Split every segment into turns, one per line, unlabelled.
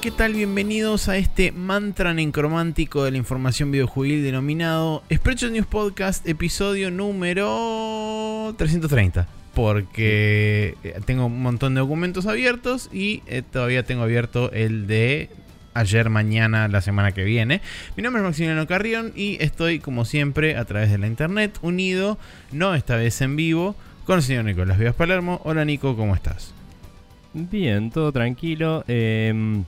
¿qué tal? Bienvenidos a este mantra necromántico de la información videojuegil denominado Spreadshot News Podcast, episodio número 330. Porque eh, tengo un montón de documentos abiertos y eh, todavía tengo abierto el de ayer, mañana, la semana que viene. Mi nombre es Maximiliano Carrión y estoy, como siempre, a través de la internet, unido, no esta vez en vivo, con el señor Nicolás Vivas Palermo. Hola Nico, ¿cómo estás?
Bien, todo tranquilo. Em,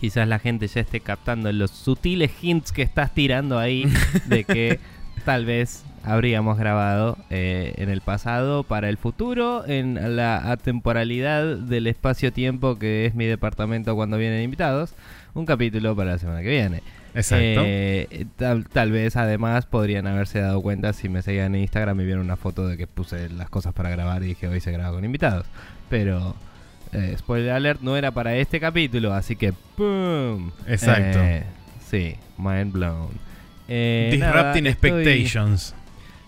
quizás la gente ya esté captando los sutiles hints que estás tirando ahí de que tal vez habríamos grabado eh, en el pasado para el futuro, en la atemporalidad del espacio-tiempo que es mi departamento cuando vienen invitados, un capítulo para la semana que viene.
Exacto.
Eh, tal, tal vez además podrían haberse dado cuenta si me seguían en Instagram y vieron una foto de que puse las cosas para grabar y dije hoy se graba con invitados. Pero eh, spoiler alert, no era para este capítulo, así que ¡pum!
Exacto.
Eh, sí, mind blown. Eh,
Disrupting
nada, estoy-
expectations.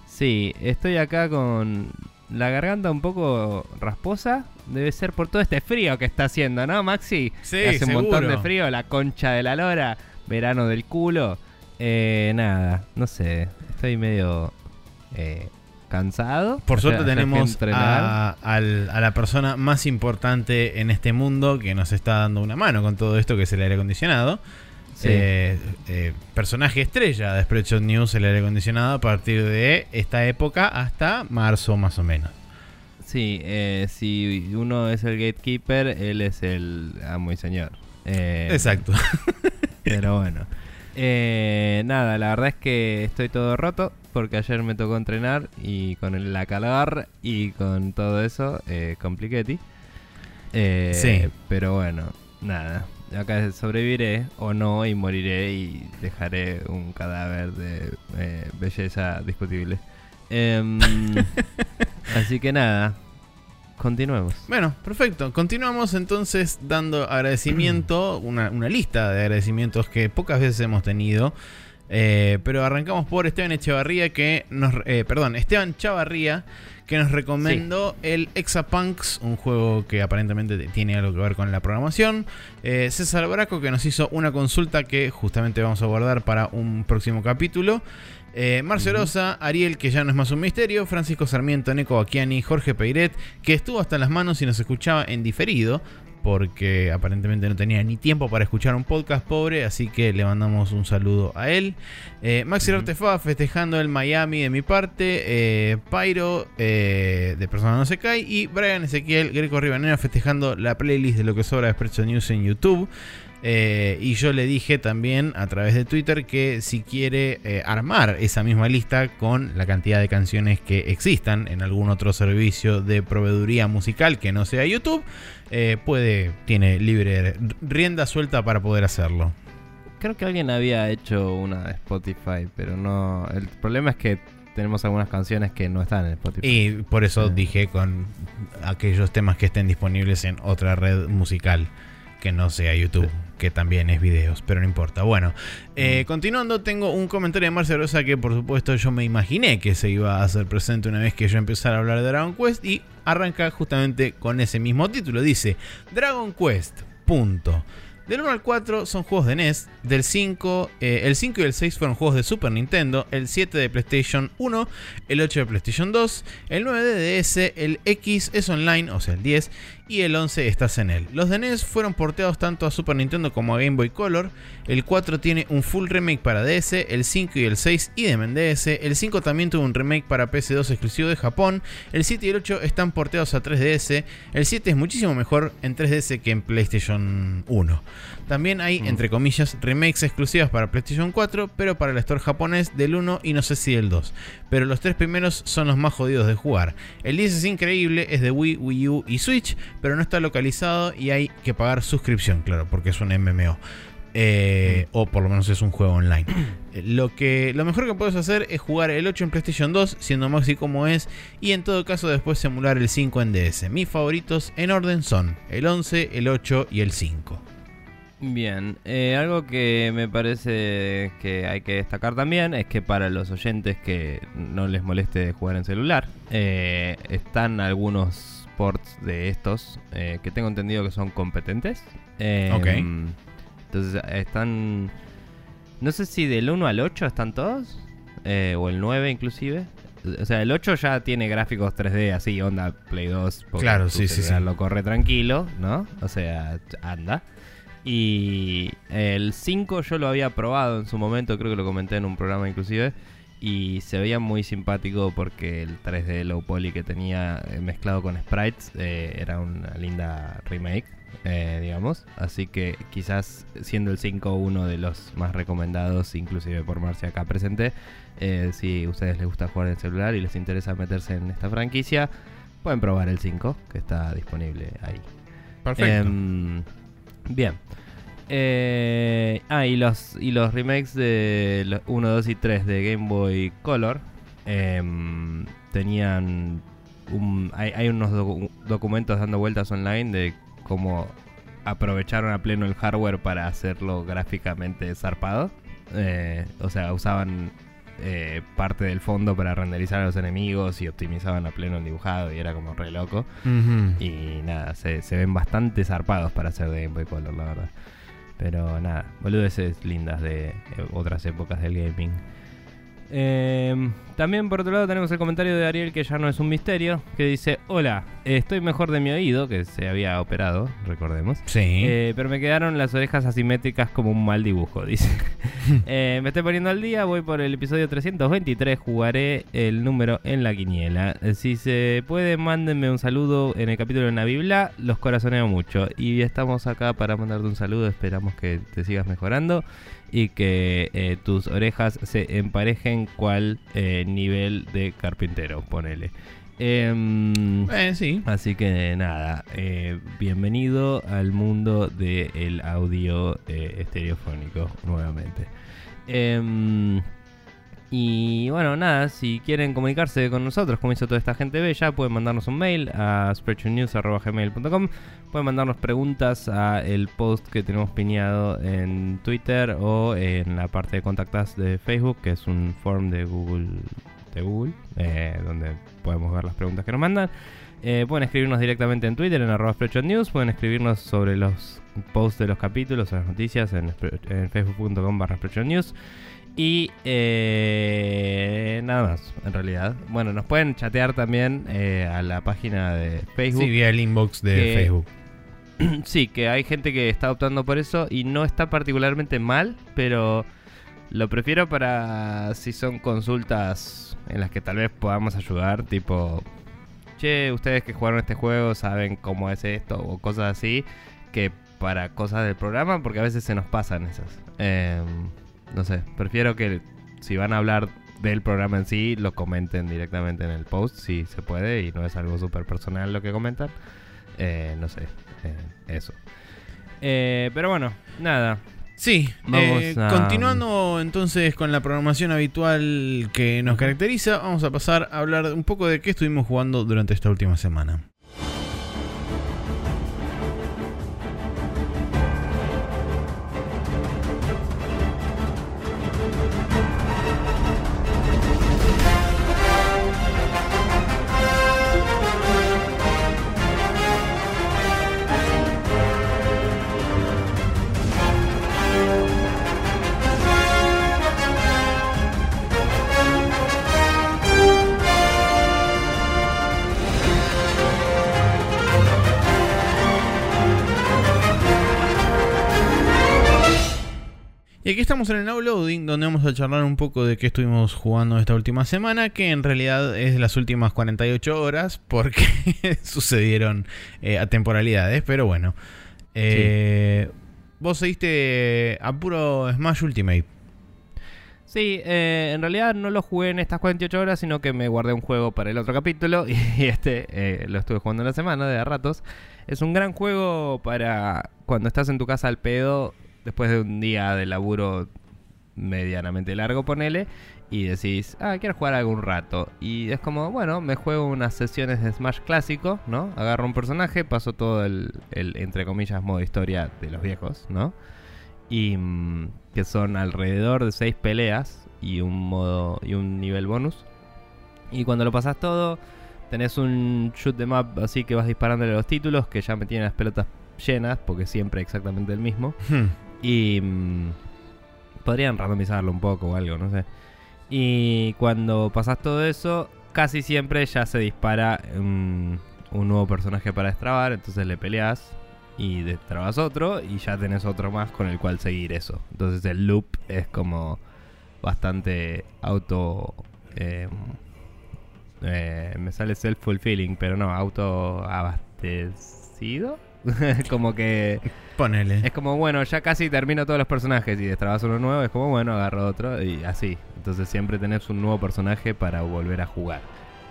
sí, estoy acá con la garganta un poco rasposa. Debe ser por todo este frío que está haciendo, ¿no, Maxi?
Sí,
Hace un montón de frío, la concha de la lora, verano del culo. Eh, nada, no sé, estoy medio eh, cansado.
Por suerte
a
tenemos a, la persona más importante en este mundo que nos está dando una mano con todo esto que es el aire acondicionado.
Sí.
Eh, eh, personaje estrella de Spreadshot News, el aire acondicionado, a partir de esta época hasta marzo más o menos.
Sí, eh, si uno es el gatekeeper, él es el amo y señor.
Exacto.
Pero bueno. Eh, nada, la verdad es que estoy todo roto porque ayer me tocó entrenar y con la calor y con todo eso, eh, compliquetti. Eh,
Sí.
Pero bueno, nada. Acá sobreviviré o no y moriré y dejaré un cadáver de eh, belleza discutible. Em, así que nada, continuemos.
Bueno, perfecto. Continuamos entonces dando agradecimiento, una, una lista de agradecimientos que pocas veces hemos tenido. Eh, pero arrancamos por Esteban Echevarría que nos... eh, perdón, Esteban Chavarría que nos recomendó el Exapunks, un juego que aparentemente tiene algo que ver con la programación. Eh, César Braco que nos hizo una consulta que justamente vamos a guardar para un próximo capítulo. Eh, Marcio
Ujú.
Rosa, Ariel, que ya no es más un misterio, Francisco Sarmiento, Neko Baquiani, Jorge Peiret, que estuvo hasta las manos y nos escuchaba en diferido, porque aparentemente no tenía ni tiempo para escuchar un podcast pobre, así que le mandamos un saludo a él. Eh, Maxi. Artefa festejando el Miami de mi parte, eh, Pyro eh, de Persona No Se Cae y Brian Ezequiel Greco Ribanera festejando la playlist de lo que sobra de Expresso News en YouTube. Eh, y yo le dije también a través de Twitter que si quiere eh, armar esa misma lista con la cantidad de canciones que existan en algún otro servicio de proveeduría musical que no sea YouTube, eh, puede, tiene libre rienda suelta para poder hacerlo.
Creo que alguien había hecho una de Spotify, pero no. El problema es que tenemos algunas canciones que no están en Spotify.
Y por eso dije con aquellos temas que estén disponibles en otra red musical que no sea YouTube, que también es videos, pero no importa. Bueno, eh,
Mm.
continuando, tengo un comentario de Marcia Rosa que por supuesto yo me imaginé que se iba a hacer presente una vez que yo empezara a hablar de Dragon Quest y arranca justamente con ese mismo título. Dice, Dragon Quest, punto. Del 1 al 4 son juegos de NES, del 5, eh, el 5 y el 6 fueron juegos de Super Nintendo, el 7 de PlayStation 1, el 8 de PlayStation 2, el 9 de DS, el X es online, o sea el 10, y el 11 estás en él. Los de NES fueron porteados tanto a Super Nintendo como a Game Boy Color, el 4 tiene un full remake para DS, el 5 y el 6 idem en DS, el 5 también tuvo un remake para PS2 exclusivo de Japón, el 7 y el 8 están porteados a 3DS, el 7 es muchísimo mejor en 3DS que en PlayStation 1. También hay,
Mm.
entre comillas, remakes exclusivas para PlayStation 4, pero para el store japonés del 1 y no sé si del 2. Pero los tres primeros son los más jodidos de jugar. El 10 es increíble, es de Wii, Wii U y Switch, pero no está localizado y hay que pagar suscripción, claro, porque es un MMO. Eh, o por lo menos es un juego online. Eh, Lo, que, lo mejor que puedes hacer es jugar el 8 en PlayStation 2, siendo Maxi como es, y en todo caso después emular el 5 en DS. Mis favoritos en orden son el 11, el 8 y el 5.
Bien, eh, algo que me parece que hay que destacar también es que para los oyentes que no les moleste jugar en celular, eh, están algunos ports de estos eh, que tengo entendido que son competentes. Eh,
Ok.
Entonces están... No sé si del 1 al 8 están todos. eh, o el 9 inclusive. O sea, el 8 ya tiene gráficos 3D así, onda Play 2. porque
Claro, sí, sí, sí.
Lo corre tranquilo, ¿no? O sea, anda. Y el 5 yo lo había probado en su momento, creo que lo comenté en un programa inclusive. Y se veía muy simpático porque el 3D low poly que tenía eh, mezclado con sprites eh, era una linda remake, eh, digamos. Así que quizás siendo el 5 uno de los más recomendados, inclusive por Marcia acá presente, eh, si a ustedes les gusta jugar en celular y les interesa meterse en esta franquicia, pueden probar el 5 que está disponible ahí.
Perfecto.
Em, bien. Eh, ah, y los, y los remakes de 1, 2 y 3 de Game Boy Color em, tenían. Un, hay, hay unos docu- documentos dando vueltas online de cómo aprovecharon a pleno el hardware para hacerlo gráficamente zarpado. Eh, o sea, usaban eh, parte del fondo para renderizar a los enemigos y optimizaban a pleno el dibujado y era como re loco. Y nada, se, se ven bastante zarpados para hacer de Game Boy Color, la verdad. Pero nada, boludeces lindas de eh, otras épocas del gaming. Em, también por otro lado tenemos el comentario de Ariel que ya no es un misterio, que dice, hola, estoy mejor de mi oído, que se había operado, recordemos.
Sí.
Eh, pero me quedaron las orejas asimétricas como un mal dibujo, dice. Eh, me estoy poniendo al día, voy por el episodio 323, jugaré el número en la quiniela. Eh, Si se puede, mándenme un saludo en el capítulo de Navibla, los corazoneo mucho. Y estamos acá para mandarte un saludo, esperamos que te sigas mejorando y que eh, tus orejas se emparejen cual eh, nivel de carpintero, ponele. Em,
Eh, sí.
Así que nada, eh, bienvenido al mundo del audio estereofónico nuevamente. Y bueno, nada, si quieren comunicarse con nosotros, como hizo toda esta gente bella, pueden mandarnos un mail a spreadshotnews.gmail.com Pueden mandarnos preguntas a el post que tenemos piñado en Twitter o en la parte de contactas de Facebook, que es un form de Google, de Google eh, donde podemos ver las preguntas que nos mandan. Eh, pueden escribirnos directamente en Twitter en arroba News. Pueden escribirnos sobre los posts de los capítulos las noticias en, en facebook.com barra News. Y eh, nada más, en realidad. Bueno, nos pueden chatear también eh, a la página de Facebook.
Sí, vía el inbox de
Que-
Facebook.
Sí, que hay gente que está optando por eso y no está particularmente mal, pero lo prefiero para si son consultas en las que tal vez podamos ayudar, tipo, che, ustedes que jugaron este juego saben cómo es esto o cosas así, que para cosas del programa, porque a veces se nos pasan esas. Em, no sé, prefiero que si van a hablar del programa en sí, lo comenten directamente en el post, si se puede, y no es algo súper personal lo que comentan. Eh, no sé, eh, eso. Eh, pero bueno, nada.
Sí,
Vamos
eh,
a-
continuando entonces con la programación habitual que nos caracteriza, vamos a pasar a hablar un poco de qué estuvimos jugando durante esta última semana. Y aquí estamos en el Now donde vamos a charlar un poco de qué estuvimos jugando esta última semana, que en realidad es las últimas 48 horas, porque sucedieron eh, atemporalidades, pero bueno. Eh, Vos seguiste a puro Smash Ultimate.
Sí, eh, en realidad no lo jugué en estas 48 horas, sino que me guardé un juego para el otro capítulo y este eh, lo estuve jugando en la semana de a ratos. Es un gran juego para cuando estás en tu casa al pedo, después de un día de laburo medianamente largo, ponele, y decís, ah, quiero jugar algún rato. Y es como, bueno, me juego unas sesiones de Smash clásico, ¿no? Agarro un personaje, paso todo el, el, entre comillas, modo historia de los viejos, ¿no? y mm, que son alrededor de 6 peleas y un modo y un nivel bonus. Y cuando lo pasas todo, tenés un shoot them up así que vas disparándole los títulos que ya me tienen las pelotas llenas, porque siempre exactamente el mismo.
Hmm.
Y mm, podrían randomizarlo un poco o algo, no sé. Y cuando pasas todo eso, casi siempre ya se dispara un, nuevo personaje para destrabar, entonces le peleas y destrabas otro y ya tenés otro más con el cual seguir eso. Entonces el loop es como bastante auto... eh, eh, me sale self-fulfilling, pero no, auto abastecido. como que
Ponele.
es como, bueno, ya casi termino todos los personajes y destrabas uno nuevo, es como, bueno, agarro otro y así. Entonces siempre tenés un nuevo personaje para volver a jugar.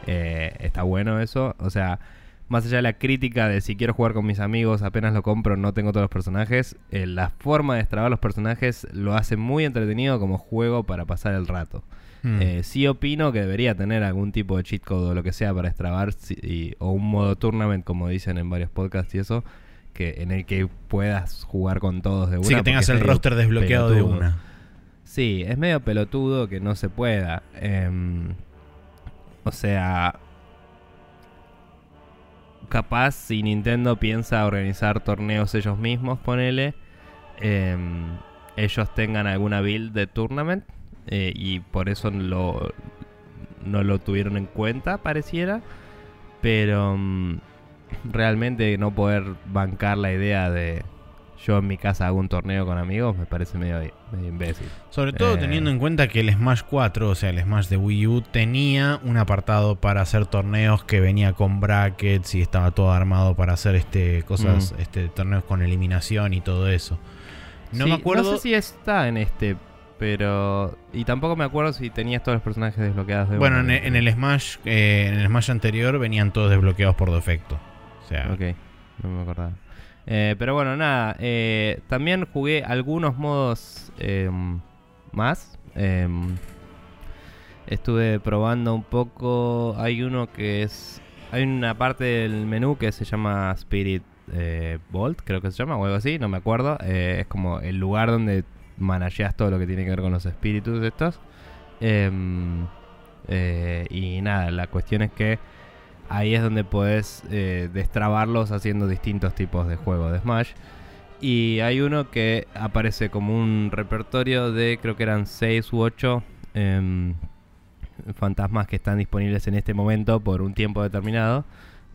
Eh, está bueno eso, o sea, más allá de la crítica de si quiero jugar con mis amigos, apenas lo compro, no tengo todos los personajes, eh, la forma de destrabar los personajes lo hace muy entretenido como juego para pasar el rato.
Hmm.
Eh, sí opino que debería tener algún tipo de cheat code o lo que sea para si- y- o un modo tournament como dicen en varios podcasts y eso que en el que puedas jugar con todos de una.
sí, que tengas el roster desbloqueado de una.
Sí, es medio pelotudo que no se pueda. Em, o sea, capaz si Nintendo piensa organizar torneos ellos mismos, ponele, em, ellos tengan alguna build de tournament eh, y por eso lo, no lo tuvieron en cuenta, pareciera. Pero mm, realmente no poder bancar la idea de yo en mi casa hago un torneo con amigos me parece medio, medio imbécil.
Sobre todo
Eh.
teniendo en cuenta que el Smash 4, o sea, el Smash de Wii U, tenía un apartado para hacer torneos que venía con brackets y estaba todo armado para hacer este cosas,
Mm.
este torneos con eliminación y todo eso. No
Sí,
me acuerdo.
No sé si está en este, pero. Y tampoco me acuerdo si tenías todos los personajes desbloqueados de
Bueno, en el, en el Smash, eh, en el Smash anterior venían todos desbloqueados por defecto. Sea,
Ok, no me acordaba. Eh, pero bueno, nada. eh, también jugué algunos modos em, más. Em, estuve probando un poco. Hay uno que es. Hay una parte del menú que se llama Spirit eh, Vault, creo que se llama, o algo así, no me acuerdo. Es como el lugar donde manageas todo lo que tiene que ver con los espíritus estos. Em, y nada, la cuestión es que ahí es donde podés eh, destrabarlos haciendo distintos tipos de juegos de Smash. Y hay uno que aparece como un repertorio de, creo que eran 6 u 8 fantasmas que están disponibles en este momento por un tiempo determinado.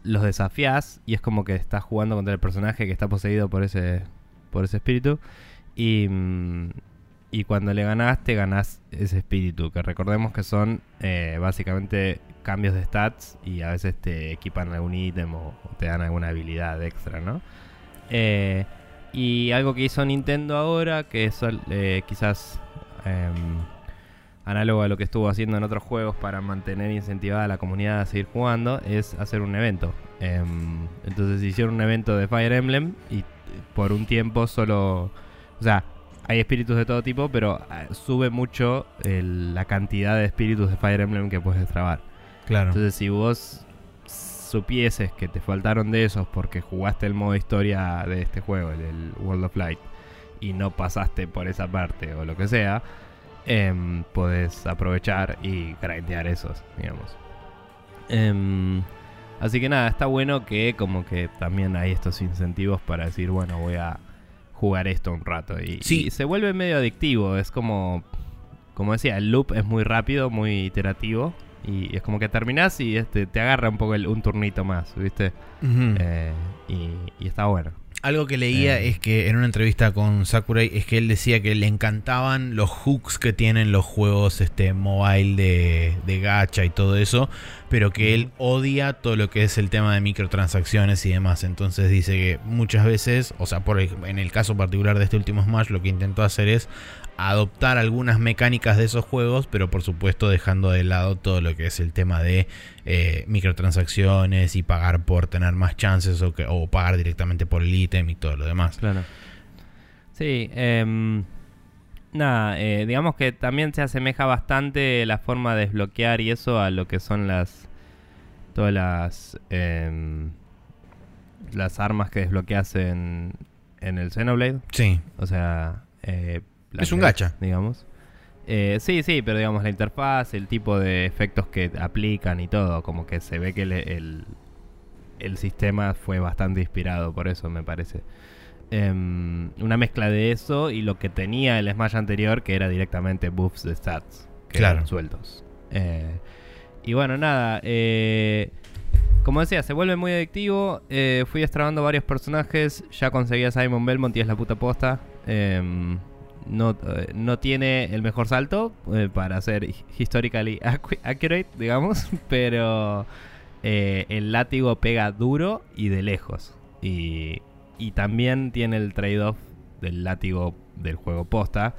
Los desafías y es como que estás jugando contra el personaje que está poseído por ese, por ese espíritu. Y, mm, y cuando le ganás, te ganás ese espíritu. Que recordemos que son eh, básicamente cambios de stats y a veces te equipan algún ítem o, te dan alguna habilidad extra, ¿no? Eh, y algo que hizo Nintendo ahora, que es eh, quizás em, análogo a lo que estuvo haciendo en otros juegos para mantener incentivada a la comunidad a seguir jugando, es hacer un evento. Em, entonces hicieron un evento de Fire Emblem y eh, por un tiempo solo... O sea, hay espíritus de todo tipo, pero eh, sube mucho la cantidad de espíritus de Fire Emblem que puedes destrabar.
Claro.
Entonces, si vos supieses que te faltaron de esos porque jugaste el modo historia de este juego, el del World of Light, y no pasaste por esa parte o lo que sea, em, podés aprovechar y grindear esos, digamos. Em, así que nada, está bueno que como que también hay estos incentivos para decir, bueno, voy a jugar esto un rato. Y,
Sí.
y se vuelve medio adictivo, es como... Como decía, el loop es muy rápido, muy iterativo. Y es como que terminás y este, te agarra un poco el- un turnito más, ¿viste? Eh, y, y está bueno.
Algo que leía
Eh.
es que en una entrevista con Sakurai es que él decía que le encantaban los hooks que tienen los juegos este mobile de, de gacha y todo eso, pero que él odia todo lo que es el tema de microtransacciones y demás. Entonces dice que muchas veces, o sea, por el- en el caso particular de este último Smash, lo que intentó hacer es adoptar algunas mecánicas de esos juegos, pero por supuesto dejando de lado todo lo que es el tema de eh, microtransacciones y pagar por tener más chances o, que, o pagar directamente por el ítem y todo lo demás.
Claro. Sí, em, nada, eh, digamos que también se asemeja bastante la forma de desbloquear y eso a lo que son las. Todas las. em, las armas que desbloqueas en, en el Xenoblade.
Sí,
O sea. eh,
Es un gacha.
Digamos. Eh, sí, sí, pero digamos la interfaz, el tipo de efectos que aplican y todo, como que se ve que el, el, el sistema fue bastante inspirado por eso, me parece. Em, una mezcla de eso y lo que tenía el Smash anterior, que era directamente buffs de stats, que
Claro.
eran sueltos. Eh, y bueno, nada. eh, como decía, se vuelve muy adictivo. eh, fui destrabando varios personajes. Ya conseguí a Simon Belmont y es la puta posta. No, eh, no tiene el mejor salto eh, para ser hi- historically accurate, digamos. Pero eh, el látigo pega duro y de lejos. Y, y también tiene el trade-off del látigo del juego posta.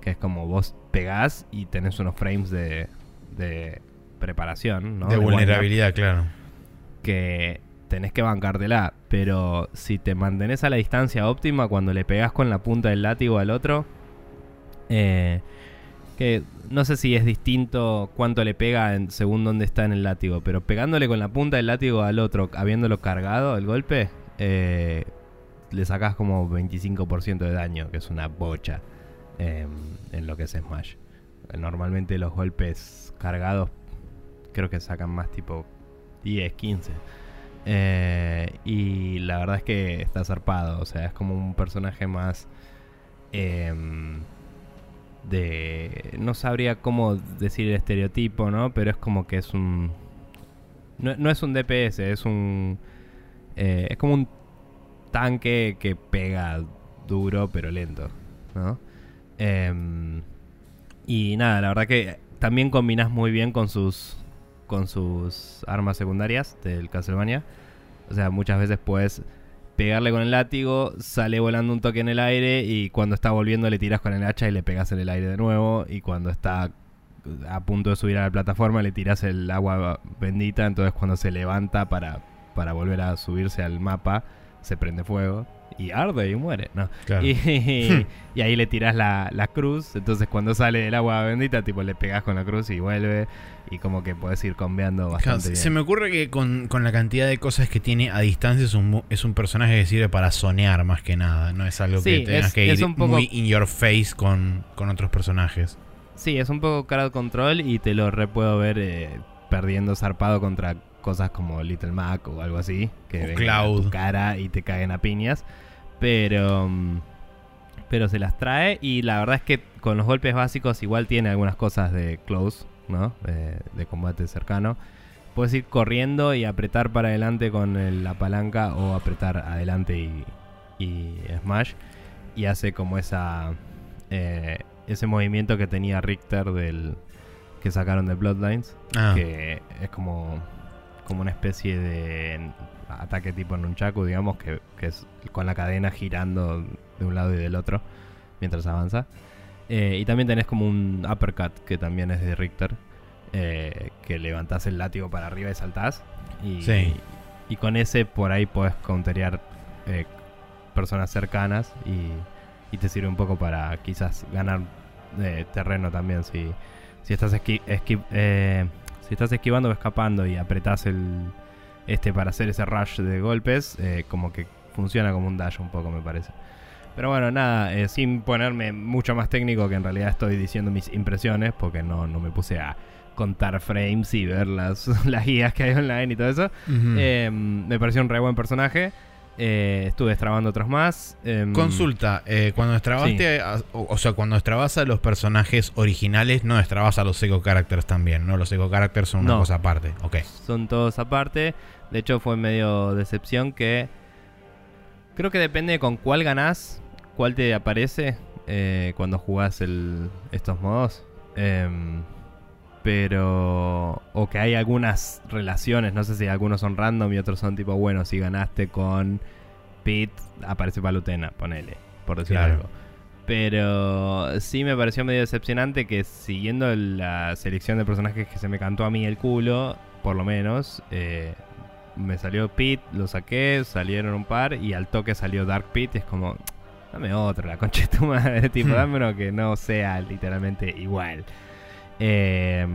Que es como vos pegás y tenés unos frames de, de preparación, ¿no?
de vulnerabilidad, claro.
que tenés que bancártela. Pero si te mantenés a la distancia óptima cuando le pegás con la punta del látigo al otro, eh, que no sé si es distinto cuánto le pega en, según dónde está en el látigo, pero pegándole con la punta del látigo al otro, habiéndolo cargado el golpe, eh, le sacás como 25% de daño, que es una bocha eh, en lo que es Smash. Normalmente los golpes cargados creo que sacan más tipo 10, 15. Eh, y la verdad es que está zarpado. O sea, es como un personaje más. De. No sabría cómo decir el estereotipo, ¿no? Pero es como que es un. No, no es un DPS, es un. eh, es como un tanque que pega duro pero lento, ¿no? Em, y nada, la verdad que también combinas muy bien con sus con sus armas secundarias del Castlevania. O sea, muchas veces puedes pegarle con el látigo, sale volando un toque en el aire y cuando está volviendo le tiras con el hacha y le pegas en el aire de nuevo. Y cuando está a punto de subir a la plataforma le tiras el agua bendita, entonces cuando se levanta para, para volver a subirse al mapa se prende fuego y arde y muere, ¿no?
Claro.
Y, y ahí le tiras la, la cruz. Entonces, cuando sale del agua bendita, tipo le pegas con la cruz y vuelve. Y como que puedes ir cambiando
Claro,
bastante bien.
se me ocurre que con, con la cantidad de cosas que tiene a distancia es un, es un personaje que sirve para sonear más que nada. No es algo
Sí,
que tengas
es-
que ir
un poco-
muy in your face con, con otros personajes.
Sí, es un poco crowd control y te lo re puedo ver eh, perdiendo zarpado contra cosas como Little Mac o algo así. Que
O
a
Cloud.
tu cara y te caguen a piñas. Pero. mm, Pero se las trae y la verdad es que con los golpes básicos igual tiene algunas cosas de close, ¿no? De, de combate cercano. Puedes ir corriendo y apretar para adelante con el- la palanca o apretar adelante y, y smash. Y hace como esa eh, ese movimiento que tenía Richter del que sacaron de Bloodlines,
Ah,
que es como como una especie de ataque tipo nunchaku, digamos, que, que es con la cadena girando de un lado y del otro mientras avanza. Eh, y también tenés como un uppercut que también es de Richter, eh, que levantás el látigo para arriba y saltás. Y,
Sí.
y con ese por ahí podés counterear eh, personas cercanas y, y te sirve un poco para quizás ganar terreno también si, si estás esqui- esqui- eh, si estás esquivando o escapando y apretás el este para hacer ese rush de golpes, eh, como que funciona como un dash un poco me parece. Pero bueno, nada, eh, sin ponerme mucho más técnico que en realidad estoy diciendo mis impresiones, porque no, no me puse a contar frames y ver las, las guías que hay online y todo eso. Eh, me pareció un re buen personaje. Eh, estuve destrabando otros más. Em,
Consulta, eh, cuando destrabaste, o, o sea, cuando destrabas a los personajes originales, no destrabas a los eco characters también, ¿no? Los eco characters son una
No.
cosa aparte. Ok.
Son todos aparte. De hecho, fue medio decepción que. Creo que depende de con cuál ganás, cuál te aparece eh, cuando jugás el, estos modos. Pero. O que hay algunas relaciones, no sé si algunos son random y otros son tipo, bueno, si ganaste con Pete, aparece Palutena, ponele, por decir
Claro.
algo. Pero sí me pareció medio decepcionante que siguiendo la selección de personajes que se me cantó a mí el culo, por lo menos, eh, me salió Pete, lo saqué, salieron un par y al toque salió Dark Pete y es como, dame otro, la concha de tu madre, tipo,
Hmm.
dame uno que no sea literalmente igual. Eh,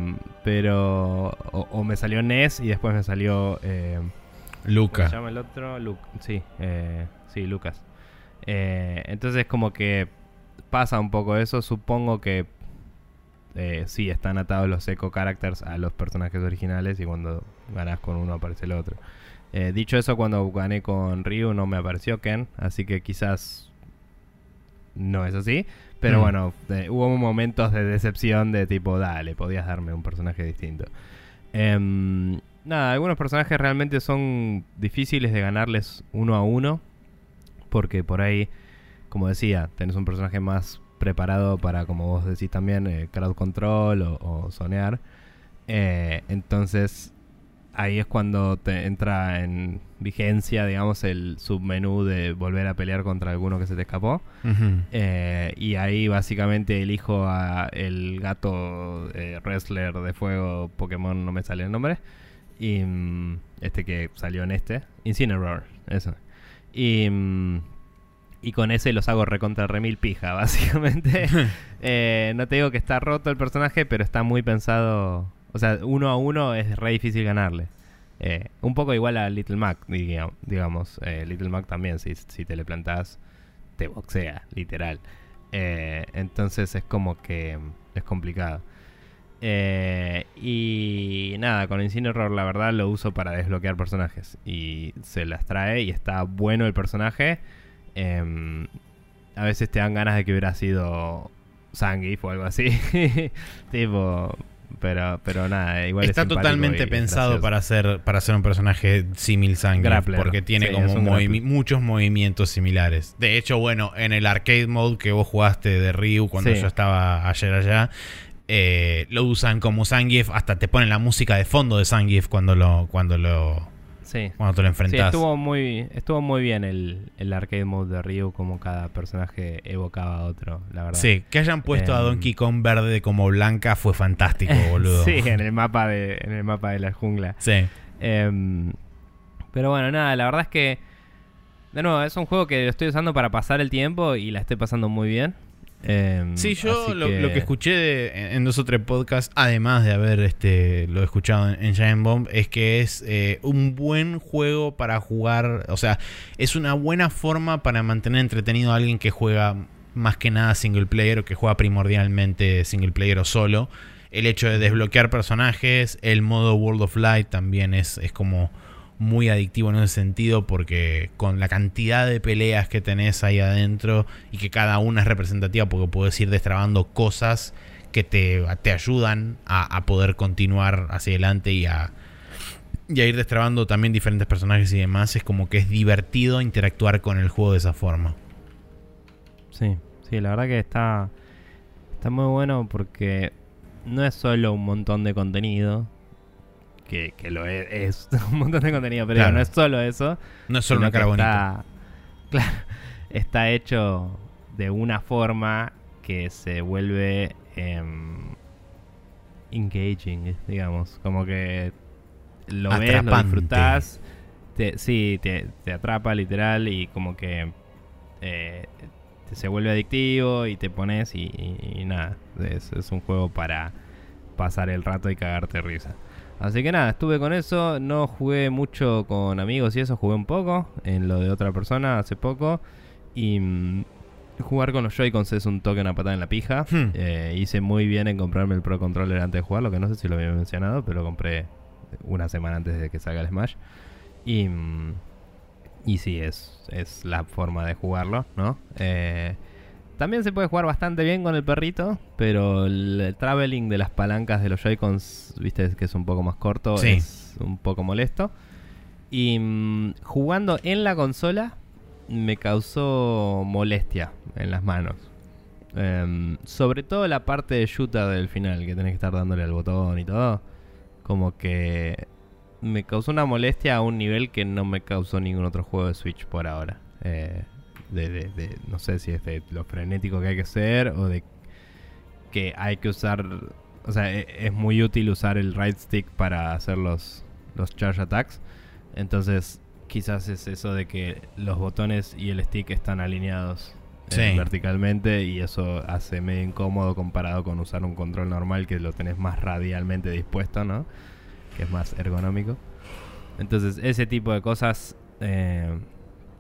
pero, o, o me salió Ness y después me salió... eh, ¿Cómo
Luca.
se llama el otro? Lu- sí, eh, sí, Lucas. Eh, entonces como que pasa un poco eso. Supongo que eh, sí están atados los eco characters a los personajes originales y cuando ganas con uno aparece el otro. Eh, dicho eso, cuando gané con Ryu no me apareció Ken, así que quizás no es así. Pero
Mm.
bueno, eh, hubo momentos de decepción de tipo, dale, podías darme un personaje distinto. Em, nada, algunos personajes realmente son difíciles de ganarles uno a uno. Porque por ahí, como decía, tenés un personaje más preparado para, como vos decís también, eh, crowd control o, o zonear. Eh, entonces, ahí es cuando te entra en vigencia, digamos, el submenú de volver a pelear contra alguno que se te escapó. Eh, y ahí básicamente elijo a el gato eh, wrestler de fuego Pokémon, no me sale el nombre. Y mm, este que salió en este, Incineroar, eso. Y, mm, y con ese los hago recontra remil pija, básicamente. Eh, no te digo que está roto el personaje, pero está muy pensado. O sea, uno a uno es re difícil ganarle. Eh, un poco igual a Little Mac, diga- digamos. Eh, Little Mac también, si, te le plantás, te boxea, literal. Eh, entonces es como que es complicado. Y nada, con Incineroar la verdad lo uso para desbloquear personajes. Y se las trae y está bueno el personaje. Em, a veces te dan ganas de que hubiera sido Zangief o algo así. tipo, pero, pero nada, igual es
Está totalmente pensado
gracioso.
para hacer, para ser un personaje simil sangre. Porque tiene
Sí,
como muchos movimientos similares. De hecho, bueno, en el arcade mode que vos jugaste de Ryu cuando
Sí.
yo estaba ayer allá, eh, lo usan como Zangief. Hasta te ponen la música de fondo de Zangief cuando lo, cuando lo,
Sí.
cuando te lo
Sí,
enfrentás.
estuvo muy, estuvo muy bien el, el arcade mode de Ryu, como cada personaje evocaba a otro, la verdad.
Sí, que hayan puesto a
Em.
Donkey Kong verde como blanca fue fantástico, boludo.
sí, en el mapa de, en el mapa de la jungla.
Sí.
Em, pero bueno, nada, la verdad es que. De nuevo, es un juego que lo estoy usando para pasar el tiempo y la estoy pasando muy bien. Em,
Sí, yo lo, lo que escuché de- en dos o tres podcasts, además de haber este, lo escuchado en, en Giant Bomb, es que es eh, un buen juego para jugar. O sea, es una buena forma para mantener entretenido a alguien que juega más que nada single player o que juega primordialmente single player o solo. El hecho de desbloquear personajes, el modo World of Light también es, es como muy adictivo en ese sentido porque con la cantidad de peleas que tenés ahí adentro y que cada una es representativa porque puedes ir destrabando cosas que te, te ayudan a, a poder continuar hacia adelante y a, y a ir destrabando también diferentes personajes y demás, es como que es divertido interactuar con el juego de esa forma.
Sí, sí, la verdad que está, está muy bueno porque no es solo un montón de contenido, que, que lo es, es un montón de contenido, pero
Claro.
no es solo eso.
No es solo una cara bonita.
está, Claro, está hecho de una forma que se vuelve em, engaging, digamos, como que lo ves, lo
Atrapante.
disfrutás, te, sí, te, te atrapa literal y como que eh, te- se vuelve adictivo y te pones y, y- y nada, es, es un juego para pasar el rato y cagarte risa. Así que nada, estuve con eso, no jugué mucho con amigos y eso, jugué un poco en lo de otra persona hace poco y mm, jugar con los Joy-Cons es un toque una patada en la pija.
Hmm.
Eh, hice muy bien en comprarme el Pro Controller antes de jugarlo, que no sé si lo había mencionado, pero lo compré una semana antes de que salga el Smash. Y, mm, y sí, es, es la forma de jugarlo, ¿no? Eh, también se puede jugar bastante bien con el perrito, pero el, el traveling de las palancas de los Joy-Cons, viste, que es un poco más corto,
Sí.
es un poco molesto. Y mm, jugando en la consola me causó molestia en las manos. Em, sobre todo la parte de shooter del final, que tenés que estar dándole al botón y todo. Como que me causó una molestia a un nivel que no me causó ningún otro juego de Switch por ahora. Eh, de, de- de- no sé si es de lo frenético que hay que ser o de que hay que usar. O sea, e- es muy útil usar el right stick para hacer los, los charge attacks. Entonces, quizás es eso de que los botones y el stick están alineados eh, verticalmente y eso hace medio incómodo comparado con usar un control normal que lo tenés más radialmente dispuesto, ¿no? Que es más ergonómico. Entonces, ese tipo de cosas eh,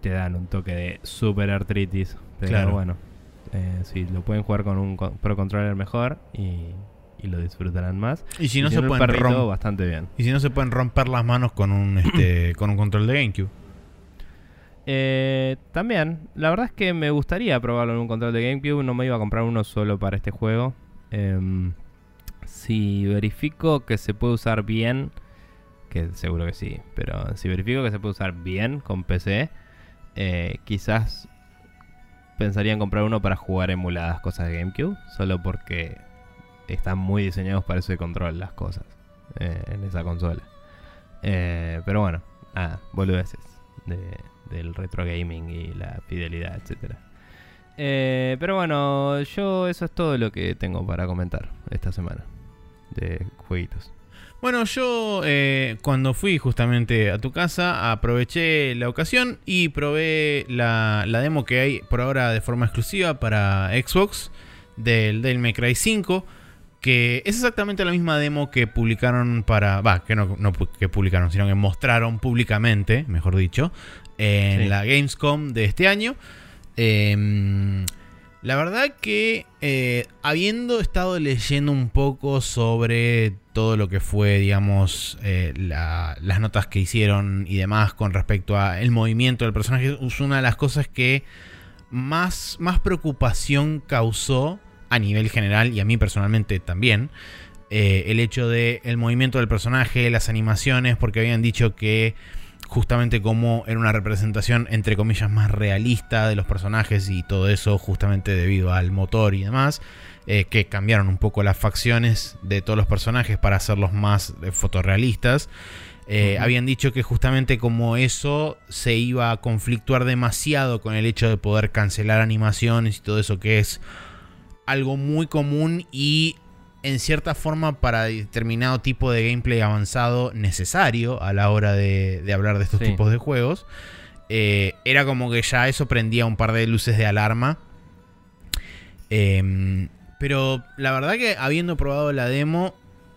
te dan un toque de super artritis. Pero
Claro.
bueno, eh, si lo pueden jugar con un Pro Controller mejor y, y lo disfrutarán más.
Y si no, se pueden romper.
bastante bien.
Y si no se pueden romper las manos con un este, con un control de GameCube.
Eh, también, la verdad es que me gustaría probarlo en un control de GameCube. No me iba a comprar uno solo para este juego. Em, si verifico que se puede usar bien, que seguro que sí, pero si verifico que se puede usar bien con PC, eh, quizás pensaría en comprar uno para jugar emuladas cosas de GameCube, solo porque están muy diseñados para ese control las cosas eh, en esa consola. Eh, pero bueno, nada, boludeces de, del retro gaming y la fidelidad, etcétera. Eh, pero bueno, yo eso es todo lo que tengo para comentar esta semana de jueguitos.
Bueno, yo eh, cuando fui justamente a tu casa aproveché la ocasión y probé la, la demo que hay por ahora de forma exclusiva para Xbox del Devil May Cry 5. Que es exactamente la misma demo que publicaron para. Va, que no, que publicaron, sino que mostraron públicamente, mejor dicho, en
Sí.
la Gamescom de este año. Em, la verdad que eh, habiendo estado leyendo un poco sobre todo lo que fue, digamos, eh, la- las notas que hicieron y demás con respecto a el movimiento del personaje, es una de las cosas que más, más preocupación causó a nivel general y a mí personalmente también. eh, el hecho de el movimiento del personaje, las animaciones, porque habían dicho que justamente como era una representación entre comillas más realista de los personajes y todo eso justamente debido al motor y demás eh, que cambiaron un poco las facciones de todos los personajes para hacerlos más eh, fotorrealistas Eh, habían dicho que justamente como eso se iba a conflictuar demasiado con el hecho de poder cancelar animaciones y todo eso que es algo muy común y en cierta forma para determinado tipo de gameplay avanzado necesario a la hora de, de hablar de estos
Sí.
tipos de juegos. Eh, era como que ya eso prendía un par de luces de alarma. Em, pero la verdad que habiendo probado la demo,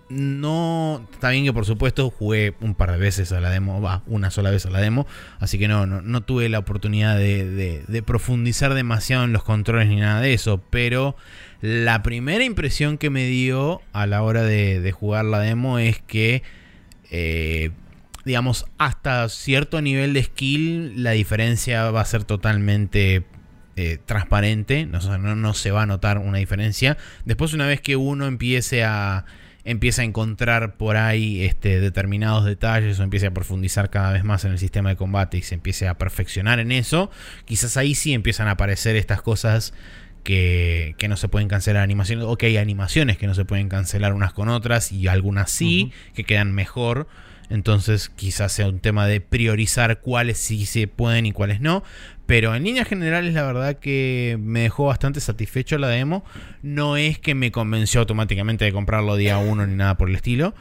no. Está bien que por supuesto jugué un par de veces a la demo, va, una sola vez a la demo. Así que no, no, no tuve la oportunidad de, profundizar demasiado en los controles ni nada de eso. Pero la primera impresión que me dio a la hora de, de jugar la demo es que. eh, digamos, hasta cierto nivel de skill, la diferencia va a ser totalmente eh, transparente. No, no, no se va a notar una diferencia. Después, una vez que uno empiece a. A encontrar por ahí este, determinados detalles o empiece a profundizar cada vez más en el sistema de combate y se empiece a perfeccionar en eso, quizás ahí sí empiezan a aparecer estas cosas que, que no se pueden cancelar animaciones, o que hay animaciones que no se pueden cancelar unas con otras y algunas sí, que quedan mejor. Entonces quizás sea un tema de priorizar cuáles sí se pueden y cuáles no. Pero en líneas generales la verdad que me dejó bastante satisfecho la demo. No es que me convenció automáticamente de comprarlo día uno ni nada por el estilo.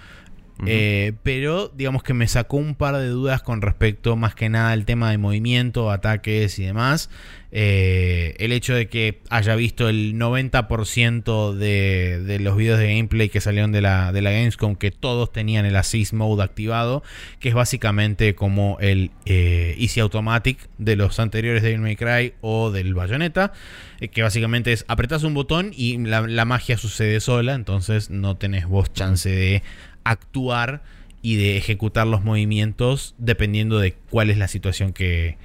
Eh, pero digamos que me sacó un par de dudas con respecto más que nada al tema de movimiento, ataques y demás. Eh, el hecho de que haya visto el 90% de, de los videos de gameplay que salieron de la, de la Gamescom, que todos tenían el Assist Mode activado, que es básicamente como el eh, Easy Automatic de los anteriores Devil May Cry o del Bayonetta, que básicamente es apretas un botón y la, la magia sucede sola, entonces no tenés vos chance de actuar y de ejecutar los movimientos dependiendo de cuál es la situación que,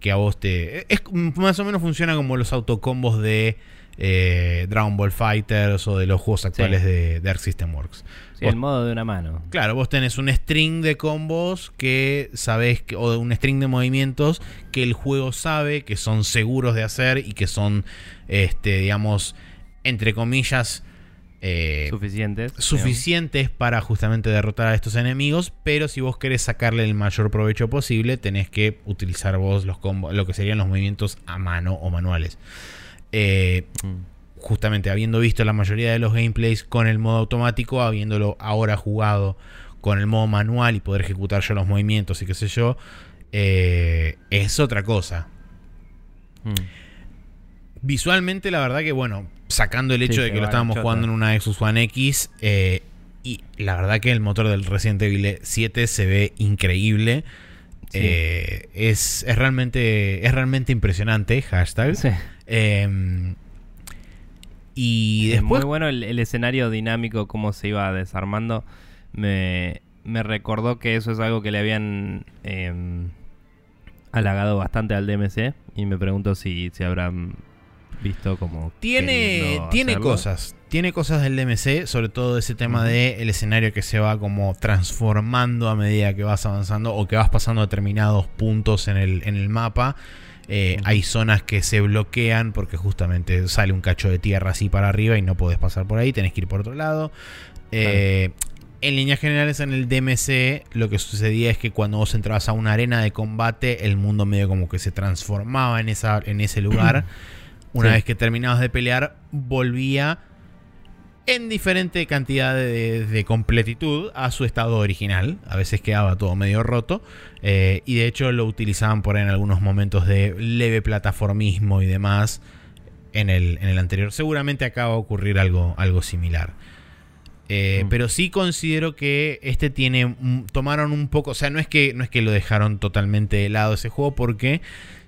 que a vos te... Es, más o menos funciona como los autocombos de eh, Dragon Ball Fighters o de los juegos actuales
Sí.
de, Arc System Works.
Sí,
Vos-
el modo de una mano.
Claro, vos tenés un string de combos que sabés, que, o un string de movimientos que el juego sabe que son seguros de hacer y que son, este, digamos, entre comillas, eh,
Suficientes.
suficientes para justamente derrotar a estos enemigos, pero si vos querés sacarle el mayor provecho posible, tenés que utilizar vos los combos, lo que serían los movimientos a mano o manuales. Eh.
Mm.
justamente habiendo visto la mayoría de los gameplays con el modo automático, habiéndolo ahora jugado con el modo manual y poder ejecutar yo los movimientos y qué sé yo, eh, es otra cosa.
Mm.
Visualmente, la verdad que, bueno, sacando el
Sí,
hecho de que lo estábamos
chota.
jugando en una Xbox One X, eh, y la verdad que el motor del Resident Evil 7 se ve increíble.
Sí.
Eh, es, es realmente es realmente impresionante, hashtag.
Sí.
Eh, Y
Es
después
Muy bueno el, el escenario dinámico, cómo se iba desarmando. Me, me recordó que eso es algo que le habían em, halagado bastante al DMC. Y me pregunto si, si habrán visto como.
Tiene, tiene
hacerlo.
cosas. Tiene cosas del DMC, sobre todo ese tema de el escenario que se va como transformando a medida que vas avanzando o que vas pasando determinados puntos en el, en el mapa. Eh. Hay zonas que se bloquean porque justamente sale un cacho de tierra así para arriba y no puedes pasar por ahí, tenés que ir por otro lado. Eh, En líneas generales, en el DMC, lo que sucedía es que cuando vos entrabas a una arena de combate, el mundo medio como que se transformaba en, esa, en ese lugar. Una
Sí.
vez que terminabas de pelear, volvía en diferente cantidad de, de completitud a su estado original. A veces quedaba todo medio roto. eh, y de hecho lo utilizaban por ahí en algunos momentos de leve plataformismo y demás en el, en el anterior. Seguramente acá va a ocurrir algo, algo similar. Eh,
Mm.
Pero sí considero que este tiene. Tomaron un poco. O sea, no es que. No es que lo dejaron totalmente de lado ese juego. Porque.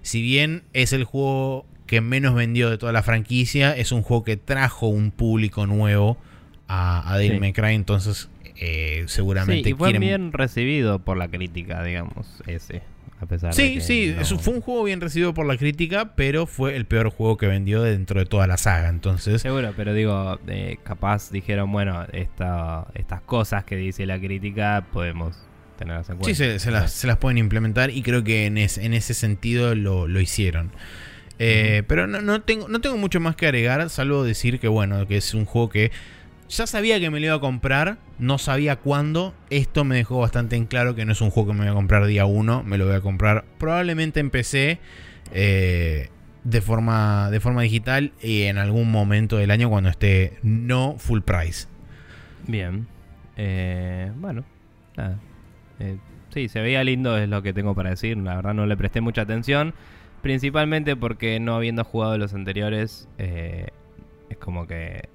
Si bien es el juego que menos vendió de toda la franquicia. Es un juego que trajo un público nuevo a, a Devil
Sí.
May Cry. Entonces. eh, seguramente
Sí, y fue
quieren.
bien recibido por la crítica, digamos, ese. A pesar de
Sí,
que
sí,
no-
fue un juego bien recibido por la crítica, pero fue el peor juego que vendió dentro de toda la saga. Entonces,
Seguro, pero digo, eh, capaz dijeron, bueno, esta, estas cosas que dice la crítica podemos tenerlas en cuenta.
Sí, se, se las, se las pueden implementar y creo que en, es- en ese sentido lo, lo hicieron. Eh, Pero no, no tengo, no tengo mucho más que agregar, salvo decir que bueno, que es un juego que ya sabía que me lo iba a comprar, no sabía cuándo. Esto me dejó bastante en claro que no es un juego que me voy a comprar día uno, me lo voy a comprar probablemente en PC. eh, de forma, de forma digital y en algún momento del año cuando esté no full price.
Bien. Eh, bueno, nada. Eh, sí, se veía lindo, es lo que tengo para decir. La verdad no le presté mucha atención. Principalmente porque no habiendo jugado los anteriores, eh, es como que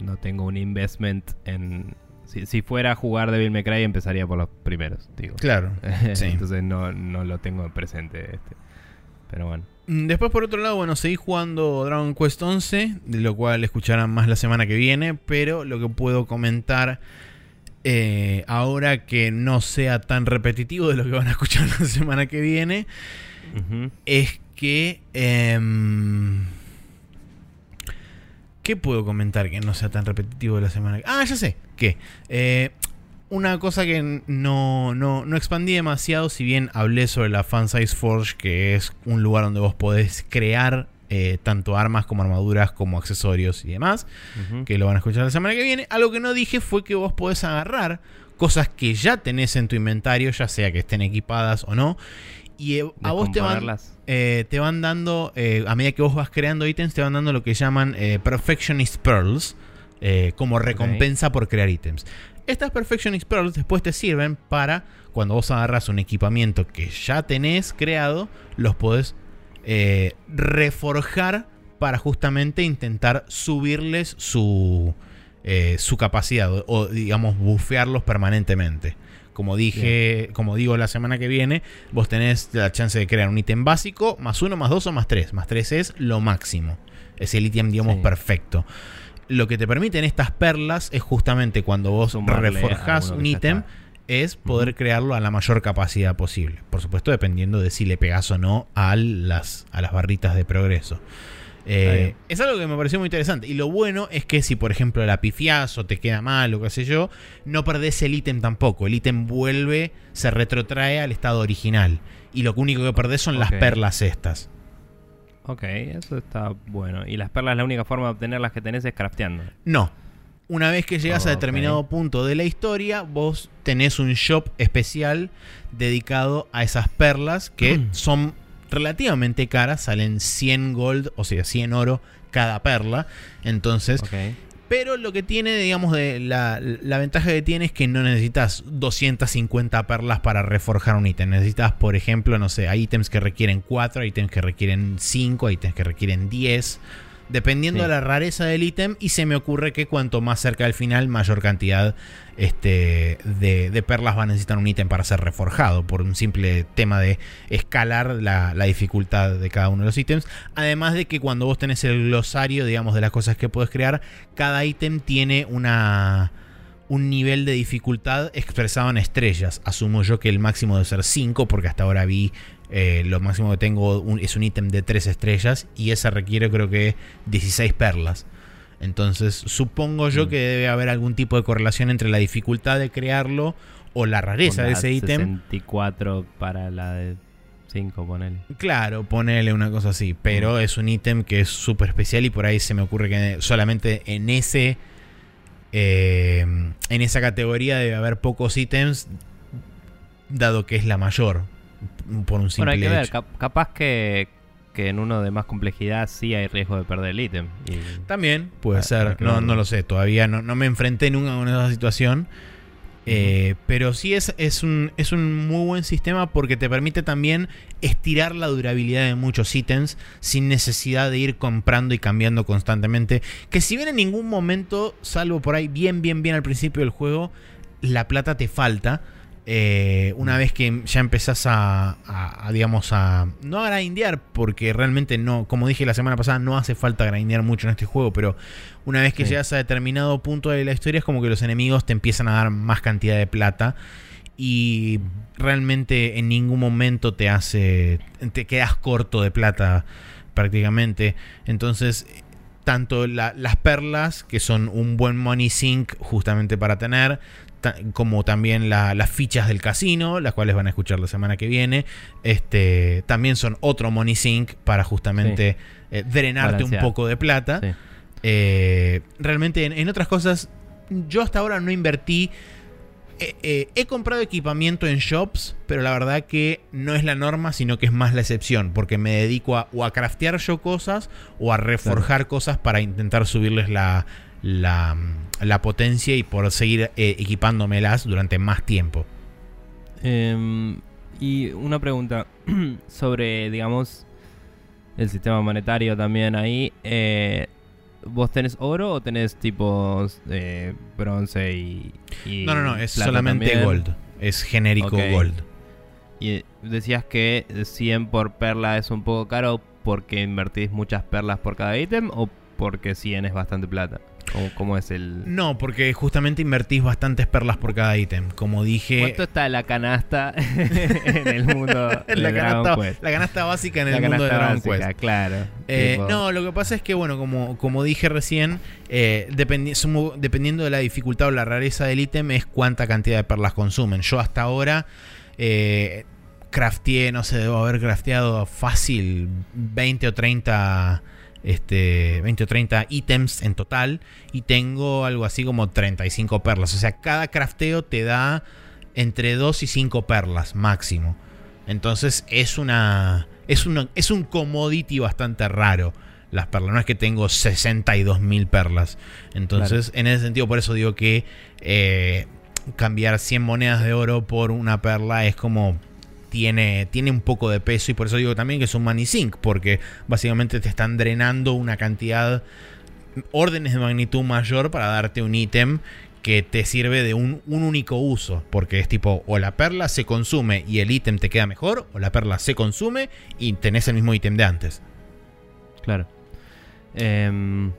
no tengo un investment en... Si, si fuera a jugar Devil May Cry empezaría por los primeros, digo.
Claro. Sí.
Entonces no, no lo tengo presente este. Pero bueno.
Mm, Después, por otro lado, bueno, seguí jugando Dragon Quest 11, de lo cual escucharán más la semana que viene, pero lo que puedo comentar eh, ahora que no sea tan repetitivo de lo que van a escuchar la semana que viene,
Ujú.
es que... em, ¿Qué puedo comentar que no sea tan repetitivo de la semana que... Ah, ya sé, que... eh, una cosa que no, no, no expandí demasiado, si bien hablé sobre la Fansize Forge, que es un lugar donde vos podés crear eh, tanto armas como armaduras como accesorios y demás, que lo van a escuchar la semana que viene. Algo que no dije fue que vos podés agarrar cosas que ya tenés en tu inventario, ya sea que estén equipadas o no, y eh, a vos te van, eh, te van dando, eh, a medida que vos vas creando ítems, te van dando lo que llaman eh, Perfectionist Pearls, como recompensa por crear ítems. Estas Perfectionist Pearls después te sirven para, cuando vos agarras un equipamiento que ya tenés creado, los podés reforjar para justamente intentar subirles su, su capacidad o, o, digamos bufearlos permanentemente. Como dije, como digo la semana que viene, vos tenés la chance de crear un ítem básico, más uno, más dos o más tres. Más tres es lo máximo. Es el ítem, digamos,
Sí.
perfecto. Lo que te permiten estas perlas es justamente cuando vos
Sumarle
reforjás un ítem, es poder crearlo a la mayor capacidad posible. Por supuesto, dependiendo de si le pegas o no a las, a las barritas de progreso. Eh, es algo que me pareció muy interesante. Y lo bueno es que si, por ejemplo, la pifiás o te queda mal o qué sé yo, no perdés el ítem tampoco. El ítem vuelve, se retrotrae al estado original. Y lo único que perdés son las perlas estas.
Ok, eso está bueno. Y las perlas, la única forma de obtenerlas que tenés es crafteando.
No. Una vez que llegas a determinado punto de la historia, vos tenés un shop especial dedicado a esas perlas que son relativamente caras, salen 100 gold, o sea, 100 oro cada perla. Entonces, pero lo que tiene, digamos, de la, la ventaja que tiene es que no necesitas 250 perlas para reforjar un ítem. Necesitas, por ejemplo, no sé, hay ítems que requieren 4, hay ítems que requieren 5, hay ítems que requieren 10. Dependiendo
Sí.
de la rareza del ítem, y se me ocurre que cuanto más cerca del final, mayor cantidad este, de, de perlas va a necesitar un ítem para ser reforjado, por un simple tema de escalar la, la dificultad de cada uno de los ítems. Además de que cuando vos tenés el glosario, digamos, de las cosas que puedes crear, cada ítem tiene una un nivel de dificultad expresado en estrellas. Asumo yo que el máximo debe ser 5, porque hasta ahora vi eh, lo máximo que tengo un- es un ítem de 3 estrellas y esa requiere creo que 16 perlas. Entonces supongo yo
Mm.
que debe haber algún tipo de correlación entre la dificultad de crearlo o la rareza de ese ítem.
64 para la de 5, ponele.
Claro, ponele una cosa así. Pero es un ítem que es súper especial y por ahí se me ocurre que solamente en ese. eh, en esa categoría debe haber pocos ítems. Dado que es la mayor. Por un
Bueno,
simple
hay que ver,
hecho.
capaz que, que en uno de más complejidad sí hay riesgo de perder el ítem. Y
También puede
Ah,
ser.
hay que
No, no lo sé. Todavía no, no me enfrenté nunca con esa situación. Eh, pero sí es, es, un, es un muy buen sistema porque te permite también estirar la durabilidad de muchos ítems sin necesidad de ir comprando y cambiando constantemente. Que si bien en ningún momento, salvo por ahí bien, bien, bien al principio del juego, la plata te falta. Eh, una vez que ya empezás a, a- a, digamos, a... No a grindear, porque realmente no, como dije la semana pasada, no hace falta grindear mucho en este juego, pero una vez que
Sí.
llegas a determinado punto de la historia es como que los enemigos te empiezan a dar más cantidad de plata y realmente en ningún momento te hace te quedas corto de plata prácticamente entonces tanto la- las perlas que son un buen money sink justamente para tener como también la- las fichas del casino las cuales van a escuchar la semana que viene. Este también son otro money sink para justamente eh, drenarte un poco de plata.
Sí.
eh, realmente en, en otras cosas, yo hasta ahora no invertí. Eh, he comprado equipamiento en shops, pero la verdad que no es la norma, sino que es más la excepción, porque me dedico a, o a craftear yo cosas o a reforjar cosas para intentar subirles la, la, la potencia y por seguir eh, equipándomelas durante más tiempo.
Em, y una pregunta sobre, digamos, el sistema monetario también ahí. eh, ¿Vos tenés oro o tenés tipos eh, bronce y, y
No, no, no, es solamente
también?
gold. Es genérico gold.
Y decías que 100 por perla es un poco caro porque invertís muchas perlas por cada ítem o porque 100 es bastante plata. ¿Cómo, cómo es el...?
No, porque justamente invertís bastantes perlas por cada ítem. Como dije,
¿Cuánto está la canasta en el mundo de
la,
Dragon
canasta,
Quest?
la canasta básica en
La
el mundo de Dragon
básica,
Quest.
claro.
Eh,
Tipo,
no, lo que pasa es que, bueno, como, como dije recién, eh, dependi- sumo- dependiendo de la dificultad o la rareza del ítem, es cuánta cantidad de perlas consumen. Yo hasta ahora eh, crafteé, no sé, debo haber crafteado fácil 20 o 30. Este, 20 o 30 ítems en total y tengo algo así como 35 perlas. O sea, cada crafteo te da entre 2 y 5 perlas máximo. Entonces es una. Es, una, es un commodity bastante raro. Las perlas. No es que tengo 62 mil perlas. Entonces, en ese sentido, por eso digo que eh, cambiar 100 monedas de oro por una perla es como. Tiene, tiene un poco de peso. Y por eso digo también que es un money sink. Porque básicamente te están drenando una cantidad. Órdenes de magnitud mayor para darte un ítem que te sirve de un, un único uso. Porque es tipo, o la perla se consume y el ítem te queda mejor, o la perla se consume y tenés el mismo ítem de antes.
Claro. Em,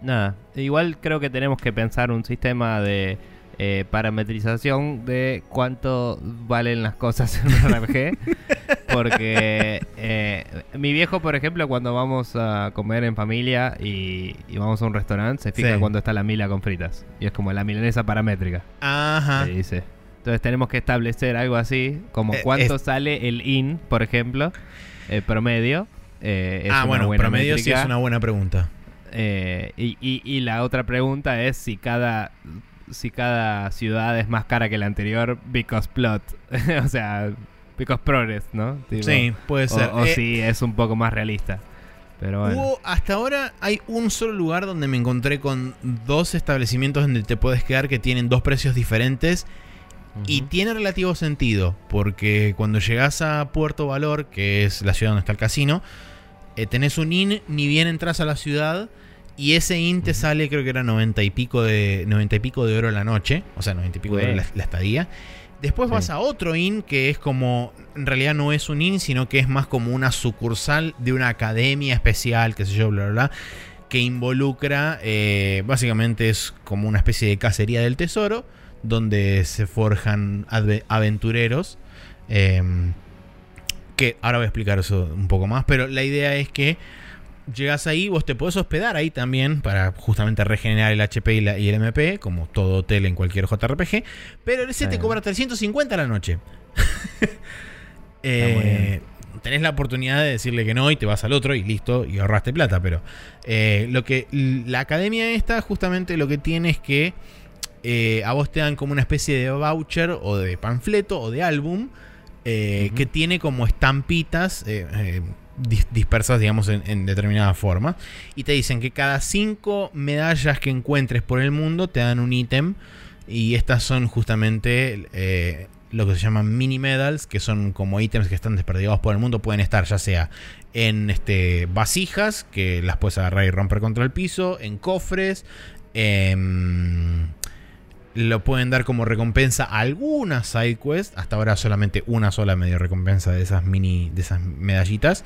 nada, igual creo que tenemos que pensar un sistema de eh, parametrización de cuánto valen las cosas en un RPG. Porque eh, mi viejo, por ejemplo, cuando vamos a comer en familia y, y vamos a un restaurante, se fija
Sí.
cuando está la mila con fritas. Y es como la milanesa paramétrica.
Ajá.
dice. Entonces tenemos que establecer algo así, como
Eh,
cuánto
es-
sale el IN, por ejemplo, eh, promedio. eh,
ah, bueno, promedio sí es una buena pregunta.
Eh, y, y- y la otra pregunta es si cada si cada ciudad es más cara que la anterior because plot, o sea, because progress, ¿no? Tipo,
sí, puede ser.
o
Eh,
si es un poco más realista. Pero bueno.
Hubo, hasta ahora hay un solo lugar donde me encontré con dos establecimientos donde te puedes quedar que tienen dos precios diferentes y tiene relativo sentido, porque cuando llegas a Puerto Valor, que es la ciudad donde está el casino, eh, tenés un IN, ni bien entras a la ciudad. Y ese IN te sale, creo que era 90 y pico de, 90 y pico de oro la noche. O sea, 90 y pico de oro la, la estadía. Después vas a otro IN que es como, en realidad no es un IN, sino que es más como una sucursal de una academia especial, qué sé yo, bla, bla, bla, que involucra, eh, básicamente es como una especie de cacería del tesoro, donde se forjan aventureros. Em, que ahora voy a explicar eso un poco más, pero la idea es que llegas ahí, vos te podés hospedar ahí también para justamente regenerar el HP y, el MP, como todo hotel en cualquier JRPG, pero ese te cobra 350 a la noche. eh, tenés la oportunidad de decirle que no y te vas al otro y listo, y ahorraste plata, pero eh, lo que la academia esta justamente lo que tiene es que eh, a vos te dan como una especie de voucher o de panfleto o de álbum eh, que tiene como estampitas dispersas, digamos, en, determinada forma. Y te dicen que cada cinco medallas que encuentres por el mundo te dan un ítem. Y estas son justamente eh, lo que se llaman mini medals, que son como ítems que están desperdigados por el mundo. Pueden estar ya sea en este, vasijas, que las puedes agarrar y romper contra el piso, en cofres, lo pueden dar como recompensa a algunas side quests. Hasta ahora solamente una sola medio recompensa de esas mini, de esas medallitas.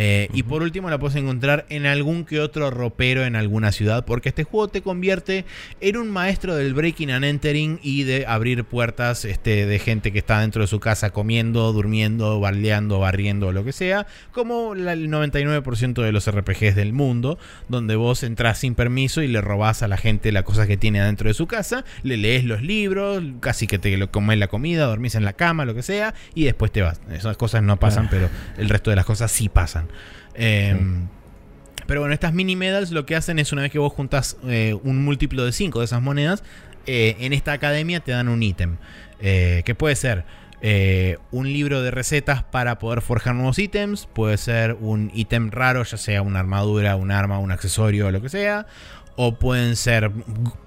Eh, y por último la puedes encontrar en algún que otro ropero en alguna ciudad, porque este juego te convierte en un maestro del breaking and entering y de abrir puertas este, de gente que está dentro de su casa comiendo, durmiendo, barleando, barriendo o lo que sea, como el 99% de los RPGs del mundo, donde vos entras sin permiso y le robás a la gente la cosa que tiene adentro de su casa, le lees los libros, casi que te lo comes la comida, dormís en la cama, lo que sea, y después te vas. Esas cosas no pasan, ah. pero el resto de las cosas sí pasan. Em, pero bueno, estas mini medals lo que hacen es una vez que vos juntas eh, un múltiplo de 5 de esas monedas, eh, en esta academia te dan un ítem. Eh, que puede ser un libro de recetas para poder forjar nuevos ítems, puede ser un ítem raro, ya sea una armadura, un arma, un accesorio lo que sea. O pueden ser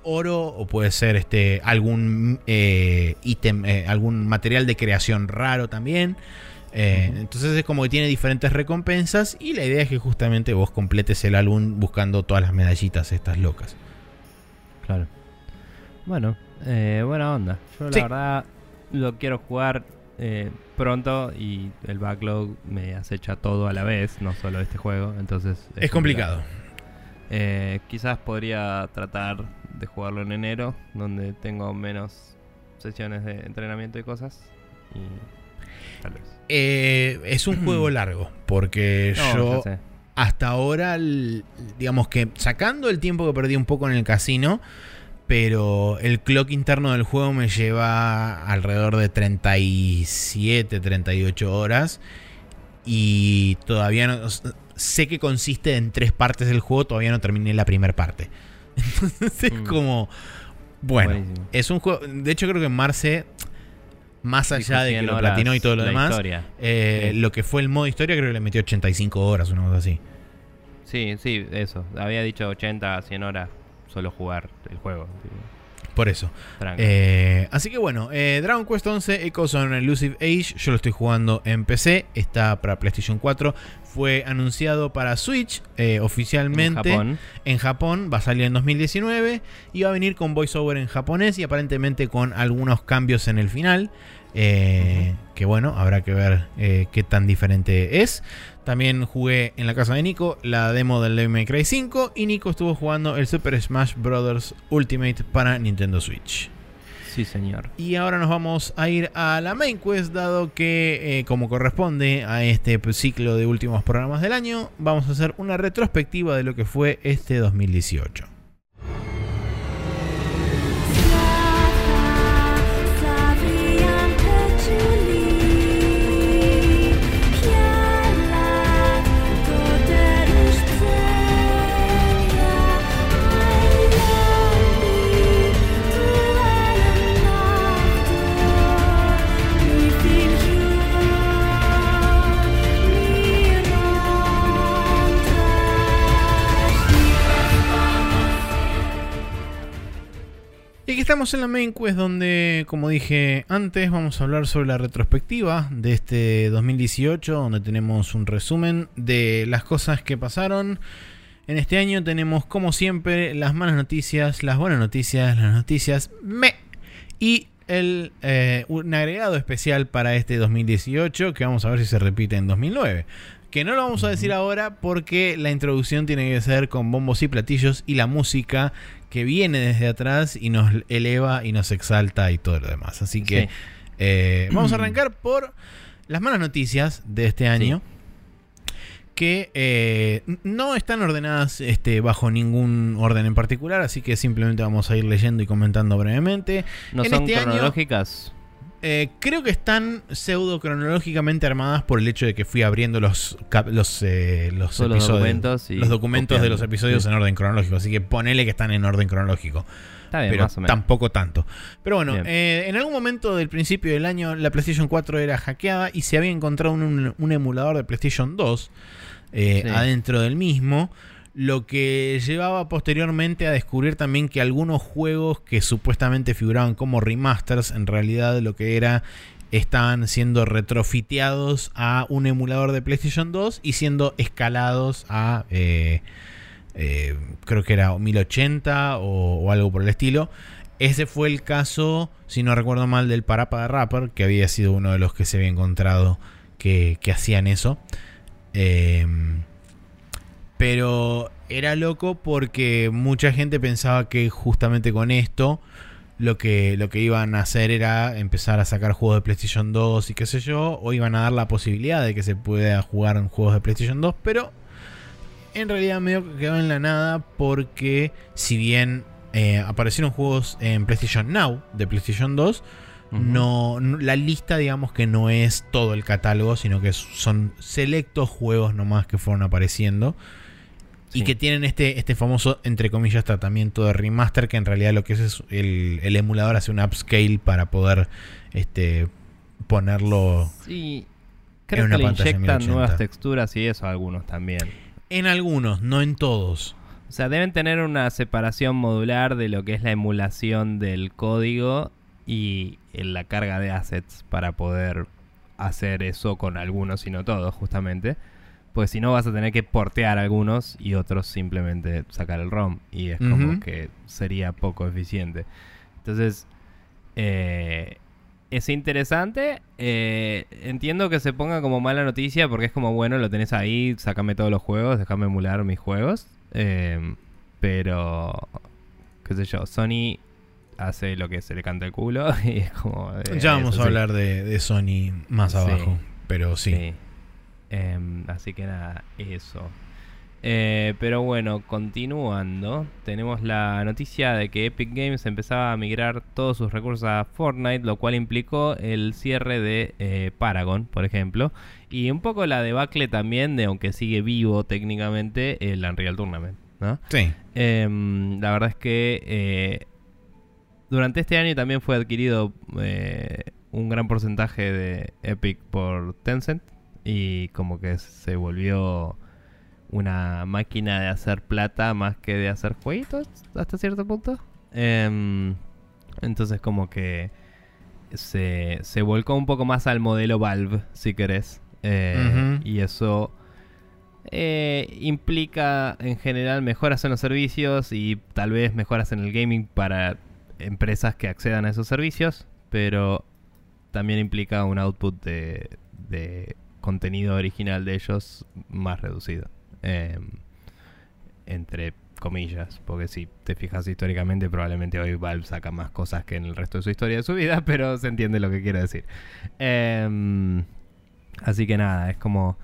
oro, o puede ser este, algún ítem, algún material de creación raro también. Eh, entonces es como que tiene diferentes recompensas y la idea es que justamente vos completes el álbum buscando todas las medallitas estas locas.
Claro. Bueno, eh, buena onda. Yo la verdad lo quiero jugar eh, pronto y el backlog me acecha todo a la vez, no solo este juego, entonces...
Es, complicado.
quizás podría tratar de jugarlo en enero, donde tengo menos sesiones de entrenamiento y cosas. Y
tal vez. Eh, es un juego largo, porque yo hasta ahora, digamos que sacando el tiempo que perdí un poco en el casino, pero el clock interno del juego me lleva alrededor de 37, 38 horas. Y todavía no. Sé que consiste en tres partes del juego, todavía no terminé la primera parte. Entonces es mm. como. Bueno, es un juego. De hecho, creo que Marce más allá de que lo platinó y todo lo demás, eh, lo que fue el modo historia creo que le metió 85 horas, una cosa así.
Sí, sí, eso. Había dicho 80, 100 horas solo jugar el juego.
Por eso. Eh, así que bueno, eh, Dragon Quest 11 Echoes on Elusive Age, yo lo estoy jugando en PC, está para PlayStation 4, fue anunciado para Switch oficialmente en Japón. va a salir en 2019 y va a venir con voiceover en japonés y aparentemente con algunos cambios en el final. Eh, que bueno, habrá que ver eh, qué tan diferente es. También jugué en la casa de Nico la demo del Devil May Cry 5 y Nico estuvo jugando el Super Smash Bros. Ultimate para Nintendo Switch.
Sí, señor.
Y ahora nos vamos a ir a la main quest, dado que, eh, como corresponde a este ciclo de últimos programas del año, vamos a hacer una retrospectiva de lo que fue este 2018. Estamos en la main quest donde, como dije antes, vamos a hablar sobre la retrospectiva de este 2018, donde tenemos un resumen de las cosas que pasaron. En este año tenemos, como siempre, las malas noticias, las buenas noticias, las noticias me y el, eh, un agregado especial para este 2018 que vamos a ver si se repite en 2009. Que no lo vamos a decir ahora porque la introducción tiene que ser con bombos y platillos y la música que viene desde atrás y nos eleva y nos exalta y todo lo demás. Así que
Sí.
eh, vamos a arrancar por las malas noticias de este año. Que eh, no están ordenadas este, bajo ningún orden en particular, así que simplemente vamos a ir leyendo y comentando brevemente.
¿No
en
son
este año-
cronológicas?
Eh, creo que están pseudo cronológicamente armadas por el hecho de que fui abriendo los, los, eh, los
documentos
los documentos de los episodios
Sí.
en orden cronológico, así que ponele que están en orden cronológico
Está bien,
pero
más o menos.
tampoco tanto. Pero bueno, eh, en algún momento del principio del año la PlayStation 4 era hackeada y se había encontrado un, un emulador de PlayStation 2 eh,
Sí.
adentro del mismo. Lo que llevaba posteriormente a descubrir también que algunos juegos que supuestamente figuraban como remasters, en realidad lo que era estaban siendo retrofiteados a un emulador de PlayStation 2 y siendo escalados a eh, eh, creo que era 1080 o, algo por el estilo. Ese fue el caso, si no recuerdo mal, del Parapa de Rapper, que había sido uno de los que se había encontrado que, que hacían eso. Eh, pero era loco porque mucha gente pensaba que justamente con esto lo que, lo que iban a hacer era empezar a sacar juegos de PlayStation 2 y qué sé yo, o iban a dar la posibilidad de que se pueda jugar en juegos de PlayStation 2, pero en realidad medio que quedó en la nada porque si bien eh, aparecieron juegos en PlayStation Now de PlayStation 2,
Ujú.
no, no- la lista digamos que no es todo el catálogo, sino que son selectos juegos nomás que fueron apareciendo. Y que tienen este, este famoso, entre comillas, tratamiento de remaster, que en realidad lo que es es el, el emulador hace un upscale para poder este, ponerlo
Sí.
en
Creo
una
que le
pantalla
inyectan
1080.
nuevas texturas y eso a algunos también.
en algunos, no en todos.
O sea, deben tener una separación modular de lo que es la emulación del código y en la carga de assets para poder hacer eso con algunos y no todos, justamente. Pues si no vas a tener que portear algunos y otros simplemente sacar el ROM. Y es como que sería poco eficiente. Entonces, eh, es interesante. eh, entiendo que se ponga como mala noticia porque es como, bueno, lo tenés ahí, sácame todos los juegos, déjame emular mis juegos. eh, pero, qué sé yo, Sony hace lo que se le canta el culo y es como... eh,
ya vamos
eso
a
sí.
hablar de, de Sony más
Sí.
abajo, pero sí.
Sí. Em, así que nada, eso. Eh, pero bueno, continuando, tenemos la noticia de que Epic Games empezaba a migrar todos sus recursos a Fortnite, lo cual implicó el cierre de eh, Paragon, por ejemplo, y un poco la debacle también de, aunque sigue vivo técnicamente, el Unreal Tournament, ¿no?
Sí.
Em, la verdad es que eh, durante este año también fue adquirido un gran porcentaje de Epic por Tencent y como que se volvió una máquina de hacer plata más que de hacer jueguitos hasta cierto punto. Em, entonces como que se, se volcó un poco más al modelo Valve, si querés. Eh. Y eso eh, implica en general mejoras en los servicios y tal vez mejoras en el gaming para empresas que accedan a esos servicios, pero también implica un output de, de contenido original de ellos más reducido. Eh, entre comillas, porque si te fijas históricamente, probablemente hoy Valve saca más cosas que en el resto de su historia de su vida, pero se entiende lo que quiero decir. Em, así que nada, es como.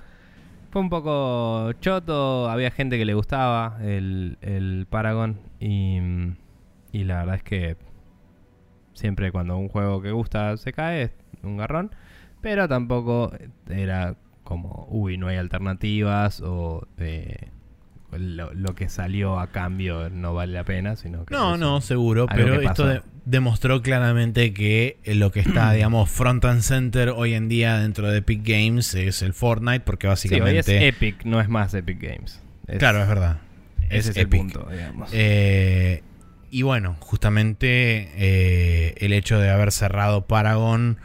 Fue un poco choto, había gente que le gustaba el, el Paragon y, y la verdad es que siempre cuando un juego que gusta se cae es un garrón, pero tampoco era como, uy, no hay alternativas o eh, lo, lo que salió a cambio no vale la pena, sino que...
No,
es
no, seguro, pero esto de- demostró claramente que eh, lo que está, digamos, front and center hoy en día dentro de Epic Games es el Fortnite, porque
Sí, hoy es
básicamente...
Epic, no es más Epic Games. Es-
claro, es verdad.
Ese es,
es
el
Epic.
punto, digamos.
Eh, y bueno, justamente eh, el hecho de haber cerrado Paragon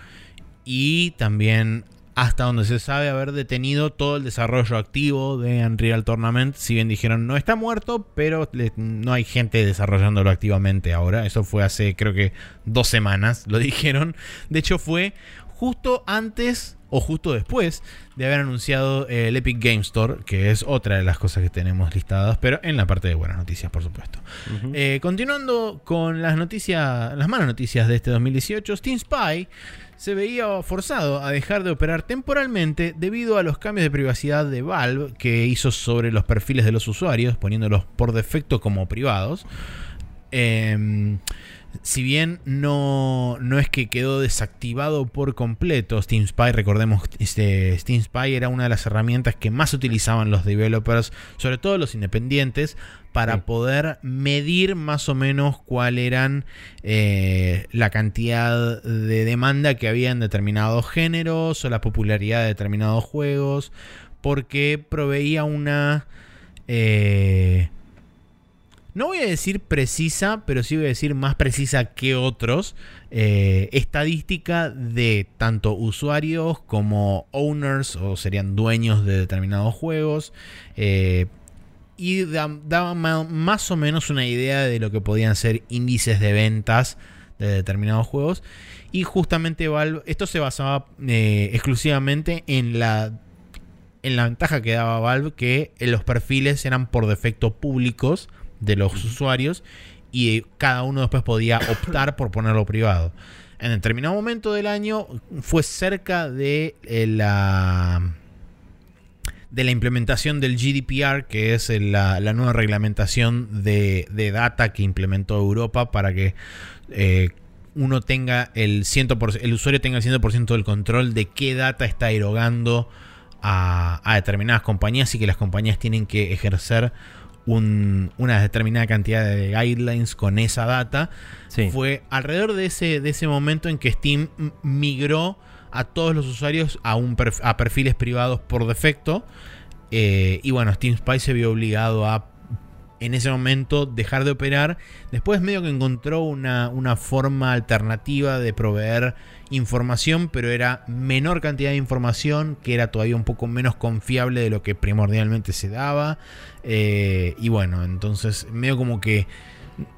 y también hasta donde se sabe haber detenido todo el desarrollo activo de Unreal Tournament. Si bien dijeron no está muerto, pero no hay gente desarrollándolo activamente ahora. Eso fue hace creo que dos semanas, lo dijeron. De hecho fue justo antes o justo después de haber anunciado el Epic Game Store, que es otra de las cosas que tenemos listadas, pero en la parte de buenas noticias, por supuesto. Eh, continuando con las noticias, las malas noticias de este 2018, Steam Spy se veía forzado a dejar de operar temporalmente debido a los cambios de privacidad de Valve que hizo sobre los perfiles de los usuarios, poniéndolos por defecto como privados. Eh, si bien no, no es que quedó desactivado por completo Steam Spy, recordemos que este, Steam Spy era una de las herramientas que más utilizaban los developers, sobre todo los independientes, para poder medir más o menos cuál eran eh, la cantidad de demanda que había en determinados géneros o la popularidad de determinados juegos, porque proveía una... Eh, no voy a decir precisa, pero sí voy a decir más precisa que otros, eh, estadística de tanto usuarios como owners o serían dueños de determinados juegos. Eh, y daba más o menos una idea de lo que podían ser índices de ventas de determinados juegos. Y justamente Valve, esto se basaba eh, exclusivamente en la, en la ventaja que daba Valve, que los perfiles eran por defecto públicos de los usuarios y cada uno después podía optar por ponerlo privado. En determinado momento del año fue cerca de eh, la de la implementación del GDPR, que es la, nueva reglamentación de, data que implementó Europa para que eh, uno tenga el 100%, el usuario tenga el 100% del control de qué data está erogando a, a determinadas compañías y que las compañías tienen que ejercer una determinada cantidad de guidelines con esa data. Fue alrededor de ese, de ese momento en que Steam migró a todos los usuarios a, un a perfiles privados por defecto. Eh, y bueno, Steam Spy se vio obligado a en ese momento dejar de operar. Después medio que encontró una, una, forma alternativa de proveer información, pero era menor cantidad de información, que era todavía un poco menos confiable de lo que primordialmente se daba. Eh, y bueno, entonces medio como que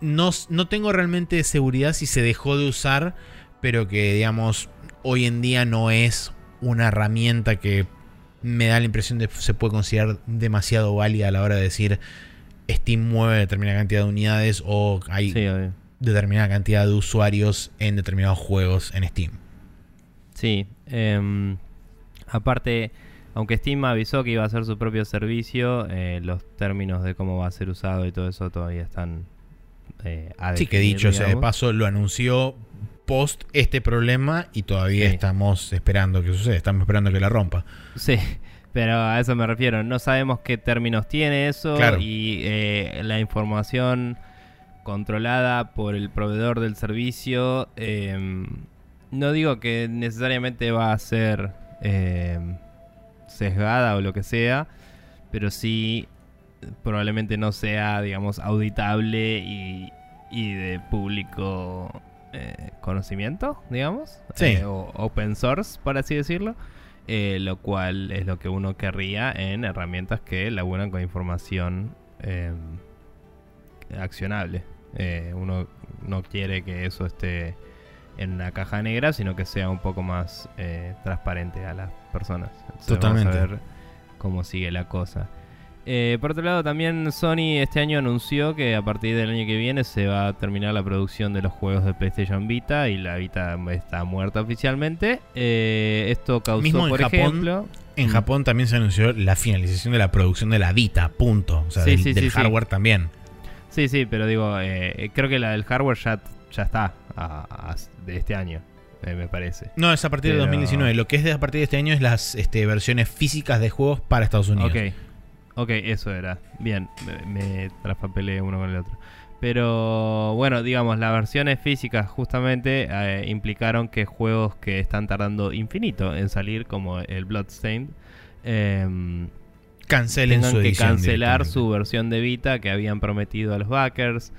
no, no tengo realmente seguridad si se dejó de usar, pero que digamos hoy en día no es una herramienta que me da la impresión de que se puede considerar demasiado válida a la hora de decir Steam mueve determinada cantidad de unidades o hay determinada cantidad de usuarios en determinados juegos en Steam.
Sí, em, aparte, aunque Steam avisó que iba a hacer su propio servicio, eh, los términos de cómo va a ser usado y todo eso todavía están
eh, Sí, que dicho sea de paso, lo anunció post este problema y todavía estamos esperando que suceda, estamos esperando que la rompa.
Sí, pero a eso me refiero. No sabemos qué términos tiene eso y eh, la información controlada por el proveedor del servicio. Em, no digo que necesariamente va a ser em, sesgada o lo que sea, pero sí probablemente no sea, digamos, auditable y, de público eh, conocimiento, digamos.
Sí.
Eh, o open source, por así decirlo. Eh, lo cual es lo que uno querría en herramientas que laburan con información em, accionable. Eh, uno no quiere que eso esté en una caja negra, sino que sea un poco más eh, transparente a las personas.
Totalmente.
Vamos a ver cómo sigue la cosa. Eh, por otro lado, también Sony este año anunció que a partir del año que viene se va a terminar la producción de los juegos de PlayStation Vita y la Vita está muerta oficialmente. Eh, esto causó, por ejemplo...
En Japón también se anunció la finalización de la producción de la Vita, punto. O sea, del, hardware también.
Sí, sí, pero digo, eh, creo que la del hardware ya, ya está de este año. me parece.
No, es a partir de 2019. Lo que es de a partir de este año es las este, versiones físicas de juegos para Estados Unidos.
Ok, Ok, eso era. Bien, me, traspapelé uno con el otro. Pero bueno, digamos, las versiones físicas justamente eh, implicaron que juegos que están tardando infinito en salir, como el Bloodstained, eh,
cancelen
su que cancelar su versión de Vita que habían prometido a los backers.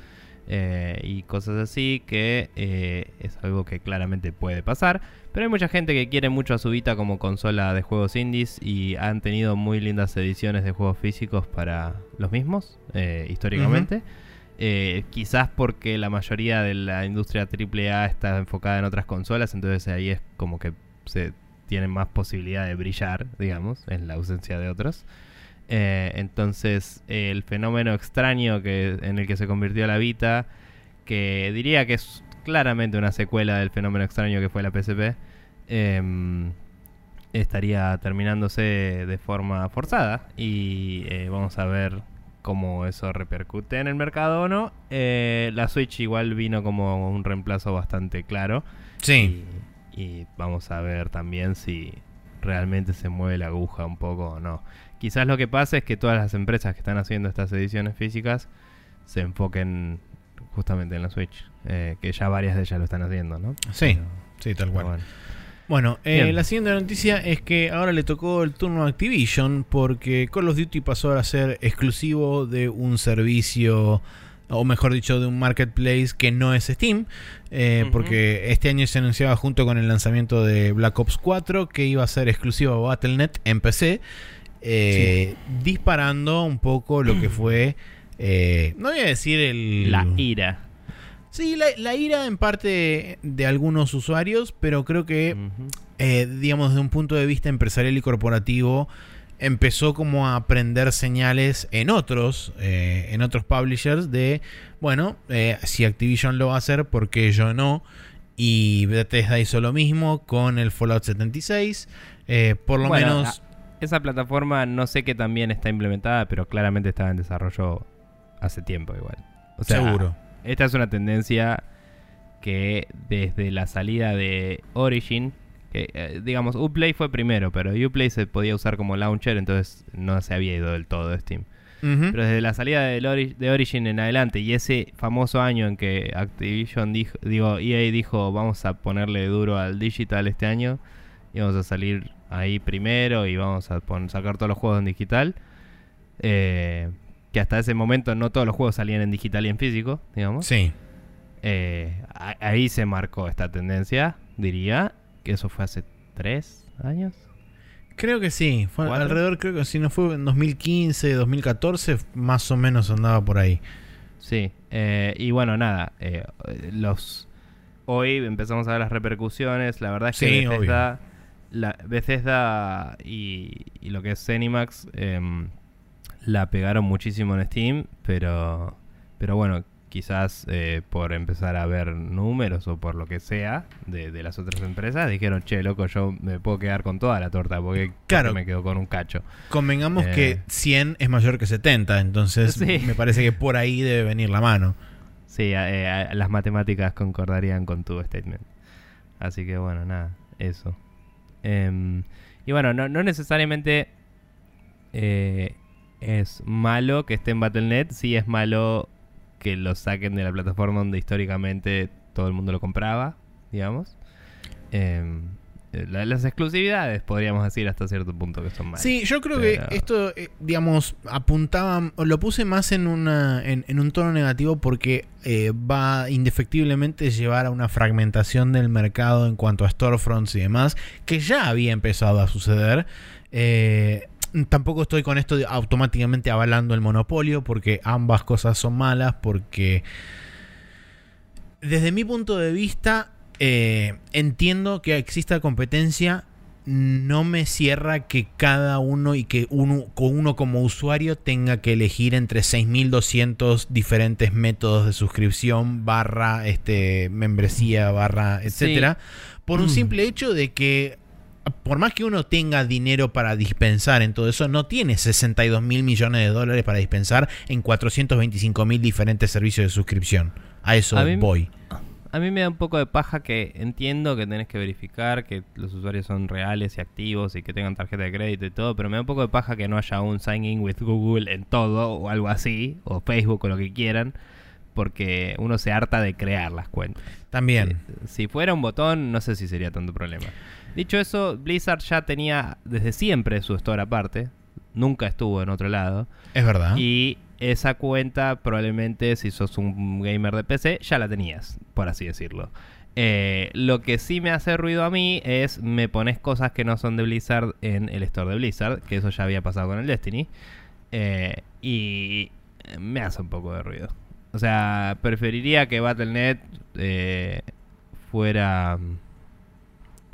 eh, y cosas así, que eh, es algo que claramente puede pasar. Pero hay mucha gente que quiere mucho a su Vita como consola de juegos indies y han tenido muy lindas ediciones de juegos físicos para los mismos, eh, históricamente. quizás porque la mayoría de la industria AAA está enfocada en otras consolas, entonces ahí es como que se tienen más posibilidad de brillar, digamos, en la ausencia de otros. Eh, entonces, el fenómeno extraño que, en el que se convirtió la Vita, que diría que es claramente una secuela del fenómeno extraño que fue la PSP, em, estaría terminándose de forma forzada. Y eh, vamos a ver cómo eso repercute en el mercado o no. Eh, la Switch igual vino como un reemplazo bastante claro.
Sí.
y vamos a ver también si realmente se mueve la aguja un poco o no. Quizás lo que pasa es que todas las empresas que están haciendo estas ediciones físicas se enfoquen justamente en la Switch, eh, que ya varias de ellas lo están haciendo, ¿no?
Sí, sí, tal cual. Bueno, eh, la siguiente noticia es que ahora le tocó el turno a Activision porque Call of Duty pasó a ser exclusivo de un servicio, o mejor dicho, de un marketplace que no es Steam, eh, porque este año se anunciaba junto con el lanzamiento de Black Ops 4 que iba a ser exclusivo a Battle.net en PC. Eh, disparando un poco lo que fue, eh, no voy a decir el...
La ira.
Sí, la, ira en parte de, algunos usuarios, pero creo que, eh, digamos, desde un punto de vista empresarial y corporativo, empezó como a aprender señales en otros, en otros publishers de, bueno, si Activision lo va a hacer, ¿por qué yo no? Y Bethesda hizo lo mismo con el Fallout 76. por lo menos
esa plataforma no sé qué también está implementada, pero claramente estaba en desarrollo hace tiempo igual.
Seguro.
Esta es una tendencia que desde la salida de Origin, que eh, digamos, Uplay fue primero, pero Uplay se podía usar como launcher, entonces no se había ido del todo de Steam. Pero desde la salida de, de, Origin en adelante y ese famoso año en que Activision dijo, digo, EA dijo, vamos a ponerle duro al digital este año y vamos a salir ahí primero y vamos a sacar todos los juegos en digital. Eh, que hasta ese momento no todos los juegos salían en digital y en físico, digamos.
Sí.
Eh, ahí se marcó esta tendencia, diría, que eso fue hace tres años.
Creo que sí, fue alrededor, creo que si no fue en 2015, 2014, más o menos andaba por ahí.
Sí, eh, y bueno, nada, los hoy empezamos a ver las repercusiones, la verdad es que sí, la Bethesda y, y lo que es Cenimax em, la pegaron muchísimo en Steam, pero, pero bueno, quizás eh, por empezar a ver números o por lo que sea de, las otras empresas, dijeron, che, loco, yo me puedo quedar con toda la torta porque claro, me quedo con un cacho.
Convengamos que 100 eh, es mayor que 70, entonces me parece que por ahí debe venir la mano.
Sí, eh, las matemáticas concordarían con tu statement. Así que bueno, nada, eso. Em, y bueno, no, necesariamente eh, es malo que esté en Battle.net, sí es malo que lo saquen de la plataforma donde históricamente todo el mundo lo compraba, digamos. Em, eh, las exclusividades, podríamos decir hasta cierto punto que son malas.
Sí, yo creo que esto, eh, digamos, apuntaba, lo puse más en, una, en, un tono negativo porque eh, va indefectiblemente llevar a una fragmentación del mercado en cuanto a storefronts y demás, que ya había empezado a suceder. Tampoco estoy con esto de automáticamente avalando el monopolio porque ambas cosas son malas porque desde mi punto de vista eh, entiendo que exista competencia. No me cierra que cada uno y que uno, uno como usuario tenga que elegir entre 6200 diferentes métodos de suscripción, barra este, membresía, barra, etcétera. Por un mm. simple hecho de que por más que uno tenga dinero para dispensar en todo eso, no tiene 62 mil millones de dólares para dispensar en 425 mil diferentes servicios de suscripción. A eso voy
a mí me da un poco de paja que entiendo que tenés que verificar que los usuarios son reales y activos y que tengan tarjeta de crédito y todo, pero me da un poco de paja que no haya un sign in with Google en todo o algo así, o Facebook o lo que quieran, porque uno se harta de crear las cuentas.
También.
Si, fuera un botón, no sé si sería tanto problema. Dicho eso, Blizzard ya tenía desde siempre su store aparte. nunca estuvo en otro lado.
Es verdad.
Y esa cuenta probablemente si sos un gamer de PC ya la tenías, por así decirlo. Eh, lo que sí me hace ruido a mí es me pones cosas que no son de Blizzard en el store de Blizzard, que eso ya había pasado con el Destiny. Eh, y me hace un poco de ruido. O sea, preferiría que Battle.net eh, fuera.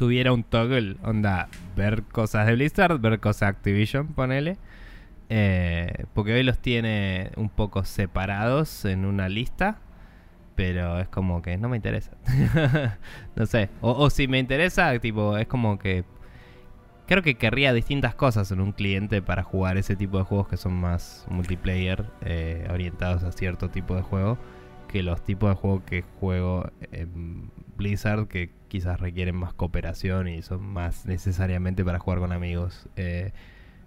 Tuviera un toggle, onda, ver cosas de Blizzard, ver cosas de Activision, ponele. Eh, porque hoy los tiene un poco separados en una lista. Pero es como que no me interesa. no sé. O, si me interesa, tipo, es como que creo que querría distintas cosas en un cliente para jugar ese tipo de juegos que son más multiplayer, eh, orientados a cierto tipo de juego, que los tipos de juegos que juego en Blizzard, que quizás requieren más cooperación y son más necesariamente para jugar con amigos. Eh,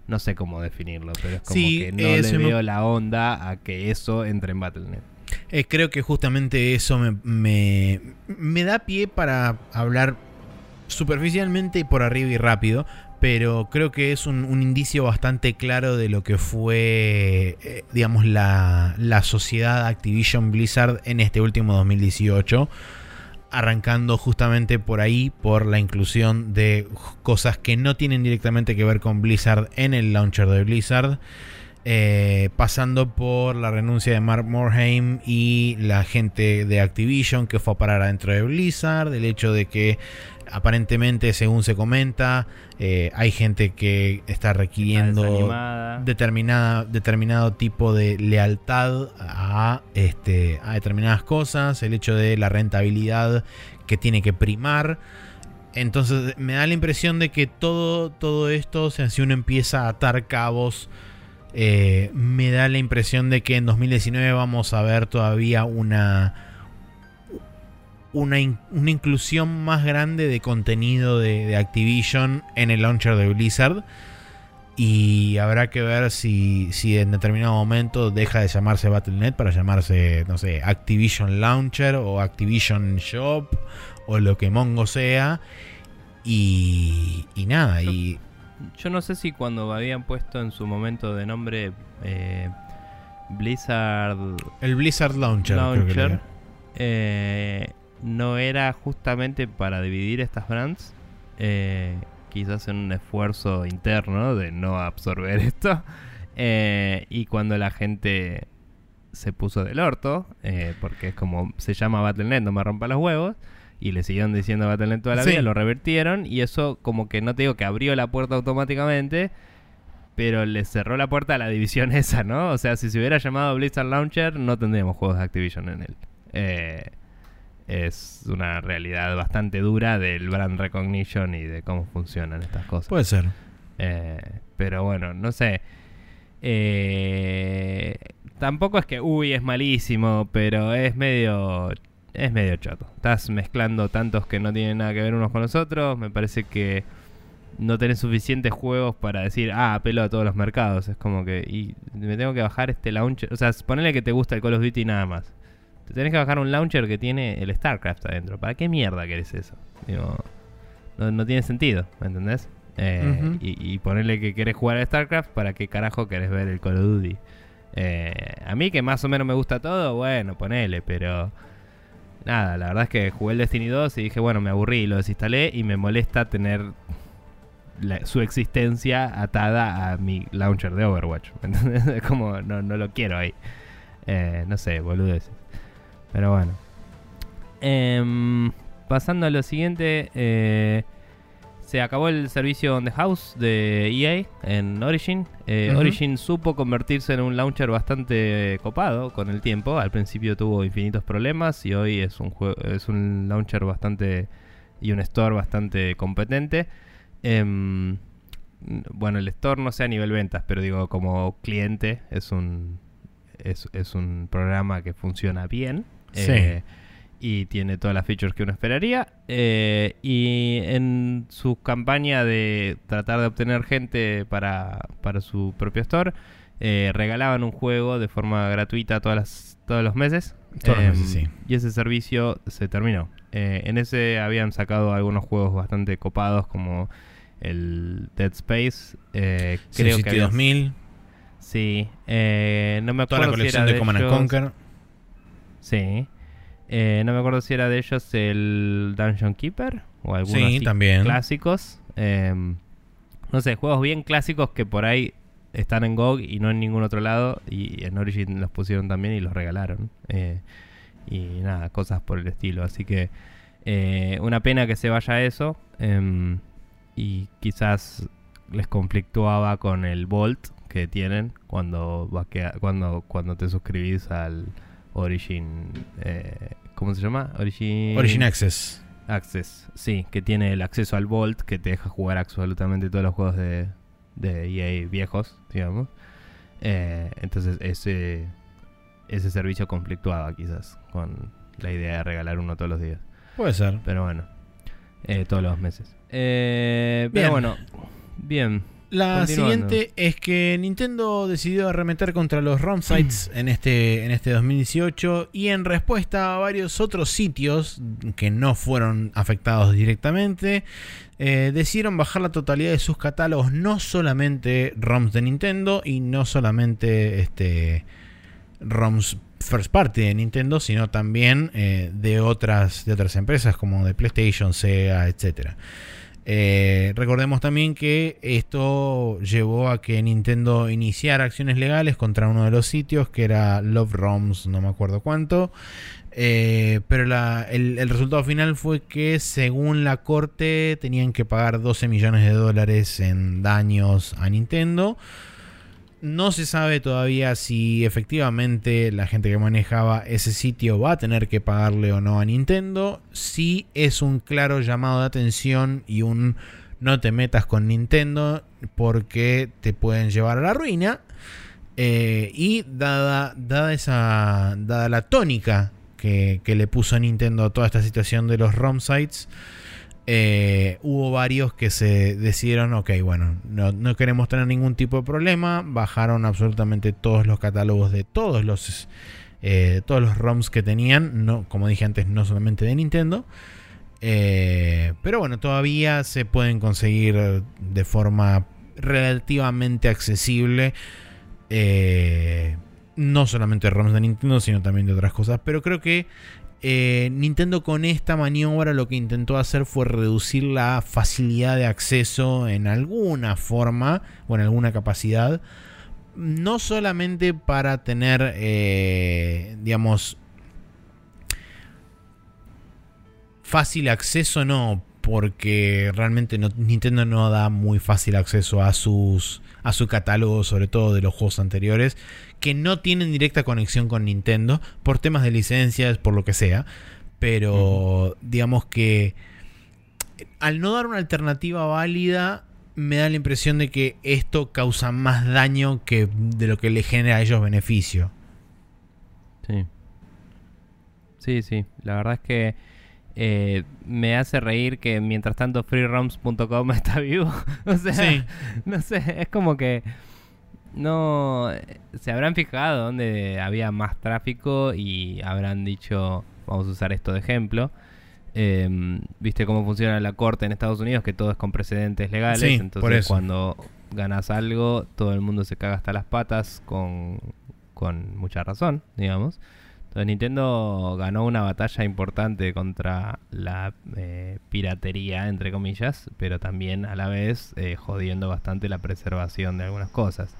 no sé cómo definirlo, pero es como que no le veo la onda a que eso entre en Battle.net.
Eh, creo que justamente eso me, me, me da pie para hablar superficialmente y por arriba y rápido, pero creo que es un, indicio bastante claro de lo que fue, eh, digamos, la, la, sociedad Activision Blizzard en este último 2018. Arrancando justamente por ahí, por la inclusión de cosas que no tienen directamente que ver con Blizzard en el launcher de Blizzard. Eh, pasando por la renuncia de Mark Morheim y la gente de Activision que fue a parar adentro de Blizzard, el hecho de que aparentemente, según se comenta, eh, hay gente que está requiriendo determinada, determinado tipo de lealtad a, este, a determinadas cosas, el hecho de la rentabilidad que tiene que primar. Entonces me da la impresión de que todo, todo esto, si uno empieza a atar cabos, eh, me da la impresión de que en 2019 vamos a ver todavía una una, inclusión más grande de contenido de, Activision en el launcher de Blizzard. Y habrá que ver si, si en determinado momento deja de llamarse Battle.net para llamarse, no sé, Activision Launcher o Activision Shop o lo que Mongo sea. Y, y nada, y...
Yo no sé si cuando habían puesto en su momento de nombre eh, Blizzard...
El Blizzard Launcher.
Launcher eh, no era justamente para dividir estas brands. Eh, quizás en un esfuerzo interno de no absorber esto. Y cuando la gente se puso del orto, porque es como se llama Battle.net, no me rompa los huevos, y le siguieron diciendo Battle.net toda la vida, lo revertieron, y eso como que no te digo que abrió la puerta automáticamente, pero le cerró la puerta a la división esa, ¿no? O sea, si se hubiera llamado Blizzard Launcher, no tendríamos juegos de Activision en él. Eh, es una realidad bastante dura del brand recognition y de cómo funcionan estas cosas.
Puede ser.
Eh, pero bueno, no sé. Eh, tampoco es que, uy, es malísimo, pero es medio... Es medio chato. Estás mezclando tantos que no tienen nada que ver unos con los otros. Me parece que no tenés suficientes juegos para decir, ah, apelo a todos los mercados. Es como que, y me tengo que bajar este launcher. O sea, ponele que te gusta el Call of Duty nada más. Te tenés que bajar un launcher que tiene el StarCraft adentro. ¿Para qué mierda querés eso? no, tiene sentido, ¿me entendés? Eh, y, ponerle que querés jugar a StarCraft, ¿para qué carajo querés ver el Call of Duty? Eh, a mí que más o menos me gusta todo, bueno, ponele, pero... Nada, la verdad es que jugué el Destiny 2 y dije, bueno, me aburrí y lo desinstalé y me molesta tener su existencia atada a mi launcher de Overwatch. ¿Me? Como no, no lo quiero ahí. Eh, no sé, boludeces. Pero bueno. Em, pasando a lo siguiente. Eh, se acabó el servicio on the house de EA en Origin. Eh, Origin supo convertirse en un launcher bastante copado con el tiempo. Al principio tuvo infinitos problemas y hoy es un, es un launcher bastante y un store bastante competente. Em, bueno, el store no sé a nivel ventas, pero digo como cliente es un es, es un programa que funciona bien. Eh, y tiene todas las features que uno esperaría. Eh, y en su campaña de tratar de obtener gente para, para su propio store, eh, regalaban un juego de forma gratuita todas todos los meses.
Em,
y ese servicio se terminó. en ese habían sacado algunos juegos bastante copados como el Dead Space. Eh, creo que había-
2000,
Sí, eh, no me
toda
acuerdo
la
si era
colección de Command and
ellos-
Conquer.
Sí. Eh, no me acuerdo si era de ellos el Dungeon Keeper o algunos
Sí, también.
clásicos. Em, no sé, juegos bien clásicos que por ahí están en GOG y no en ningún otro lado. Y en Origin los pusieron también y los regalaron. Eh, y nada, cosas por el estilo. Así que eh, una pena que se vaya eso. em, y quizás les conflictuaba con el Vault que tienen cuando, vaquea- cuando, cuando te suscribís al Origin. eh, ¿Cómo se llama? Origin,
Origin Access.
Access, sí, que tiene el acceso al Vault que te deja jugar absolutamente todos los juegos de, de EA viejos, digamos. Eh, entonces ese, ese servicio conflictuaba quizás con la idea de regalar uno todos los días.
Puede ser.
Pero bueno, eh, todos los meses. Eh, pero
Bien.
bueno, bien.
La siguiente es que Nintendo decidió arremeter contra los ROM sites en este, en este 2018 y en respuesta a varios otros sitios que no fueron afectados directamente, eh, decidieron bajar la totalidad de sus catálogos, no solamente ROMs de Nintendo y no solamente este, ROMs first party de Nintendo, sino también eh, de, otras, de otras empresas como de PlayStation, Sega, etcétera. Eh, recordemos también que esto llevó a que Nintendo iniciara acciones legales contra uno de los sitios, que era Love ROMs, no me acuerdo cuánto. Eh, pero el resultado final fue que según la corte tenían que pagar 12 millones de dólares en daños a Nintendo. No se sabe todavía si efectivamente la gente que manejaba ese sitio va a tener que pagarle o no a Nintendo. Sí es un claro llamado de atención y un no te metas con Nintendo porque te pueden llevar a la ruina. Eh, y dada, dada, esa, dada la tónica que, que le puso Nintendo a toda esta situación de los ROM sites, eh, hubo varios que se decidieron, ok, bueno, no, no queremos tener ningún tipo de problema, bajaron absolutamente todos los catálogos de todos los, eh, todos los ROMs que tenían, no, como dije antes, no solamente de Nintendo. Eh, pero bueno, todavía se pueden conseguir de forma relativamente accesible. no solamente ROMs de Nintendo, sino también de otras cosas. Pero creo que eh, Nintendo con esta maniobra lo que intentó hacer fue reducir la facilidad de acceso en alguna forma o en alguna capacidad. No solamente para tener, eh, digamos, fácil acceso, no, porque realmente Nintendo no da muy fácil acceso a sus a su catálogo, sobre todo de los juegos anteriores, que no tienen directa conexión con Nintendo por temas de licencias, por lo que sea, pero digamos que al no dar una alternativa válida me da la impresión de que esto causa más daño que de lo que le genera a ellos beneficio.
Sí. Sí, sí. La verdad es que eh, me hace reír que mientras tanto freeroms.com está vivo. o sea,
Sí.
no sé, es como que no se habrán fijado donde había más tráfico y habrán dicho, vamos a usar esto de ejemplo. Em, Viste cómo funciona la corte en Estados Unidos, que todo es con precedentes legales.
Sí,
entonces cuando ganas algo, todo el mundo se caga hasta las patas con, con mucha razón, digamos. Entonces Nintendo ganó una batalla importante contra la eh, piratería, entre comillas, pero también a la vez eh, jodiendo bastante la preservación de algunas cosas.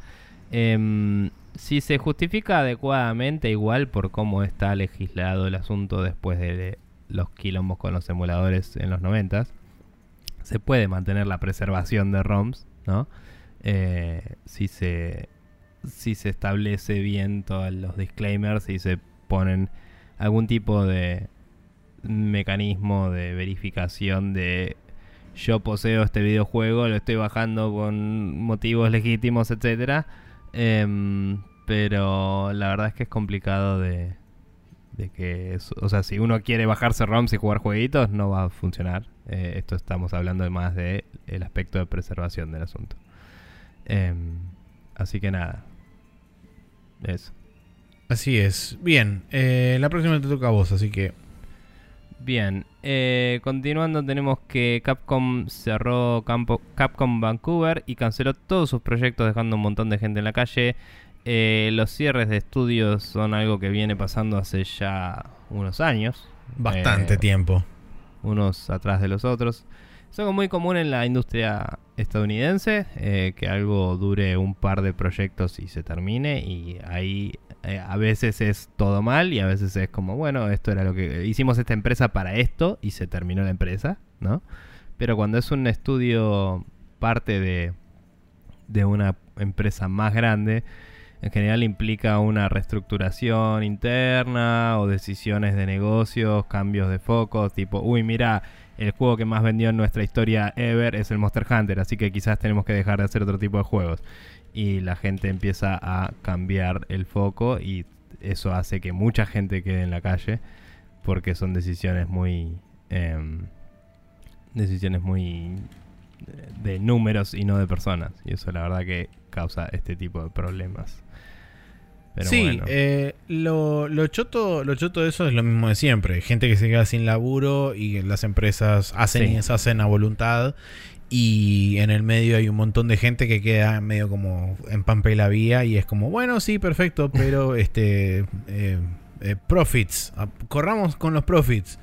Em, si se justifica adecuadamente, igual por cómo está legislado el asunto después de los quilombos con los emuladores en los 90, se puede mantener la preservación de ROMs, ¿no? Eh, si se si se establece bien todos los disclaimers y se ponen algún tipo de mecanismo de verificación de yo poseo este videojuego, lo estoy bajando con motivos legítimos, etcétera. Em, pero la verdad es que es complicado de, que, o sea, si uno quiere bajarse ROMs y jugar jueguitos, no va a funcionar. Eh, esto estamos hablando más de aspecto de preservación del asunto. Em, así que nada. Eso.
Así es. Bien, eh, la próxima te toca a vos, así que
Bien. eh, continuando tenemos que Capcom cerró campo, Capcom Vancouver y canceló todos sus proyectos dejando un montón de gente en la calle. Eh, los cierres de estudios son algo que viene pasando hace ya unos años.
Bastante
Eh,
tiempo.
unos atrás de los otros. Es algo muy común en la industria estadounidense, eh, que algo dure un par de proyectos y se termine, y ahí eh, a veces es todo mal y a veces es como, bueno, esto era lo que hicimos esta empresa para esto y se terminó la empresa, ¿no? Pero cuando es un estudio parte de, de una empresa más grande, en general implica una reestructuración interna o decisiones de negocios, cambios de focos, tipo, uy, mira, el juego que más vendió en nuestra historia ever es el Monster Hunter, así que quizás tenemos que dejar de hacer otro tipo de juegos. Y la gente empieza a cambiar el foco y eso hace que mucha gente quede en la calle porque son decisiones muy... em, decisiones muy eh, de números y no de personas. Y eso la verdad que causa este tipo de problemas. Pero
sí,
bueno.
eh, lo, lo, choto, lo choto de eso es lo mismo de siempre. Gente que se queda sin laburo y las empresas hacen
Sí.
y deshacen a voluntad. Y en el medio hay un montón de gente que queda medio como en pampa y la vía. Y es como, bueno, sí, perfecto, pero este eh, eh, profits. ah, Corramos con los profits.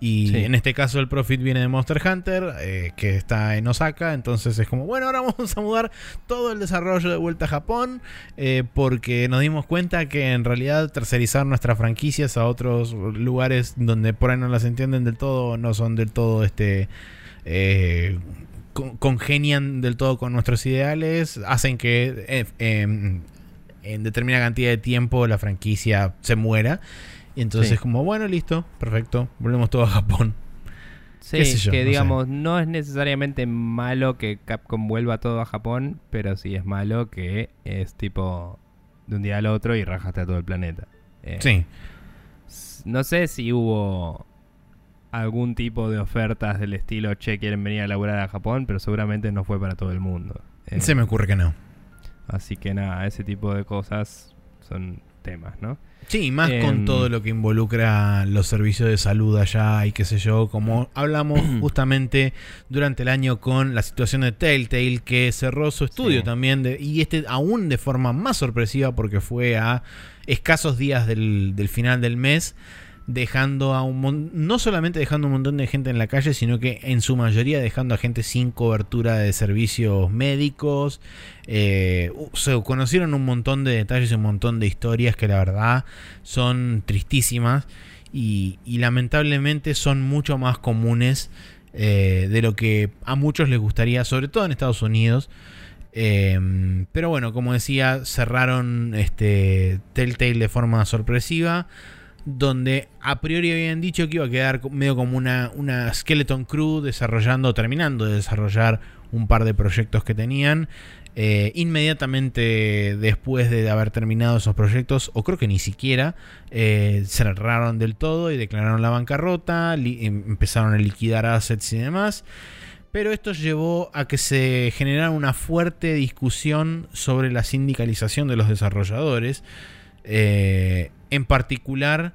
Y
Sí.
en este caso el profit viene de Monster Hunter, eh, que está en Osaka. Entonces es como, bueno, ahora vamos a mudar todo el desarrollo de vuelta a Japón. eh, porque nos dimos cuenta que en realidad tercerizar nuestras franquicias a otros lugares donde por ahí no las entienden del todo, no son del todo este... eh, con- congenian del todo con nuestros ideales, hacen que eh, em, en determinada cantidad de tiempo la franquicia se muera. Y entonces
Sí.
como, bueno, listo, perfecto, volvemos todo a Japón.
Sí,
yo,
que
no sé.
digamos, no es necesariamente malo que Capcom vuelva todo a Japón, pero sí es malo que es tipo de un día al otro y rajaste a todo el planeta. Eh,
Sí,
No sé si hubo algún tipo de ofertas del estilo, che, quieren venir a laburar a Japón, pero seguramente no fue para todo el mundo. Eh,
se me ocurre que no.
Así que nada, ese tipo de cosas son temas, ¿no?
Sí, más
Em,
con todo lo que involucra los servicios de salud allá y qué sé yo, como hablamos justamente durante el año con la situación de Telltale que cerró su estudio
Sí.
también de- y este aún de forma más sorpresiva porque fue a escasos días del, del final del mes dejando a un no solamente dejando un montón de gente en la calle sino que en su mayoría dejando a gente sin cobertura de servicios médicos eh, se conocieron un montón de detalles un montón de historias que la verdad son tristísimas y, lamentablemente son mucho más comunes eh, de lo que a muchos les gustaría, sobre todo en Estados Unidos. Eh, pero bueno, como decía, cerraron este Telltale de forma sorpresiva. Donde a priori habían dicho que iba a quedar medio como una, una Skeleton Crew desarrollando, terminando de desarrollar un par de proyectos que tenían. Eh, inmediatamente después de haber terminado esos proyectos, o creo que ni siquiera, eh, cerraron del todo y declararon la bancarrota, em- empezaron a liquidar assets y demás. Pero esto llevó a que se generara una fuerte discusión sobre la sindicalización de los desarrolladores. eh, en particular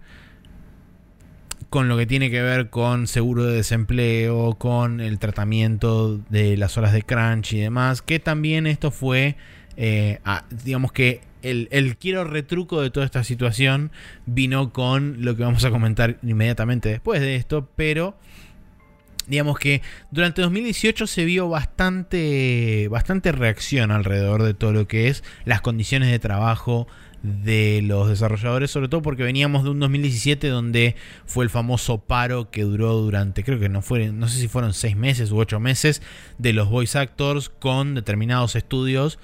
con lo que tiene que ver con seguro de desempleo, con el tratamiento de las horas de crunch y demás, que también esto fue, eh, digamos que el, el quiero retruco de toda esta situación vino con lo que vamos a comentar inmediatamente después de esto, pero digamos que durante 2018 se vio bastante, bastante reacción alrededor de todo lo que es las condiciones de trabajo de los desarrolladores, sobre todo porque veníamos de un 2017 donde fue el famoso paro que duró durante, creo que no fue, no sé si fueron seis meses u ocho meses, de los voice actors con determinados estudios.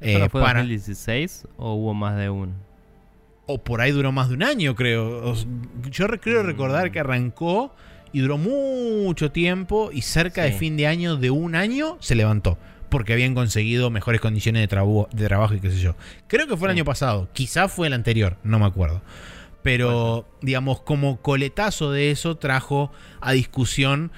eh,
¿Solo fue
para,
2016 o hubo más de uno?
o por ahí duró más de un año, creo. Yo re- creo recordar que arrancó y duró mucho tiempo y cerca de fin de año, de un año, se levantó. Porque habían conseguido mejores condiciones de, trabo- de trabajo y qué sé yo. Creo que fue el
Sí.
año pasado, quizá fue el anterior, no me acuerdo. Pero, digamos, como coletazo de eso trajo a discusión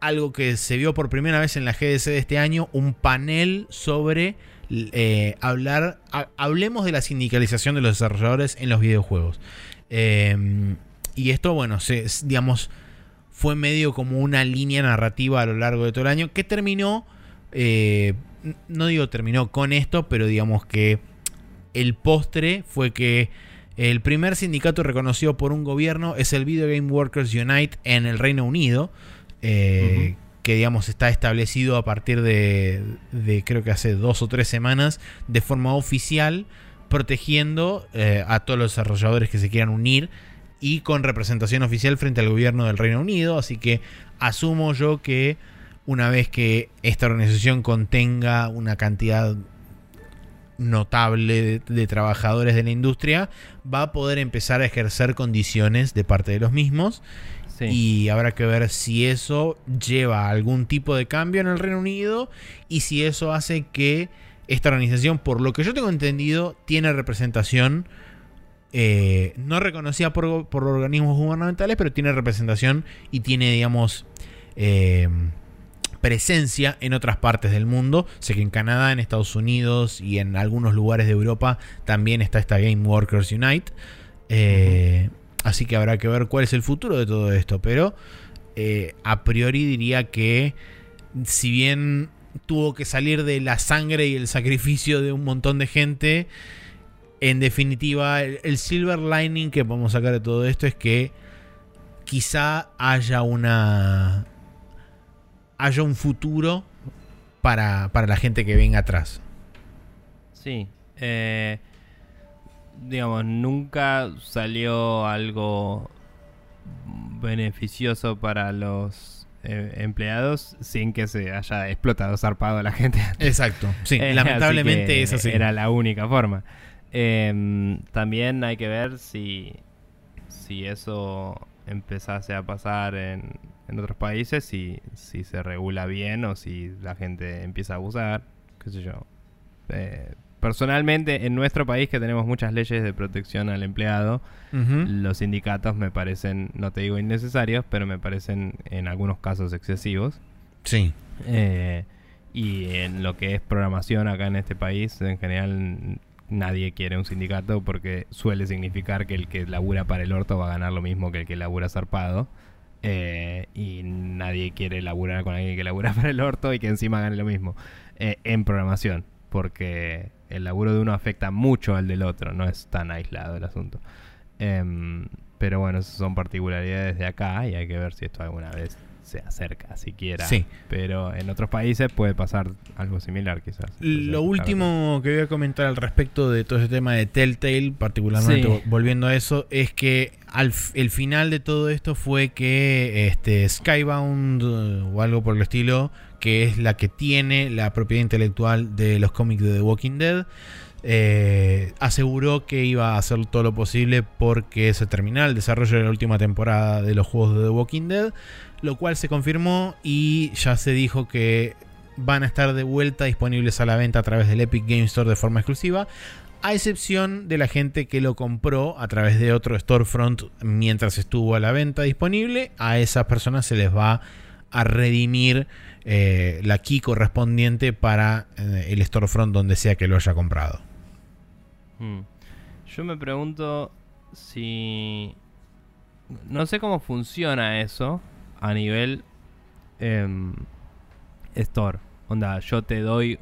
algo que se vio por primera vez en la GDC de este año, un panel sobre eh, hablar, ha- hablemos de la sindicalización de los desarrolladores en los videojuegos. Eh, y esto, bueno, se, digamos, fue medio como una línea narrativa a lo largo de todo el año que terminó, eh, no digo terminó con esto, pero digamos que el postre fue que el primer sindicato reconocido por un gobierno es el Video Game Workers Unite en el Reino Unido. Eh, que digamos está establecido a partir de, creo que hace dos o tres semanas de forma oficial protegiendo eh, a todos los desarrolladores que se quieran unir y con representación oficial frente al gobierno del Reino Unido así que asumo yo que una vez que esta organización contenga una cantidad notable de, trabajadores de la industria, va a poder empezar a ejercer condiciones de parte de los mismos. Y habrá que ver si eso lleva a algún tipo de cambio en el Reino Unido y si eso hace que esta organización, por lo que yo tengo entendido, tiene representación eh, no reconocida por, por, organismos gubernamentales, pero tiene representación y tiene, digamos, eh, presencia en otras partes del mundo. Sé que en Canadá, en Estados Unidos y en algunos lugares de Europa también está esta Game Workers Unite. Eh, así que habrá que ver cuál es el futuro de todo esto. Pero eh, a priori diría que si bien tuvo que salir de la sangre y el sacrificio de un montón de gente, en definitiva el silver lining que podemos sacar de todo esto es que quizá haya una haya un futuro para, la gente que venga atrás.
Sí. Eh, digamos, nunca salió algo beneficioso para los eh, empleados sin que se haya explotado zarpado a la gente.
Exacto, sí, eh, lamentablemente es así.
Era la única forma. Em, también hay que ver si, si eso empezase a pasar en, en otros países, si, si se regula bien o si la gente empieza a abusar, qué sé yo. Eh, personalmente, en nuestro país que tenemos muchas leyes de protección al empleado, los sindicatos me parecen, no te digo innecesarios, pero me parecen en algunos casos excesivos.
Sí.
Eh, y en lo que es programación acá en este país, en general nadie quiere un sindicato porque suele significar que el que labura para el orto va a ganar lo mismo que el que labura zarpado. Eh, y nadie quiere laburar con alguien que labura para el orto y que encima gane lo mismo eh, en programación, porque el laburo de uno afecta mucho al del otro, no es tan aislado el asunto. Em, pero bueno, esas son particularidades de acá y hay que ver si esto alguna vez se acerca siquiera.
Sí.
Pero en otros países puede pasar algo similar quizás.
Lo último que voy a comentar al respecto de todo ese tema de Telltale, particularmente volviendo a eso, es que al el final de todo esto fue que este Skybound uh, o algo por el estilo, que es la que tiene la propiedad intelectual de los cómics de The Walking Dead, eh, aseguró que iba a hacer todo lo posible porque se terminara el desarrollo de la última temporada de los juegos de The Walking Dead, lo cual se confirmó y ya se dijo que van a estar de vuelta disponibles a la venta a través del Epic Game Store de forma exclusiva, a excepción de la gente que lo compró a través de otro storefront mientras estuvo a la venta disponible, a esas personas se les va a redimir eh, la key correspondiente para eh, el storefront donde sea que lo haya comprado.
Hmm. Yo me pregunto si... No sé cómo funciona eso a nivel em, store. Onda, yo te doy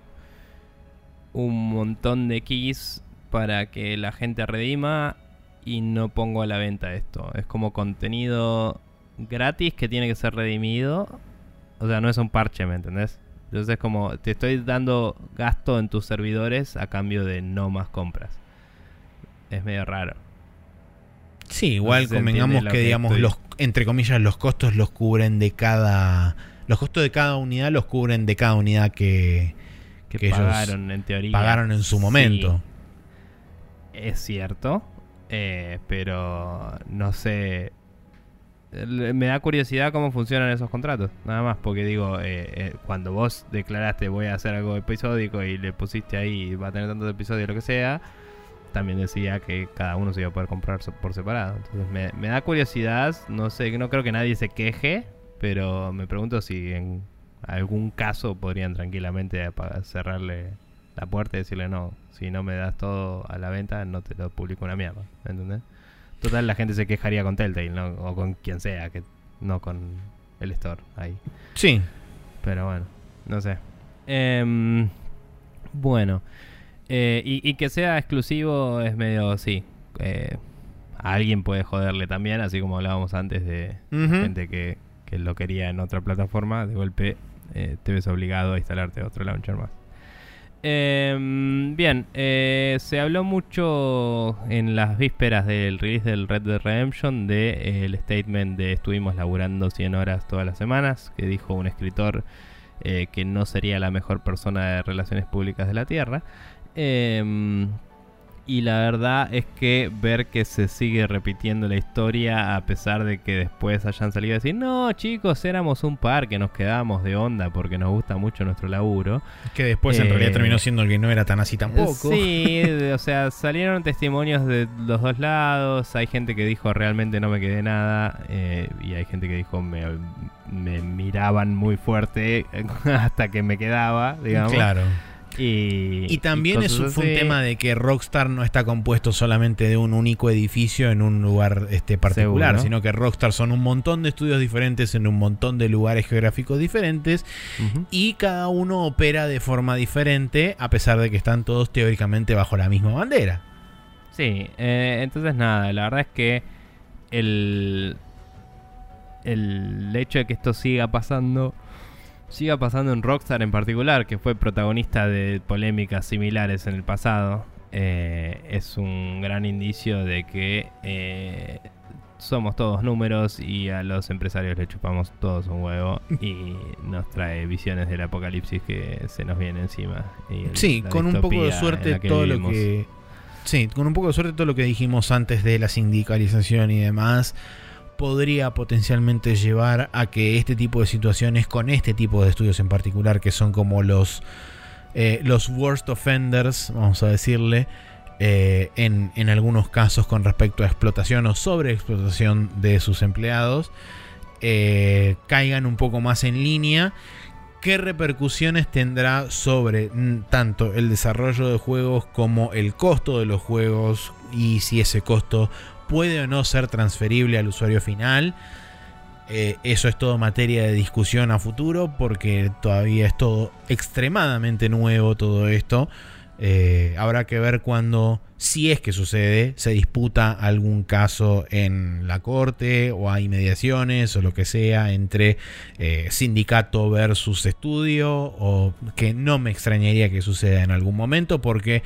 un montón de keys para que la gente redima y no pongo a la venta esto. Es como contenido gratis que tiene que ser redimido. O sea, no es un parche, ¿me entendés? Entonces es como te estoy dando gasto en tus servidores a cambio de no más compras es medio raro.
Sí, igual convengamos que, digamos, los, entre comillas, los costos los cubren de cada. Los costos de cada unidad los cubren de cada unidad que,
que, pagaron, en teoría.
Pagaron en su momento.
es cierto, eh, pero no sé. Me da curiosidad cómo funcionan esos contratos, nada más, porque digo, eh, eh, cuando vos declaraste voy a hacer algo episódico y le pusiste ahí va a tener tantos episodios, lo que sea, también decía que cada uno se iba a poder comprar por separado. Entonces me, da curiosidad, no sé, no creo que nadie se queje, pero me pregunto si en algún caso podrían tranquilamente cerrarle la puerta y decirle no, si no me das todo a la venta, no te lo publico una mierda, ¿entendés? Total, la gente se quejaría con Telltale, ¿no? O con quien sea, que no con el store ahí.
Sí.
Pero bueno, no sé. Em, bueno, eh, y, y que sea exclusivo es medio, sí. eh, a alguien puede joderle también, así como hablábamos antes de gente que, que lo quería en otra plataforma, de golpe eh, te ves obligado a instalarte otro launcher más. Em, bien, eh, se habló mucho en las vísperas del release del Red Dead Redemption de el statement de estuvimos laburando 100 horas todas las semanas, que dijo un escritor eh, que no sería la mejor persona de relaciones públicas de la Tierra. Em, y la verdad es que ver que se sigue repitiendo la historia a pesar de que después hayan salido a decir, no chicos, éramos un par que nos quedamos de onda porque nos gusta mucho nuestro laburo.
Que después en
Eh,
realidad terminó siendo el que no era tan así tampoco.
Sí, o sea, salieron testimonios de los dos lados. Hay gente que dijo realmente no me quedé nada. eh, y hay gente que dijo me, me miraban muy fuerte hasta que me quedaba, digamos.
Claro.
Y,
Y también eso fue un tema de que Rockstar no está compuesto solamente de un único edificio en un lugar este, particular,
Seguro.
sino que Rockstar son un montón de estudios diferentes en un montón de lugares geográficos diferentes y cada uno opera de forma diferente a pesar de que están todos teóricamente bajo la misma bandera.
Sí, eh, entonces nada, la verdad es que el, el hecho de que esto siga pasando, siga pasando en Rockstar en particular, que fue protagonista de polémicas similares en el pasado, eh, es un gran indicio de que eh, somos todos números y a los empresarios le chupamos todos un huevo y nos trae visiones del apocalipsis que se nos viene encima. y el-
Sí, con un poco de suerte todo
vivimos.
lo que Sí, con un poco de suerte todo lo que dijimos antes de la sindicalización y demás podría potencialmente llevar a que este tipo de situaciones con este tipo de estudios en particular que son como los eh, los worst offenders, vamos a decirle, eh, en, en algunos casos con respecto a explotación o sobreexplotación de sus empleados, eh, caigan un poco más en línea. ¿Qué repercusiones tendrá sobre mm, tanto el desarrollo de juegos como el costo de los juegos y si ese costo puede o no ser transferible al usuario final? Eh, eso es todo materia de discusión a futuro porque todavía es todo extremadamente nuevo todo esto. Eh, habrá que ver cuando, si es que sucede, se disputa algún caso en la corte o hay mediaciones o lo que sea entre eh, sindicato versus estudio o que no me extrañaría que suceda en algún momento porque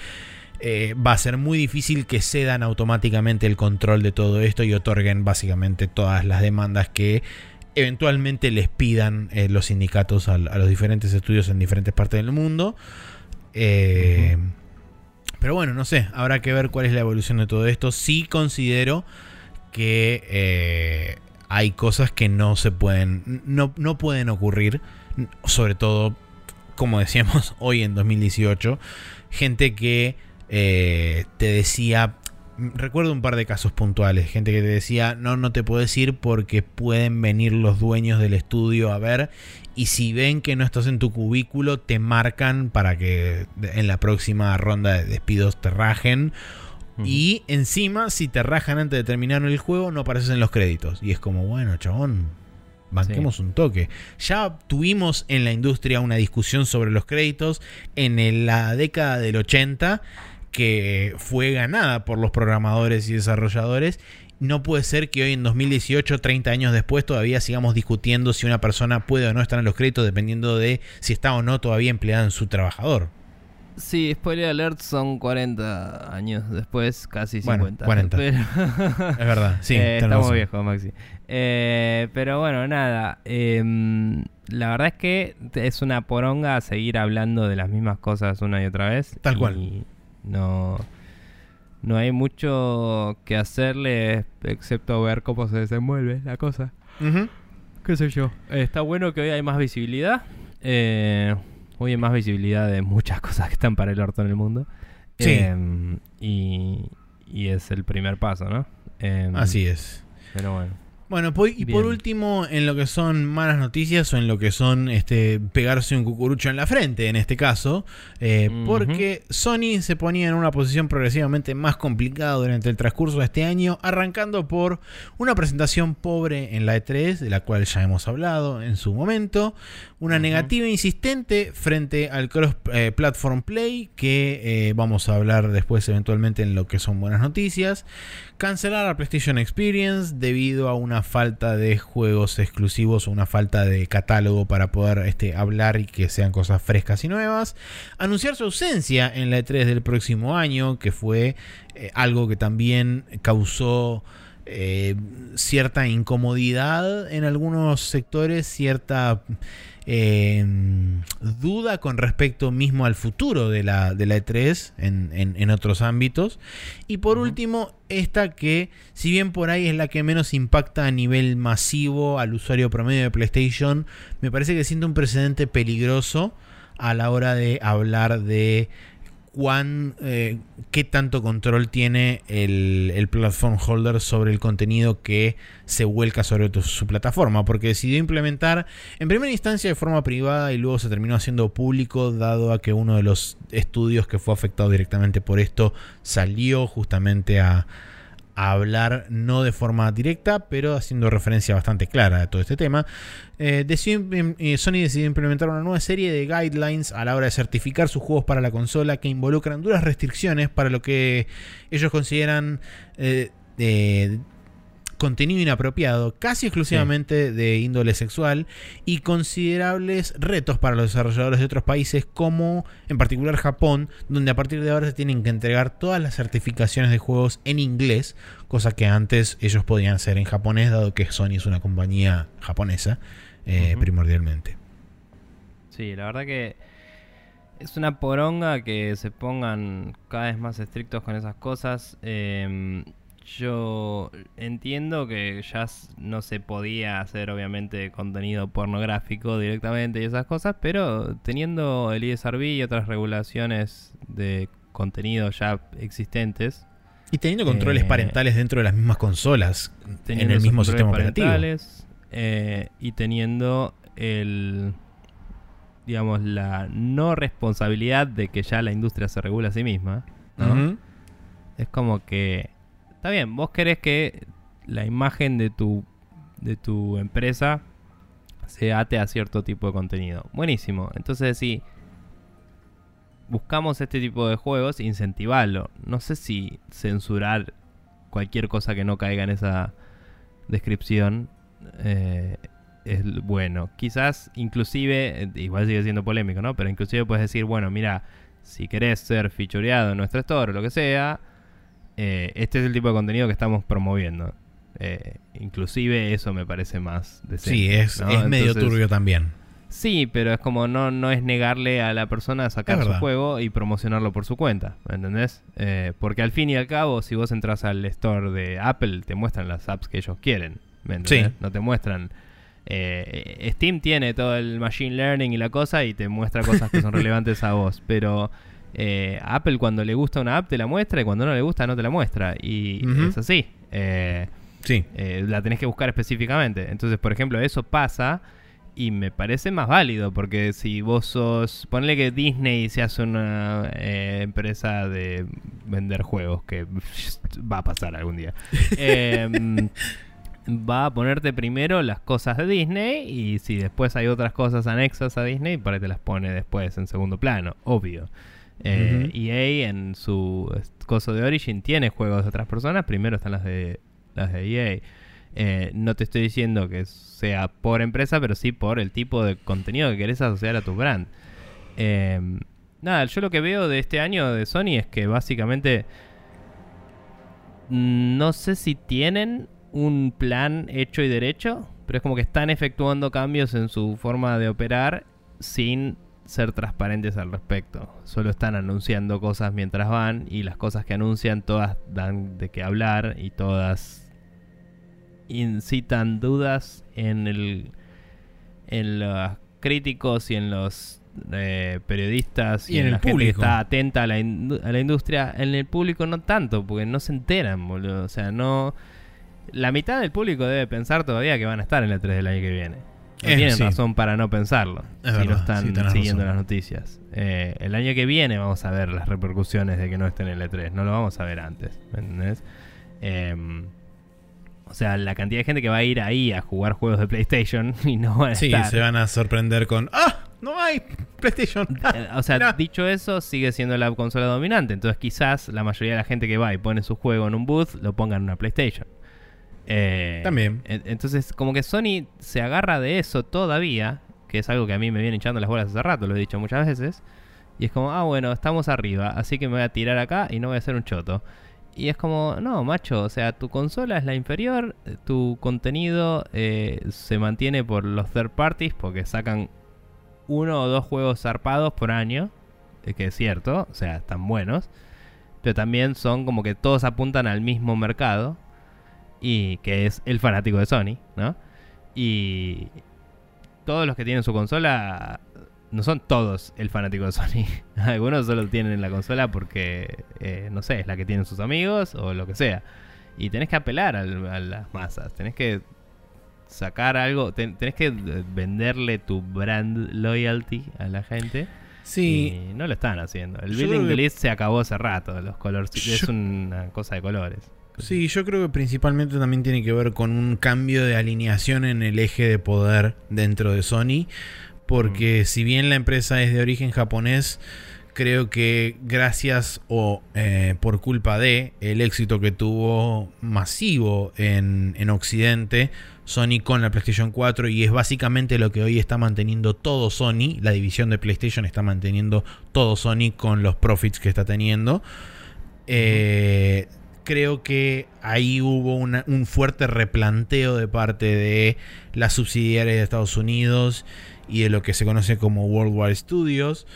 eh, va a ser muy difícil que cedan automáticamente el control de todo esto y otorguen básicamente todas las demandas que eventualmente les pidan eh, los sindicatos a, los diferentes estudios en diferentes partes del mundo. Eh, Pero bueno, no sé, habrá que ver cuál es la evolución de todo esto. Sí considero que hay cosas que no se pueden, no, no pueden ocurrir, sobre todo, como decíamos, hoy en 2018, gente que eh, te decía, recuerdo un par de casos puntuales, gente que te decía, no, no te puedes ir porque pueden venir los dueños del estudio a ver y si ven que no estás en tu cubículo te marcan para que en la próxima ronda de despidos te rajen. Y encima, si te rajan antes de terminar el juego, no apareces en los créditos. Y es como, bueno, chabón, banquemos un toque. Ya tuvimos en la industria una discusión sobre los créditos en la década del 80 que fue ganada por los programadores y desarrolladores. No puede ser que hoy en 2018, 30 años después, todavía sigamos discutiendo si una persona puede o no estar en los créditos dependiendo de si está o no todavía empleada en su trabajador.
Sí, spoiler alert, son 40 años después, casi
Bueno,
50.
40.
Pero-
Es verdad, sí.
Eh, estamos viejos, Maxi. Eh, pero bueno, nada. em, la verdad es que es una poronga seguir hablando de las mismas cosas una y otra vez.
Tal
y
cual.
No, no hay mucho que hacerle excepto ver cómo se desenvuelve la cosa.
Ujú.
¿Qué sé yo? Eh, está bueno que hoy hay más visibilidad. Eh, hoy hay más visibilidad de muchas cosas que están para el orto en el mundo.
Sí.
Em, y, y es el primer paso, ¿no? Em,
Así es.
Pero bueno.
Bueno, pues, y por último, en lo que son malas noticias o en lo que son este, pegarse un cucurucho en la frente, en este caso, eh, porque Sony se ponía en una posición progresivamente más complicada durante el transcurso de este año, arrancando por una presentación pobre en la E3, de la cual ya hemos hablado en su momento, una negativa insistente frente al cross-platform eh, play, que eh, vamos a hablar después eventualmente en lo que son buenas noticias, cancelar la PlayStation Experience debido a una falta de juegos exclusivos o una falta de catálogo para poder este, hablar y que sean cosas frescas y nuevas. Anunciar su ausencia en la E3 del próximo año, que fue eh, algo que también causó eh, cierta incomodidad en algunos sectores, cierta eh, duda con respecto mismo al futuro de la, de la E3 en, otros ámbitos. Y por último, esta que, si bien por ahí es la que menos impacta a nivel masivo al usuario promedio de PlayStation, me parece que siente un precedente peligroso a la hora de hablar de cuán, eh, qué tanto control tiene el, el, platform holder sobre el contenido que se vuelca sobre su plataforma, porque decidió implementar en primera instancia de forma privada y luego se terminó haciendo público, dado a que uno de los estudios que fue afectado directamente por esto salió justamente a, hablar no de forma directa, pero haciendo referencia bastante clara a todo este tema. Eh, eh, Sony decidió implementar una nueva serie de guidelines a la hora de certificar sus juegos para la consola que involucran duras restricciones para lo que ellos consideran eh, contenido inapropiado, casi exclusivamente de índole sexual, y considerables retos para los desarrolladores de otros países, como en particular Japón, donde a partir de ahora se tienen que entregar todas las certificaciones de juegos en inglés, cosa que antes ellos podían hacer en japonés, dado que Sony es una compañía japonesa, eh, primordialmente.
Sí, la verdad que es una poronga que se pongan cada vez más estrictos con esas cosas. Eh, yo entiendo que ya no se podía hacer obviamente contenido pornográfico directamente y esas cosas, pero teniendo el ISRB y otras regulaciones de contenido ya existentes.
Y teniendo controles eh, parentales dentro de las mismas consolas, en el mismo sistema operativo.
Eh, y teniendo el digamos la no responsabilidad de que ya la industria se regula a sí misma, Es como que Está bien, vos querés que la imagen de tu, de tu empresa se ate a cierto tipo de contenido. Buenísimo. Entonces, si buscamos este tipo de juegos, incentivarlo. No sé si censurar cualquier cosa que no caiga en esa descripción eh, es bueno. Quizás, inclusive, eh, igual sigue siendo polémico, ¿no? Pero inclusive puedes decir, bueno, mira, si querés ser fichoreado en nuestro store o lo que sea, eh, este es el tipo de contenido que estamos promoviendo. Eh, inclusive eso me parece más
decente. Sí, es, medio turbio también.
Sí, pero es como no, no es negarle a la persona a sacar su juego y promocionarlo por su cuenta, ¿me entendés? Eh, porque al fin y al cabo, si vos entras al store de Apple, te muestran las apps que ellos quieren, ¿me entendés? No te muestran... Steam tiene todo el machine learning y la cosa y te muestra cosas que son relevantes a vos, pero eh, Apple cuando le gusta una app te la muestra y cuando no le gusta no te la muestra. Y es así. Eh,
sí.
Eh, la tenés que buscar específicamente. Entonces, por ejemplo, eso pasa y me parece más válido porque si vos sos... Ponle que Disney se hace una empresa de vender juegos, que va a pasar algún día. Em, va a ponerte primero las cosas de Disney y si después hay otras cosas anexas a Disney, para te las pone después en segundo plano, obvio. EA eh, e en su coso de Origin tiene juegos de otras personas, primero están las de las de EA. Eh, no te estoy diciendo que sea por empresa, pero sí por el tipo de contenido que querés asociar a tu brand. Em, nada, yo lo que veo de este año de Sony es que básicamente mm, no sé si tienen un plan hecho y derecho, pero es como que están efectuando cambios en su forma de operar sin ser transparentes al respecto. Solo están anunciando cosas mientras van y las cosas que anuncian todas dan de qué hablar y todas incitan dudas en el en los críticos y en los eh, periodistas
y, en, el público.
que está atenta a la, a la industria. En el público no tanto, porque no se enteran, boludo. O sea, no la mitad del público debe pensar todavía que van a estar en el 3 del año que viene. No
Eh,
tienen
sí.
razón para no pensarlo
Es
si
verdad,
no
sí,
están siguiendo
razón.
las noticias. Eh, el año que viene vamos a ver las repercusiones de que no estén en el E3. No lo vamos a ver antes. ¿Me entendés? Em, o sea, la cantidad de gente que va a ir ahí a jugar juegos de PlayStation y no van a
Sí,
estar.
se van a sorprender con. ¡Ah! ¡No hay PlayStation! Ah,
Eh, O sea, dicho eso, sigue siendo la consola dominante. Entonces, quizás la mayoría de la gente que va y pone su juego en un booth lo ponga en una PlayStation. Eh,
También.
en- Entonces, como que Sony se agarra de eso todavía, que es algo que a mí me viene hinchando las bolas hace rato, lo he dicho muchas veces. Y es como, ah, bueno, estamos arriba, así que me voy a tirar acá y no voy a hacer un choto. Y es como, no, macho, o sea, tu consola es la inferior, eh, tu contenido eh, se mantiene por los third parties porque sacan uno o dos juegos zarpados por año, que es cierto, o sea, están buenos, pero también son como que todos apuntan al mismo mercado, y que es el fanático de Sony, ¿no? Y todos los que tienen su consola no son todos el fanático de Sony. Algunos solo tienen en la consola porque, eh, no sé, es la que tienen sus amigos o lo que sea. Y tenés que apelar al- a las masas, tenés que sacar algo, ten- tenés que eh, venderle tu brand loyalty a la gente.
Sí,
Y no lo están haciendo. El building
que-
list se acabó hace rato. Los colores es una cosa de colores.
Sí, yo creo que principalmente también tiene que ver con un cambio de alineación en el eje de poder dentro de Sony. Porque si bien la empresa es de origen japonés, creo que gracias o eh, por culpa de el éxito que tuvo masivo en, en Occidente, Sony con la PlayStation 4 y es básicamente lo que hoy está manteniendo todo Sony, la división de PlayStation está manteniendo todo Sony con los profits que está teniendo. Eh, creo que ahí hubo un fuerte replanteo de parte de las subsidiarias de Estados Unidos y de lo que se conoce como Worldwide Studios.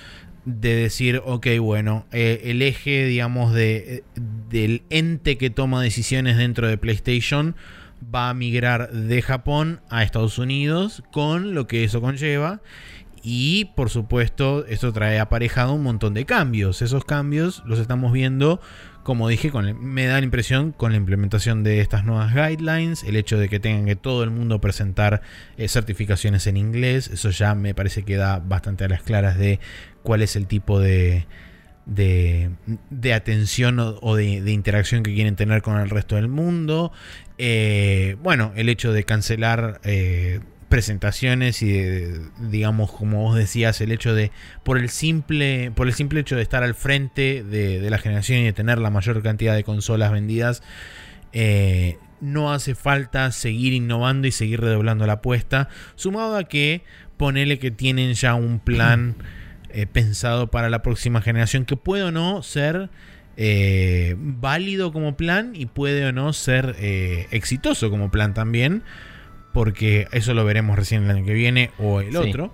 De decir, ok, bueno, eh, el eje, digamos, de, del ente que toma decisiones dentro de PlayStation va a migrar de Japón a Estados Unidos con lo que eso conlleva. Y por supuesto, esto trae aparejado un montón de cambios. Esos cambios los estamos viendo, como dije, me da la impresión con la implementación de estas nuevas guidelines, el hecho de que tengan que todo el mundo presentar eh, certificaciones en inglés, eso ya me parece que da bastante a las claras de cuál es el tipo de, de, de atención o, de interacción que quieren tener con el resto del mundo. Eh, bueno, el hecho de cancelar eh, presentaciones y de, digamos, como vos decías, el hecho de, por el simple, por el simple hecho de estar al frente de, de la generación y de tener la mayor cantidad de consolas vendidas, eh, no hace falta seguir innovando y seguir redoblando la apuesta, sumado a que ponele que tienen ya un plan eh, pensado para la próxima generación que puede o no ser eh, válido como plan y puede o no ser exitoso como plan también, porque eso lo veremos recién el año que viene o el
Sí.
otro.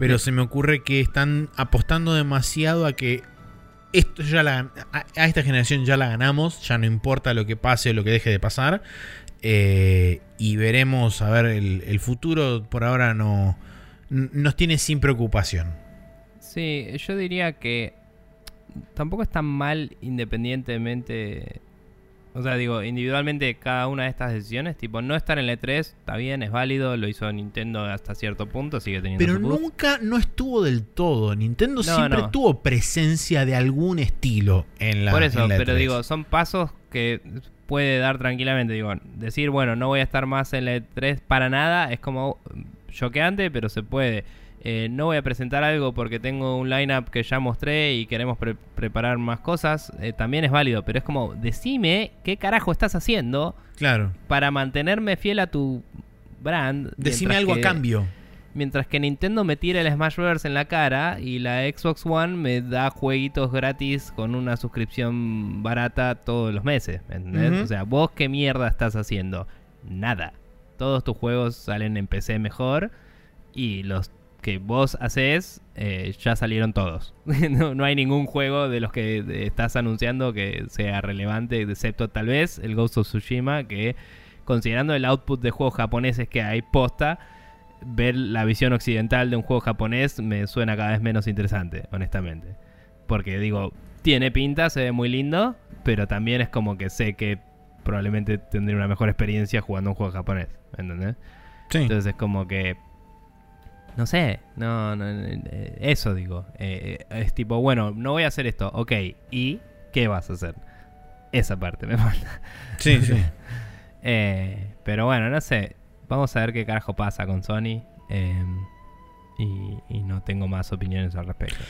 Pero
Sí.
se me ocurre que están apostando demasiado a que esto ya la, a, esta generación ya la ganamos, ya no importa lo que pase o lo que deje de pasar. eh, y veremos, a ver, el, el futuro por ahora no nos tiene sin preocupación.
Sí, yo diría que tampoco es tan mal independientemente. O sea, digo, individualmente cada una de estas decisiones, tipo, no estar en el E3 está bien, es válido, lo hizo Nintendo hasta cierto punto, sigue teniendo
Pero nunca no estuvo del todo. Nintendo
No,
siempre
no.
tuvo presencia de algún estilo en la
Por eso,
en la
pero
E3.
digo, son pasos que puede dar tranquilamente. Digo, decir, bueno, no voy a estar más en la E3 para nada, es como choqueante, pero se puede. Eh, no voy a presentar algo porque tengo un lineup que ya mostré y queremos pre- preparar más cosas. eh, también es válido, pero es como, decime qué carajo estás haciendo
Claro.
para mantenerme fiel a tu brand.
Decime algo
que-
a cambio.
Mientras que Nintendo me tira el Smash Bros. en la cara y la Xbox One me da jueguitos gratis con una suscripción barata todos los meses. ¿me ¿Entendés? O sea, vos qué mierda estás haciendo? Nada. Todos tus juegos salen en PC mejor y los que vos haces eh, ya salieron todos. no, no hay ningún juego de los que estás anunciando que sea relevante, excepto tal vez el Ghost of Tsushima, que considerando el output de juegos japoneses que hay posta, ver la visión occidental de un juego japonés me suena cada vez menos interesante, honestamente. Porque digo, tiene pinta, se ve muy lindo, pero también es como que sé que probablemente tendré una mejor experiencia jugando un juego japonés, ¿entendés?
Sí.
Entonces es como que. No sé, no, no, eh, eso digo. Eh, es tipo, bueno, no voy a hacer esto, ok, ¿y qué vas a hacer? Esa parte me falta.
Sí, sí.
Eh, pero bueno, no sé. Vamos a ver qué carajo pasa con Sony. eh, y, y no tengo más opiniones al respecto.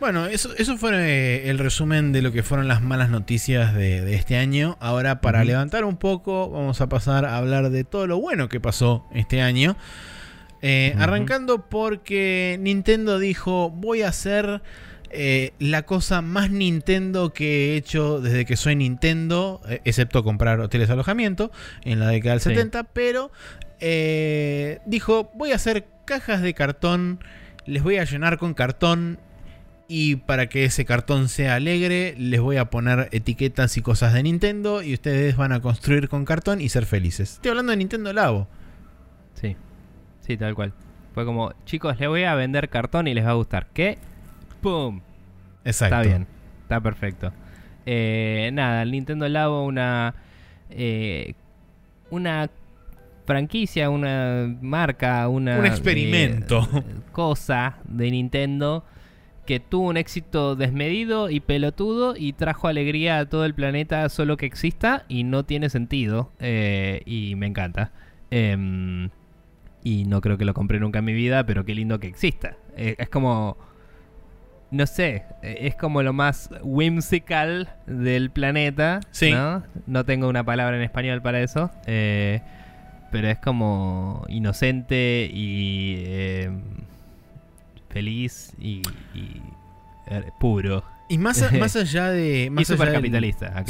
Bueno, eso, eso fue eh, el resumen de lo que fueron las malas noticias de, de este año. Ahora, para levantar un poco, vamos a pasar a hablar de todo lo bueno que pasó este año. Eh. Arrancando porque Nintendo dijo, voy a hacer eh, la cosa más Nintendo que he hecho desde que soy Nintendo, eh, excepto comprar hoteles de alojamiento en la década del
Sí.
70, pero eh, dijo, voy a hacer cajas de cartón, les voy a llenar con cartón y para que ese cartón sea alegre, les voy a poner etiquetas y cosas de Nintendo y ustedes van a construir con cartón y ser felices. Estoy hablando de Nintendo Labo.
Sí, tal cual. Fue como, chicos, les voy a vender cartón y les va a gustar. ¿Qué? ¡Pum!
Exacto.
Está bien, está perfecto. Eh, nada, el Nintendo Labo, una. eh, una franquicia, una marca, una.
Un experimento.
eh, cosa de Nintendo que tuvo un éxito desmedido y pelotudo y trajo alegría a todo el planeta solo que exista y no tiene sentido. eh, y me encanta. Em, y no creo que lo compré nunca en mi vida, pero qué lindo que exista. Eh, es como no sé, eh, es como lo más whimsical del planeta.
Sí.
¿no? No tengo una palabra en español para eso. eh, pero es como inocente y eh, feliz y, y, puro.
Y más, a- más allá de. Más
y
allá del-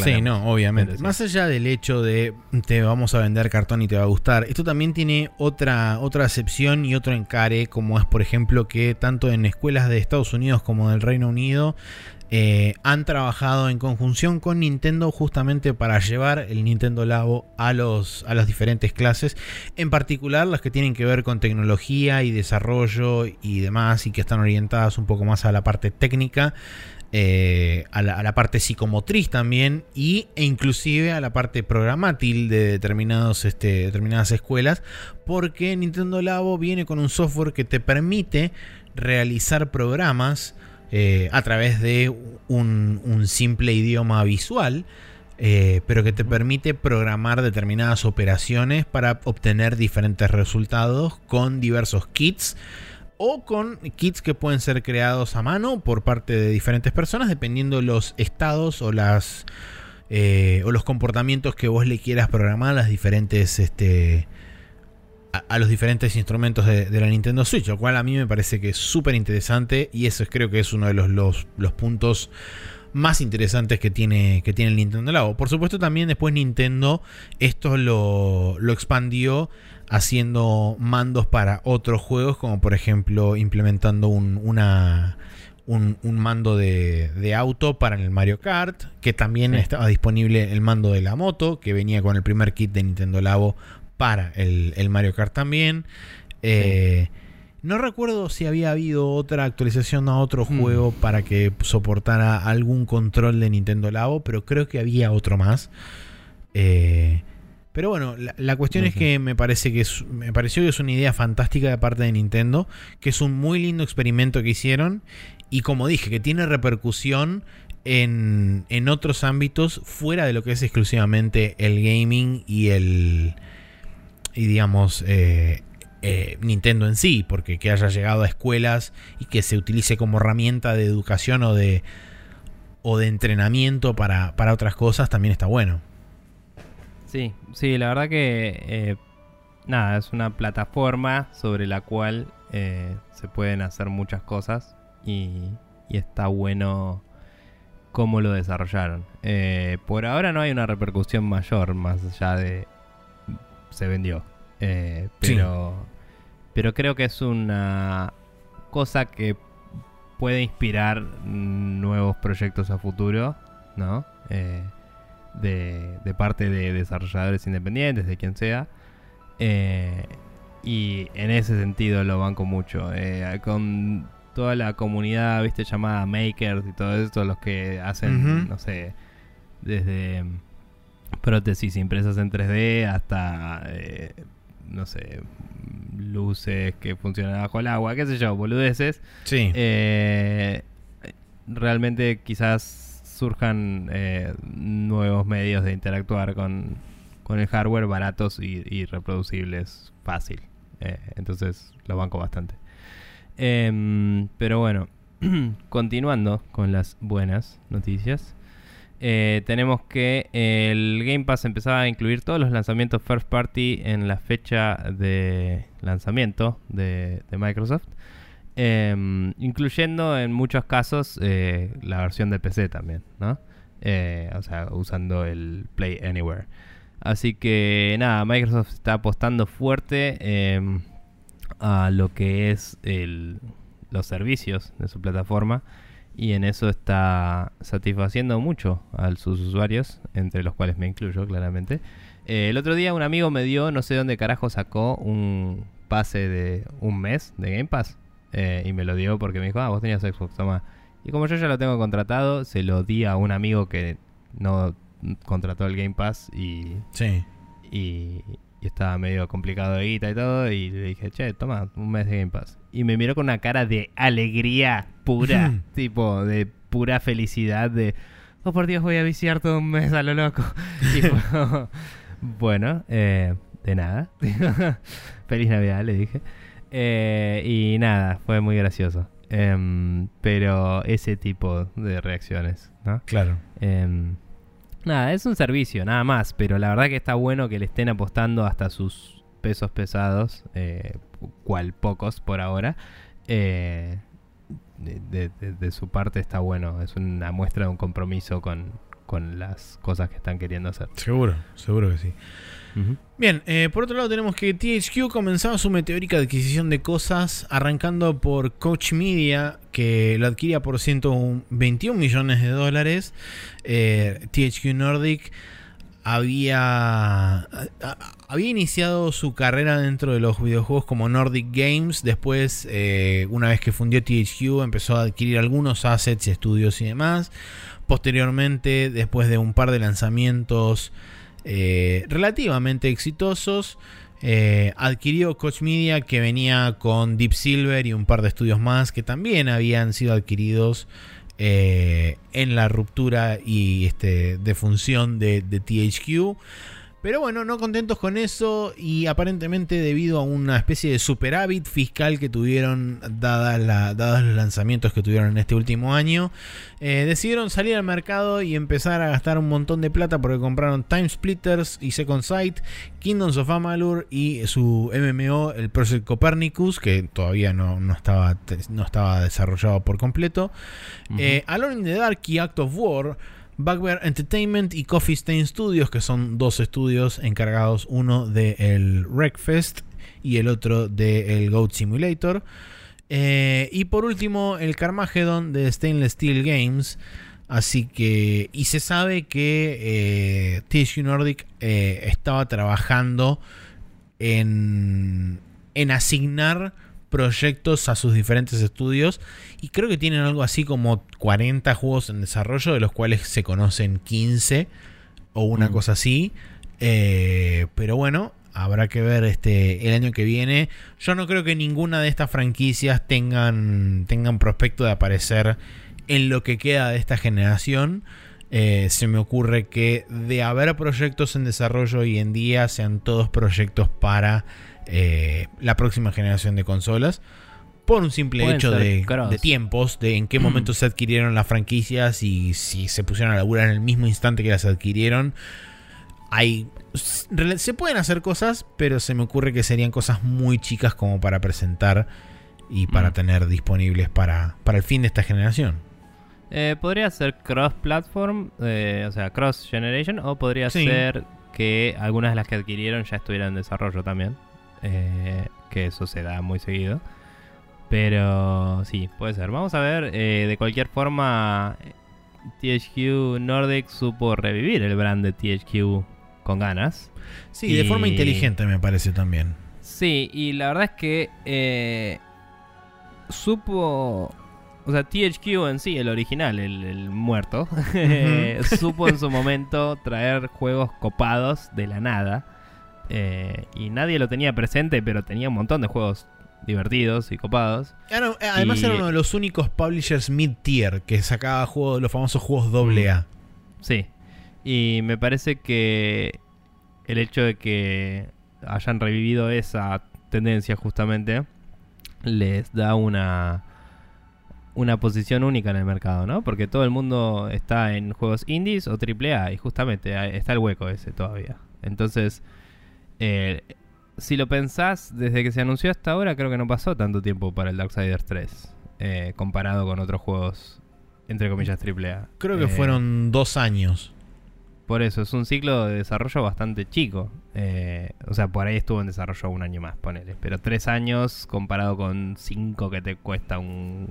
Sí, no, obviamente.
Sí.
Más allá del hecho de te vamos a vender cartón y te va a gustar, esto también tiene otra, otra acepción y otro encare, como es, por ejemplo, que tanto en escuelas de Estados Unidos como del Reino Unido eh, han trabajado en conjunción con Nintendo justamente para llevar el Nintendo Labo a, los, a las diferentes clases, en particular las que tienen que ver con tecnología y desarrollo y demás, y que están orientadas un poco más a la parte técnica eh, a, la, parte psicomotriz también y, e inclusive a la parte programátil de determinados, este, determinadas escuelas porque Nintendo Labo viene con un software que te permite realizar programas eh, a través de un, un simple idioma visual eh, pero que te permite programar determinadas operaciones para obtener diferentes resultados con diversos kits o con kits que pueden ser creados a mano por parte de diferentes personas dependiendo los estados o las eh, o los comportamientos que vos le quieras programar a las diferentes este a, los diferentes instrumentos de, la Nintendo Switch lo cual a mí me parece que es súper interesante y eso es, creo que es uno de los, los, los puntos más interesantes que tiene, que tiene el Nintendo Labo. Por supuesto, también después Nintendo esto lo, lo expandió haciendo mandos para otros juegos, como por ejemplo implementando un, una, un, un mando de, de auto para el Mario Kart, que también
Sí.
estaba disponible el mando de la moto, que venía con el primer kit de Nintendo Labo para el, el Mario Kart también. Eh, No recuerdo si había habido otra actualización a otro
Mm.
juego para que soportara algún control de Nintendo Labo, pero creo que había otro más. Eh, pero bueno, la, la cuestión es que me parece que es, me pareció que es una idea fantástica de parte de Nintendo, que es un muy lindo experimento que hicieron y como dije, que tiene repercusión en, en otros ámbitos fuera de lo que es exclusivamente el gaming y el y digamos eh, eh, Nintendo en sí, porque que haya llegado a escuelas y que se utilice como herramienta de educación o de o de entrenamiento para, para otras cosas también está bueno.
Sí, sí, la verdad que eh, nada, es una plataforma sobre la cual eh, se pueden hacer muchas cosas y, y está bueno cómo lo desarrollaron. Eh, por ahora no hay una repercusión mayor más allá de se vendió, Eh,
Sí.
pero pero creo que es una cosa que puede inspirar nuevos proyectos a futuro, ¿no? Eh, de, de parte de desarrolladores independientes, de quien sea. Eh, y en ese sentido lo banco mucho. Eh, con toda la comunidad, viste, llamada makers y todo esto, los que hacen, no sé, desde prótesis impresas en 3D hasta, eh, no sé, luces que funcionan bajo el agua, qué sé yo, boludeces.
Sí.
Eh, realmente quizás surjan eh, nuevos medios de interactuar con, con el hardware baratos y, reproducibles fácil. Eh, entonces lo banco bastante. Em, pero bueno, continuando con las buenas noticias. eh, tenemos que el Game Pass empezaba a incluir todos los lanzamientos first party en la fecha de lanzamiento de, de Microsoft. Em, incluyendo en muchos casos eh, la versión de PC también, ¿no? Eh, o sea, usando el Play Anywhere. Así que nada, Microsoft está apostando fuerte em, a lo que es los servicios de su plataforma y en eso está satisfaciendo mucho a sus usuarios, entre los cuales me incluyo claramente. Eh, el otro día un amigo me dio, no sé dónde carajo sacó un pase de un mes de Game Pass eh, y me lo dio porque me dijo, ah, vos tenías Xbox, toma. Y como yo ya lo tengo contratado, se lo di a un amigo que no contrató el Game Pass y,
Sí.
y, y estaba medio complicado de guita y todo. Y le dije, che, toma un mes de Game Pass. Y me miró con una cara de alegría pura, tipo de pura felicidad. De, oh por Dios, voy a viciar todo un mes a lo loco. Y fue, bueno, eh, de nada. Feliz Navidad, le dije. Eh, y nada, fue muy gracioso. Em, pero ese tipo de reacciones, ¿no?
Claro.
Em, nada, es un servicio, nada más. Pero la verdad que está bueno que le estén apostando hasta sus pesos pesados, eh, cual pocos por ahora. Eh, de, de- de- de su parte está bueno. Es una muestra de un compromiso con, con las cosas que están queriendo hacer.
Seguro, seguro que sí. Bien, eh, por otro lado tenemos que THQ comenzaba su meteórica adquisición de cosas, arrancando por Coach Media, que lo adquiría por 121 millones de dólares. Eh, THQ Nordic había, había iniciado su carrera dentro de los videojuegos como Nordic Games. Después, eh, una vez que fundió THQ, empezó a adquirir algunos assets, estudios y demás. Posteriormente, después de un par de lanzamientos eh, relativamente exitosos, eh, adquirió Coach Media que venía con Deep Silver y un par de estudios más que también habían sido adquiridos eh, en la ruptura y este, defunción de, de THQ. Pero bueno, no contentos con eso y aparentemente debido a una especie de superávit fiscal que tuvieron dada la- dados los lanzamientos que tuvieron en este último año, eh, decidieron salir al mercado y empezar a gastar un montón de plata porque compraron Time Splitters y Second Sight, Kingdoms of Amalur y su MMO, el Project Copernicus, que todavía no, no estaba, no estaba desarrollado por completo.
Ujú.
Eh, Alone in the Dark y Act of War, Bugbear Entertainment y Coffee Stain Studios, que son dos estudios encargados, uno del Wreckfest y el otro del Goat Simulator. Eh, y por último, el Carmageddon de Stainless Steel Games. Así que, y se sabe que eh, Nordic eh, estaba trabajando en, en asignar proyectos a sus diferentes estudios y creo que tienen algo así como 40 juegos en desarrollo de los cuales se conocen 15 o una
Mm.
cosa así. Eh, pero bueno habrá que ver este el año que viene. Yo no creo que ninguna de estas franquicias tengan tengan prospecto de aparecer en lo que queda de esta generación. Eh, se me ocurre que de haber proyectos en desarrollo hoy en día sean todos proyectos para eh, la próxima generación de consolas. Por un simple hecho de tiempos, de en qué momento se adquirieron las franquicias y si se pusieron a laburar en el mismo instante que las adquirieron. Hay, se pueden hacer cosas, pero se me ocurre que serían cosas muy chicas como para presentar y para
Mm.
tener disponibles para, para el fin de esta generación.
Eh, podría ser cross-platform, eh, o sea, cross-generation, o podría
Sí.
ser que algunas de las que adquirieron ya estuvieran en desarrollo también. Eh, que eso se da muy seguido. Pero sí, puede ser. Vamos a ver, eh, de cualquier forma, THQ Nordic supo revivir el brand de THQ con ganas.
Sí, de forma
Y-
inteligente me parece también.
Sí, y la verdad es que eh, supo O sea, THQ en sí, el original, el, el muerto, supo en su momento traer juegos copados de la nada. Eh, y nadie lo tenía presente, pero tenía un montón de juegos divertidos y copados.
además era uno de los únicos publishers mid-tier que sacaba juegos, los famosos juegos AA. Mm.
Sí. Y me parece que el hecho de que hayan revivido esa tendencia justamente les da una una posición única en el mercado, ¿no? Porque todo el mundo está en juegos indies o AAA y justamente está el hueco ese todavía. Entonces, eh, si lo pensás, desde que se anunció hasta ahora, creo que no pasó tanto tiempo para el Darksiders 3, eh, comparado con otros juegos, entre comillas, AAA.
Creo que eh, fueron dos años.
Por eso, es un ciclo de desarrollo bastante chico. Eh, o sea, por ahí estuvo en desarrollo un año más, ponele. Pero tres años comparado con cinco que te cuesta un...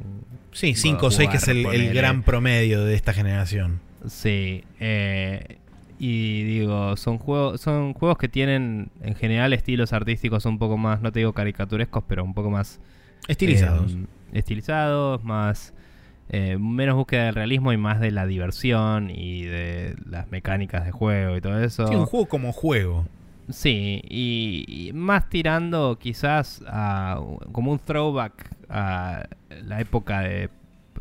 Sí, cinco o seis que es el, gran promedio de esta generación.
Sí. Eh, y digo, son juegos, son juegos que tienen en general estilos artísticos un poco más, no te digo caricaturescos, pero un poco más...
Estilizados.
Eh, estilizados, más eh, menos búsqueda del realismo y más de la diversión y de las mecánicas de juego y todo eso.
Sí, un juego como juego.
Sí, y, más tirando quizás a como un throwback a la época de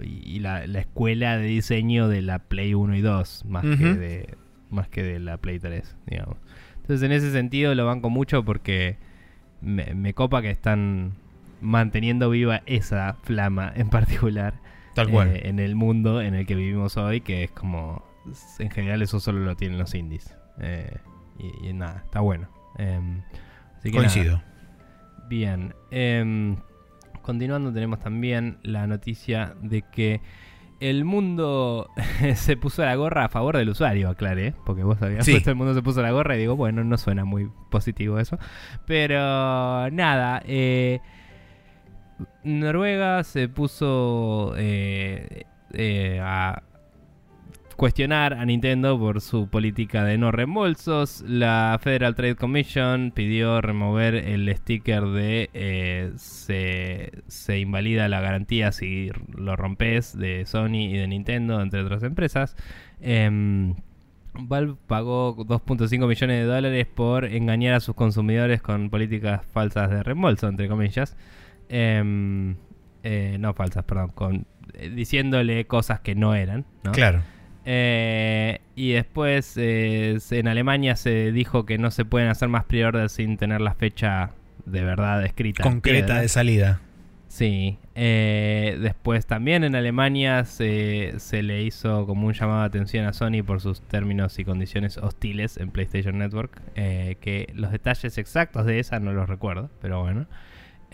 y la, escuela de diseño de la Play 1 y 2 más que de más que de la Play 3, digamos. Entonces en ese sentido lo banco mucho porque me, me copa que están manteniendo viva esa flama en particular
Tal cual.
Eh, en el mundo en el que vivimos hoy, que es como. En general, eso solo lo tienen los indies. Eh, y, nada, está bueno. Em,
Coincido.
Bien. Em, continuando, tenemos también la noticia de que el mundo se puso la gorra a favor del usuario, aclaré, porque vos habías puesto el mundo se puso la gorra y digo, bueno, no suena muy positivo eso. Pero nada, eh, Noruega se puso eh, eh, a cuestionar a Nintendo por su política de no reembolsos. La Federal Trade Commission pidió remover el sticker de eh, se, invalida la garantía si lo rompes de Sony y de Nintendo, entre otras empresas. Em, Valve pagó 2.5 millones de dólares por engañar a sus consumidores con políticas falsas de reembolso, entre comillas. Em, eh, no falsas, perdón, con, eh, diciéndole cosas que no eran.
Claro.
Eh, y después en Alemania se dijo que no se pueden hacer más pre sin tener la fecha de verdad escrita.
Concreta de salida.
Sí. después también en Alemania se, se, le hizo como un llamado de atención a Sony por sus términos y condiciones hostiles en PlayStation Network. que los detalles exactos de esa no los recuerdo, pero bueno.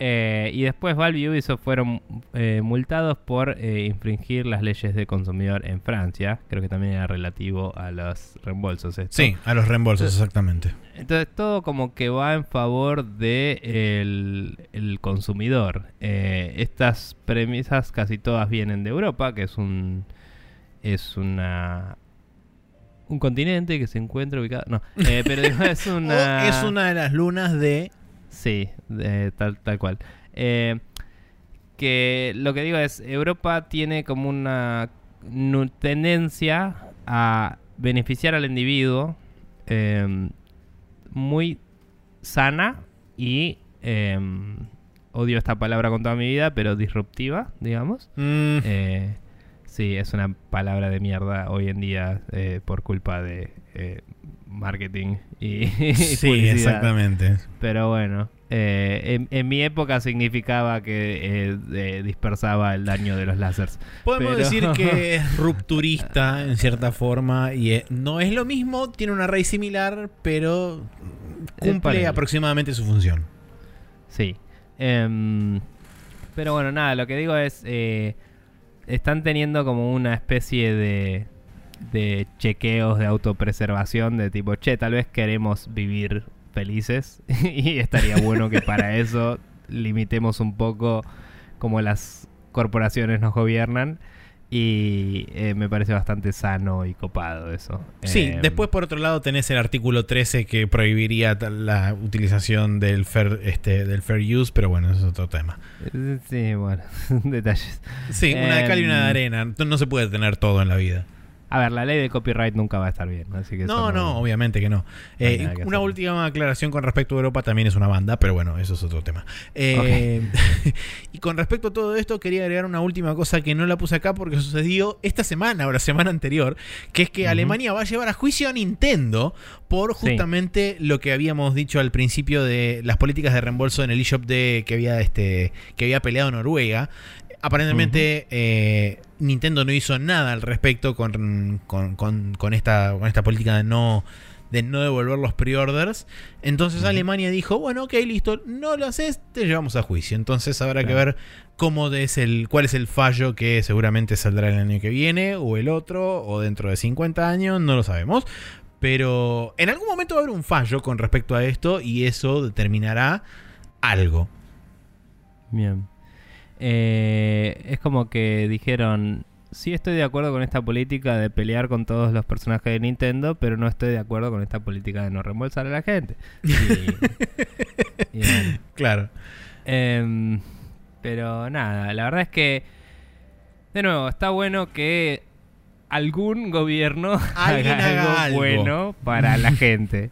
Eh, y después Valve y Ubisoft fueron eh, multados por eh, infringir las leyes de consumidor en Francia. Creo que también era relativo a los reembolsos.
Sí, a los reembolsos, exactamente.
Entonces todo como que va en favor del de el consumidor. estas premisas casi todas vienen de Europa, que es un es una un continente que se encuentra ubicado. No, pero es una.
es una de las lunas de
Sí, tal, tal cual. Eh, que lo que digo es, Europa tiene como una tendencia a beneficiar al individuo em, muy sana y em, odio esta palabra con toda mi vida, pero disruptiva, digamos. Mm. Eh, sí, es una palabra de mierda hoy en día eh, por culpa de marketing y,
sí, exactamente.
Pero bueno, eh, en, mi época significaba que eh, dispersaba el daño de los láseres.
Podemos decir que es rupturista en cierta forma y eh, no es lo mismo, tiene una raíz similar, pero cumple aproximadamente su función.
Sí. Em, pero bueno, nada, lo que digo es, están teniendo como una especie de de chequeos de autopreservación de tipo, che, tal vez queremos vivir felices y estaría bueno que para eso limitemos un poco como las corporaciones nos gobiernan Y eh, me parece bastante sano y copado eso.
Sí,
Eh,
después por otro lado tenés el artículo 13 que prohibiría la utilización del fair, este, del fair use, pero bueno, eso es otro tema.
Sí, bueno, detalles.
Sí, una de cal y una de
Em,
arena. No, no se puede tener todo en la vida.
A ver, la ley de copyright nunca va a estar bien, así que
No, no, obviamente que no. Eh,
que
una
hacer.
última aclaración con respecto a Europa también es una banda, pero bueno, eso es otro tema. Eh, y con respecto a todo esto, quería agregar una última cosa que no la puse acá porque sucedió esta semana o la semana anterior, que es que. Alemania va a llevar a juicio a Nintendo por
Sí.
justamente lo que habíamos dicho al principio de las políticas de reembolso en el eShop de que había este que había peleado Noruega. Aparentemente eh, Nintendo no hizo nada al respecto con, con- con- con esta, con esta política de no, de no devolver los pre-orders. Entonces. Alemania dijo, bueno, ok, listo, no lo haces, te llevamos a juicio. Entonces habrá que ver cómo es el, cuál es el fallo que seguramente saldrá el año que viene, o el otro, o dentro de 50 años, no lo sabemos. Pero en algún momento va a haber un fallo con respecto a esto y eso determinará algo.
Bien. Eh, es como que dijeron, sí estoy de acuerdo con esta política de pelear con todos los personajes de Nintendo, pero no estoy de acuerdo con esta política de no reembolsar a la gente. Y, y bueno.
Claro.
Em, pero nada, la verdad es que, de nuevo, está bueno que algún gobierno
Alguien
haga algo,
haga algo.
bueno para la gente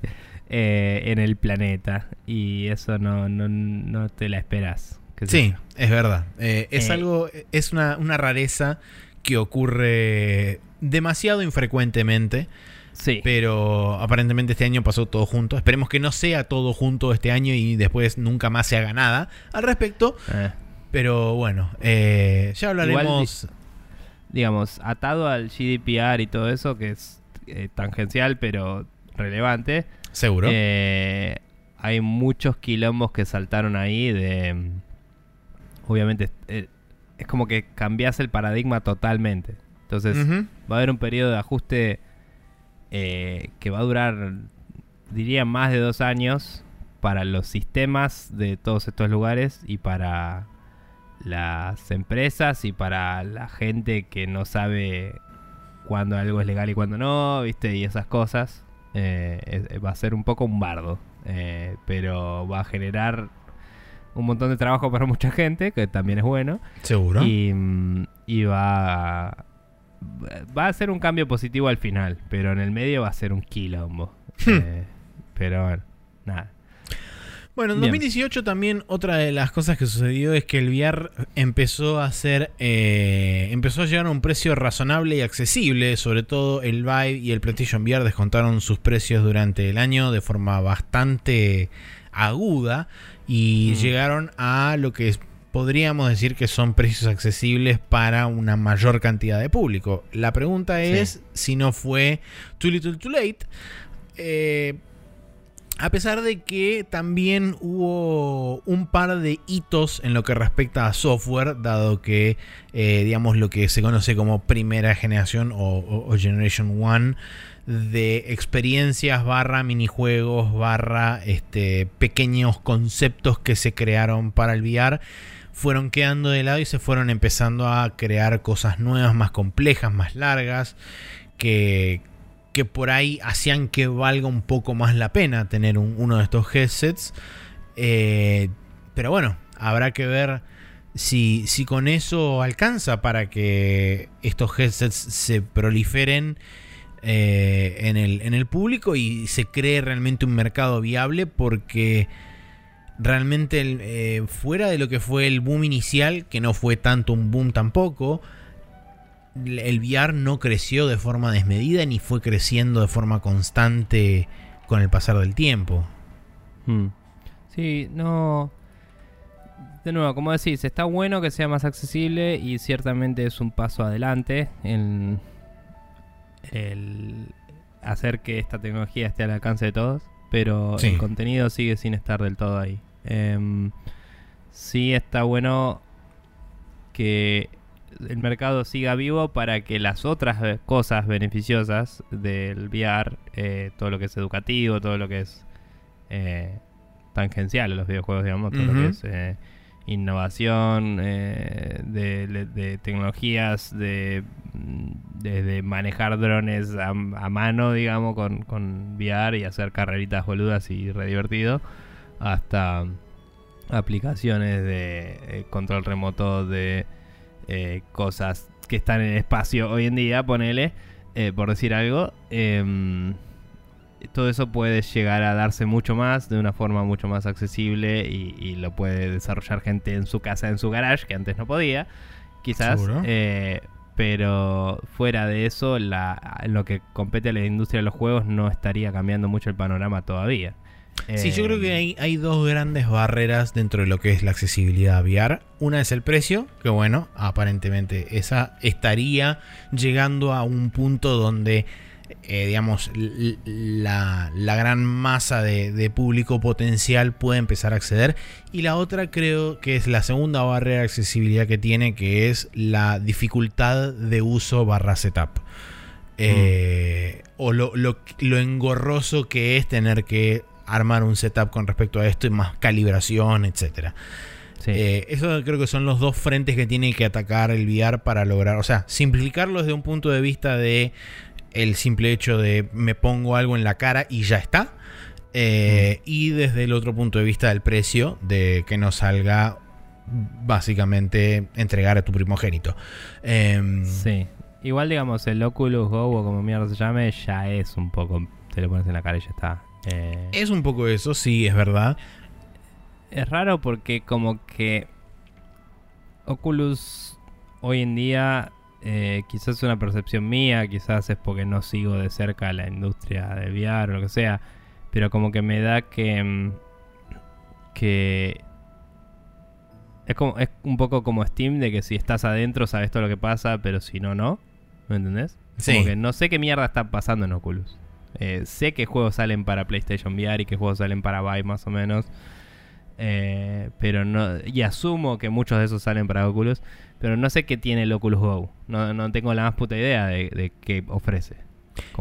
eh, en el planeta. Y eso no, no, no te la esperas.
Sí, es verdad. Eh, es
Eh.
algo, es una, una rareza que ocurre demasiado infrecuentemente,
Sí.
pero aparentemente este año pasó todo junto. Esperemos que no sea todo junto este año y después nunca más se haga nada al respecto.
Eh,
Pero bueno, ya hablaremos.
digamos, atado al GDPR y todo eso, que es tangencial pero relevante,
seguro.
hay muchos quilombos que saltaron ahí de... Obviamente, eh, es como que cambias el paradigma totalmente. Entonces, va a haber un periodo de ajuste eh, que va a durar, diría, más de dos años para los sistemas de todos estos lugares y para las empresas y para la gente que no sabe cuándo algo es legal y cuándo no, ¿viste? Y esas cosas. Eh, va a ser un poco un bardo, eh, pero va a generar un montón de trabajo para mucha gente, que también es bueno.
Seguro.
Y, mm, y va, a- va a ser un cambio positivo al final, pero en el medio va a ser un quilombo.
Hmm.
Eh, pero bueno, nada.
Bueno, en
Bien.
2018 también otra de las cosas que sucedió es que el VR empezó a ser, eh, empezó a llegar a un precio razonable y accesible. Sobre todo el Vive y el PlayStation VR descontaron sus precios durante el año de forma bastante aguda y
Mm.
llegaron a lo que es- podríamos decir que son precios accesibles para una mayor cantidad de público. La pregunta
Sí.
es si no fue too little too late. Eh, a pesar de que también hubo un par de hitos en lo que respecta a software, dado que, eh, digamos, lo que se conoce como primera generación o, o- o Generation One de experiencias barra minijuegos barra este, pequeños conceptos que se crearon para el VR fueron quedando de lado y se fueron empezando a crear cosas nuevas, más complejas, más largas, que, que por ahí hacían que valga un poco más la pena tener un- uno de estos headsets. Eh, pero bueno, habrá que ver si, si con eso alcanza para que estos headsets se proliferen eh, en, el, en el público y se cree realmente un mercado viable porque realmente eh, fuera de lo que fue el boom inicial, que no fue tanto un boom tampoco, el VR no creció de forma desmedida ni fue creciendo de forma constante con el pasar del tiempo.
Hmm. Sí, no. De nuevo, como decís, está bueno que sea más accesible y ciertamente es un paso adelante en el hacer que esta tecnología esté al alcance de todos, pero
Sí.
el contenido sigue sin estar del todo ahí. Em, sí está bueno que el mercado siga vivo para que las otras eh, cosas beneficiosas del VR, eh, todo lo que es educativo, todo lo que es eh, tangencial a los videojuegos, digamos, todo lo que es eh, innovación, eh, de, de tecnologías, de desde manejar drones a, mano, digamos, con, con VR y hacer carreritas boludas y re divertido, hasta aplicaciones de eh, control remoto de eh, cosas que están en el espacio hoy en día, ponele, por decir algo. Todo eso puede llegar a darse mucho más, de una forma mucho más accesible y, lo puede desarrollar gente en su casa, en su garage, que antes no podía, quizás. pero fuera de eso, la, lo que compete a la industria de los juegos no estaría cambiando mucho el panorama todavía.
Sí, yo creo que hay, hay, dos grandes barreras dentro de lo que es la accesibilidad a VR. Una es el precio, que bueno, aparentemente esa estaría llegando a un punto donde, eh, digamos, la, gran masa de, público potencial puede empezar a acceder. Y la otra creo que es la segunda barrera de accesibilidad que tiene, que es la dificultad de uso barra setup. Eh, mm. O lo, lo, lo engorroso que es tener que armar un setup con respecto a esto y más calibración, etcétera. Eh, eso creo que son los dos frentes que tiene que atacar el VR para lograr, o sea, simplificarlo desde un punto de vista de el simple hecho de me pongo algo en la cara y ya está. Eh, y desde el otro punto de vista del precio, de que no salga básicamente entregar a tu primogénito.
Em, sí. Igual digamos, el Oculus Go o como mierda se llame, ya es un poco, te lo pones en la cara y ya está.
Eh, es un poco eso, sí, es verdad.
Es raro porque como que Oculus hoy en día, eh, quizás es una percepción mía, quizás es porque no sigo de cerca la industria de VR o lo que sea, pero como que me da que... Mm, que es, como, es un poco como Steam, de que si estás adentro sabes todo lo que pasa, pero si no, no. ¿Me entendés? Como que no sé qué mierda está pasando en Oculus. Eh, sé que juegos salen para PlayStation VR y que juegos salen para Vive más o menos. Eh, pero no. Y asumo que muchos de esos salen para Oculus. Pero no sé qué tiene el Oculus Go. No, tengo la más puta idea de, qué ofrece.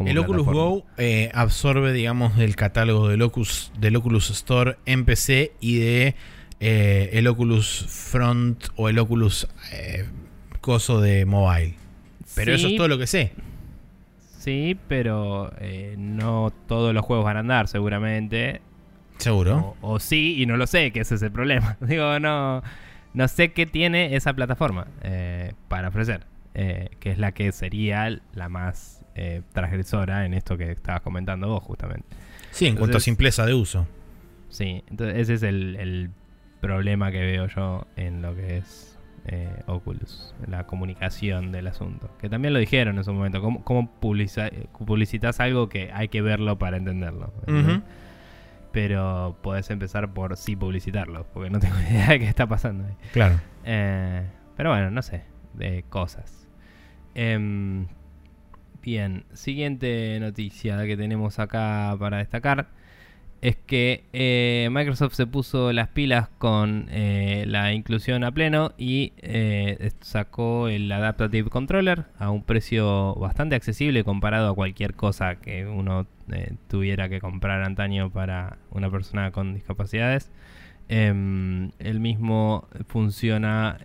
El Oculus Go eh, absorbe, digamos, del catálogo del Oculus, del Oculus Store en PC y de el Oculus Front o el Oculus coso de mobile. Pero eso es todo lo que sé.
Sí, pero eh, no todos los juegos van a andar, seguramente.
Seguro.
O, sí, y no lo sé, que ese es el problema. Digo, no, no sé qué tiene esa plataforma eh, para ofrecer, eh, que es la que sería la más transgresora en esto que estabas comentando vos, justamente.
Sí, en cuanto a simpleza de uso.
Sí, entonces ese es el problema que veo yo en lo que es eh, Oculus, la comunicación del asunto. Que también lo dijeron en su momento, ¿cómo, cómo publicitas algo que hay que verlo para entenderlo? Pero podés empezar por sí publicitarlo, porque no tengo idea de qué está pasando ahí.
Claro.
Eh, pero bueno, no sé, de cosas. Em, bien, siguiente noticia que tenemos acá para destacar es que eh, Microsoft se puso las pilas con eh, la inclusión a pleno y eh, sacó el Adaptative Controller a un precio bastante accesible comparado a cualquier cosa que uno tuviera que comprar antaño para una persona con discapacidades. Em, el mismo funciona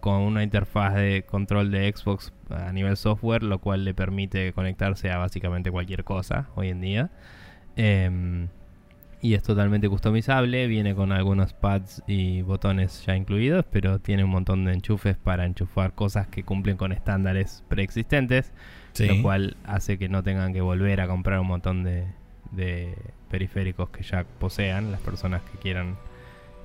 con una interfaz de control de Xbox a nivel software, lo cual le permite conectarse a básicamente cualquier cosa hoy en día. Em, y es totalmente customizable, viene con algunos pads y botones ya incluidos, pero tiene un montón de enchufes para enchufar cosas que cumplen con estándares preexistentes, lo cual hace que no tengan que volver a comprar un montón de, periféricos que ya posean las personas que quieran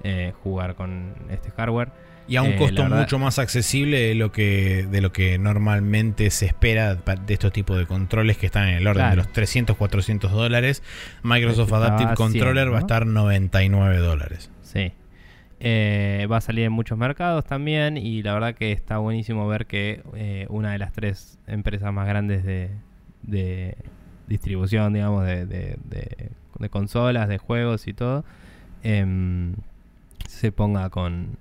eh, jugar con este hardware.
Y a un eh, costo mucho más accesible de lo que de lo que normalmente se espera de estos tipos de controles que están en el orden de los 300, 400 dólares. Microsoft Adaptive Controller va a estar 99 dólares.
Sí. Eh, va a salir en muchos mercados también y la verdad que está buenísimo ver que eh, una de las tres empresas más grandes de, de distribución, digamos, de, de, de, consolas, de juegos y todo, em, se ponga con,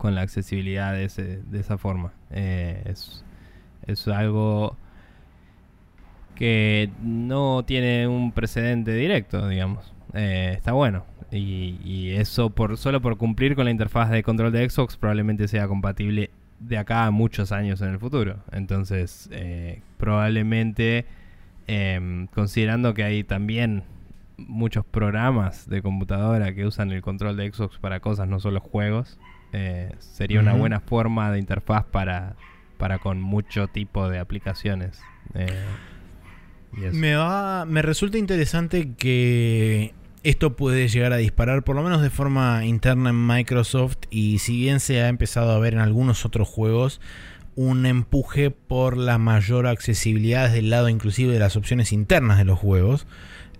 con la accesibilidad de, ese, de esa forma. Eh, es, es algo que no tiene un precedente directo, digamos. Eh, está bueno. Y, eso por solo por cumplir con la interfaz de control de Xbox probablemente sea compatible de acá a muchos años en el futuro. Entonces, eh, probablemente, em, considerando que hay también muchos programas de computadora que usan el control de Xbox para cosas, no solo juegos, eh, sería una buena forma de interfaz para, para con mucho tipo de aplicaciones. Eh,
me, va, me resulta interesante que esto puede llegar a disparar, por lo menos de forma interna en Microsoft, y si bien se ha empezado a ver en algunos otros juegos, un empuje por la mayor accesibilidad desde el lado inclusive de las opciones internas de los juegos,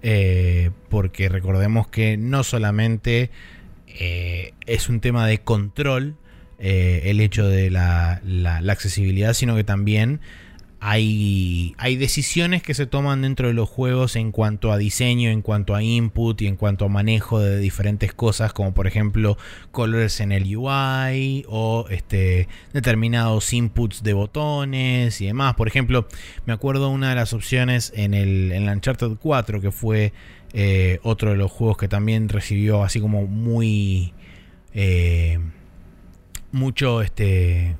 eh, porque recordemos que no solamente eh, es un tema de control eh, el hecho de la, la accesibilidad, sino que también hay, hay decisiones que se toman dentro de los juegos en cuanto a diseño, en cuanto a input y en cuanto a manejo de diferentes cosas, como por ejemplo colores en el UI o este, determinados inputs de botones y demás. Por ejemplo, me acuerdo una de las opciones en el en Uncharted 4, que fue eh, otro de los juegos que también recibió así como muy... Eh, mucho este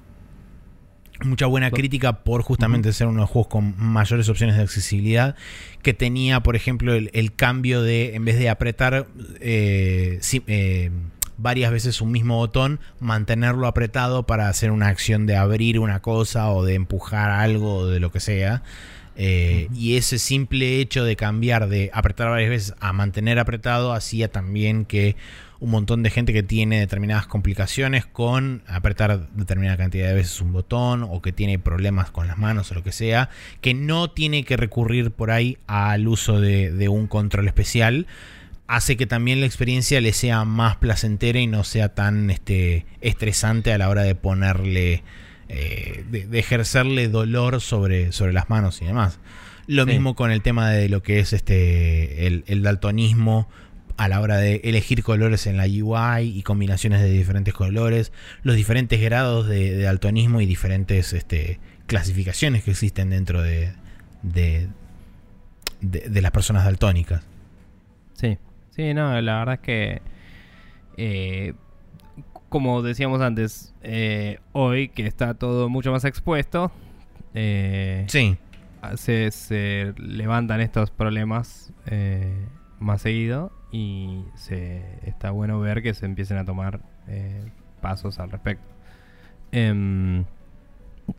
mucha buena crítica por justamente ser uno de los juegos con mayores opciones de accesibilidad. Que tenía, por ejemplo, el, cambio de, en vez de apretar eh, varias veces un mismo botón, mantenerlo apretado para hacer una acción de abrir una cosa o de empujar algo o de lo que sea. Eh, y ese simple hecho de cambiar de apretar varias veces a mantener apretado hacía también que un montón de gente que tiene determinadas complicaciones con apretar determinada cantidad de veces un botón o que tiene problemas con las manos o lo que sea, que no tiene que recurrir por ahí al uso de, un control especial hace que también la experiencia le sea más placentera y no sea tan este, estresante a la hora de ponerle, eh, de, ejercerle dolor sobre, sobre las manos y demás. Lo mismo con el tema de lo que es este, el, el daltonismo a la hora de elegir colores en la UI y combinaciones de diferentes colores, los diferentes grados de, de daltonismo y diferentes este, clasificaciones que existen dentro de, de, de, las personas daltónicas.
Sí, sí, no, la verdad es que, eh, como decíamos antes, eh, hoy que está todo mucho más expuesto,
eh, sí.
se, se levantan estos problemas más seguido y se, está bueno ver que se empiecen a tomar eh, pasos al respecto. Em,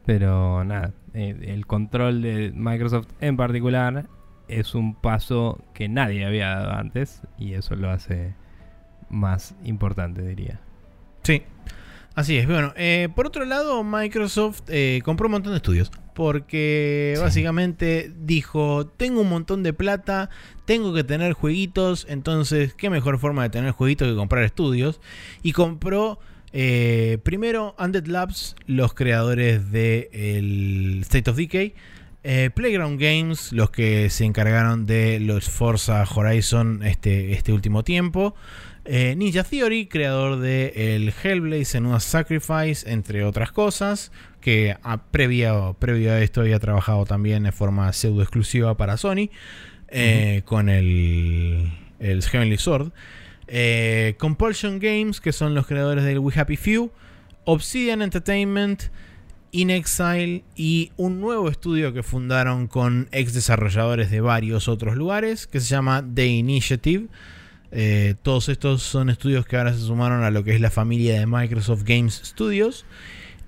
pero nada, eh, el control de Microsoft en particular es un paso que nadie había dado antes y eso lo hace más importante, diría.
Sí, así es. Bueno, eh, por otro lado, Microsoft compró un montón de estudios porque básicamente dijo, tengo un montón de plata, tengo que tener jueguitos, entonces qué mejor forma de tener jueguitos que comprar estudios. Y compró eh, primero Undead Labs, los creadores de el State of Decay. Eh, Playground Games, los que se encargaron de los Forza Horizon este, este último tiempo. Eh, Ninja Theory, creador de el Hellblade Senua Sacrifice, entre otras cosas, que a, previo, previo a esto había trabajado también de forma pseudo exclusiva para Sony, eh, con el, el Heavenly Sword. Eh, Compulsion Games, que son los creadores del We Happy Few. Obsidian Entertainment. In Exile y un nuevo estudio que fundaron con ex desarrolladores de varios otros lugares que se llama The Initiative. Eh, todos estos son estudios que ahora se sumaron a lo que es la familia de Microsoft Games Studios.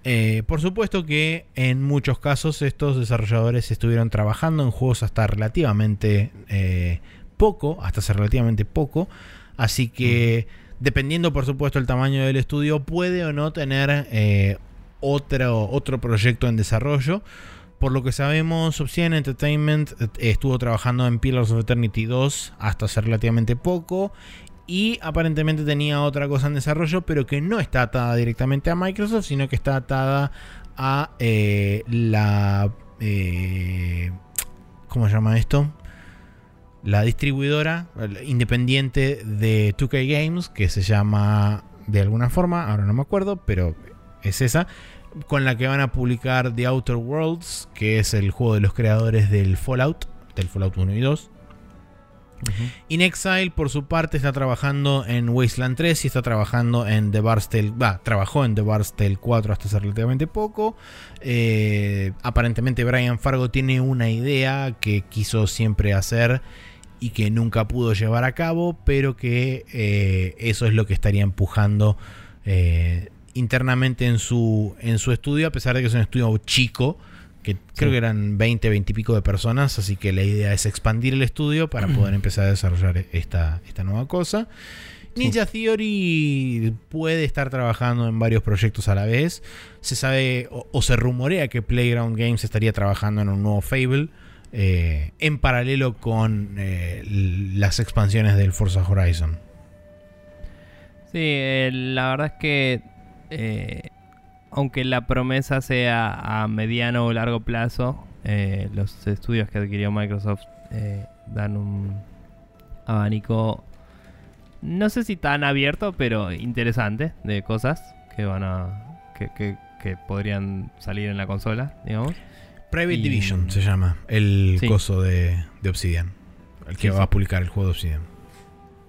Eh, por supuesto que en muchos casos estos desarrolladores estuvieron trabajando en juegos hasta relativamente eh, poco, hasta hace relativamente poco. Así que dependiendo por supuesto el tamaño del estudio puede o no tener otro, otro proyecto en desarrollo. Por lo que sabemos, Obsidian Entertainment eh, estuvo trabajando en Pillars of Eternity 2 hasta hace relativamente poco. Y aparentemente tenía otra cosa en desarrollo, pero que no está atada directamente a Microsoft, sino que está atada a eh, la... Eh, ¿Cómo se llama esto? La distribuidora independiente de 2K Games, que se llama de alguna forma, ahora no me acuerdo, pero es esa con la que van a publicar The Outer Worlds, que es el juego de los creadores del Fallout, del Fallout 1 y 2. In Exile, por su parte, está trabajando en Wasteland 3 y está trabajando en The Bard's Tale. Va, trabajó en The Bard's Tale 4 hasta hace relativamente poco. Eh, aparentemente, Brian Fargo tiene una idea que quiso siempre hacer y que nunca pudo llevar a cabo, pero que eh, eso es lo que estaría empujando eh, internamente en su, en su estudio, a pesar de que es un estudio chico que creo que eran 20, 20 y pico de personas, así que la idea es expandir el estudio para poder empezar a desarrollar esta, esta nueva cosa. Ninja Theory puede estar trabajando en varios proyectos a la vez. Se sabe o, se rumorea que Playground Games estaría trabajando en un nuevo Fable eh, en paralelo con eh, las expansiones del Forza Horizon.
Sí, eh, la verdad es que aunque la promesa sea a mediano o largo plazo, eh, los estudios que adquirió Microsoft eh, dan un abanico, no sé si tan abierto, pero interesante de cosas que van a. que, podrían salir en la consola, digamos.
Private Division se llama, el coso de, Obsidian, el que va a publicar el juego de Obsidian.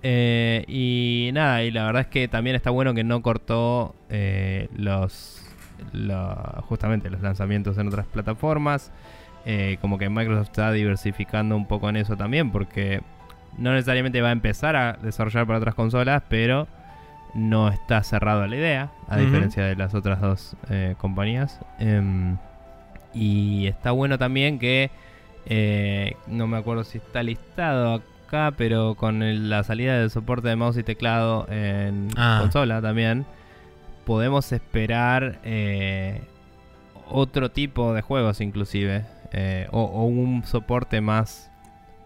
Eh, y nada, y la verdad es que también está bueno que no cortó los justamente los lanzamientos en otras plataformas. Eh, como que Microsoft está diversificando un poco en eso también, porque no necesariamente va a empezar a desarrollar para otras consolas, pero no está cerrado a la idea, a diferencia de las otras dos eh, compañías. Em, y está bueno también que, eh, no me acuerdo si está listado acá, pero con la salida del soporte de mouse y teclado en ah. consola también podemos esperar eh, otro tipo de juegos inclusive. Eh, o, un soporte más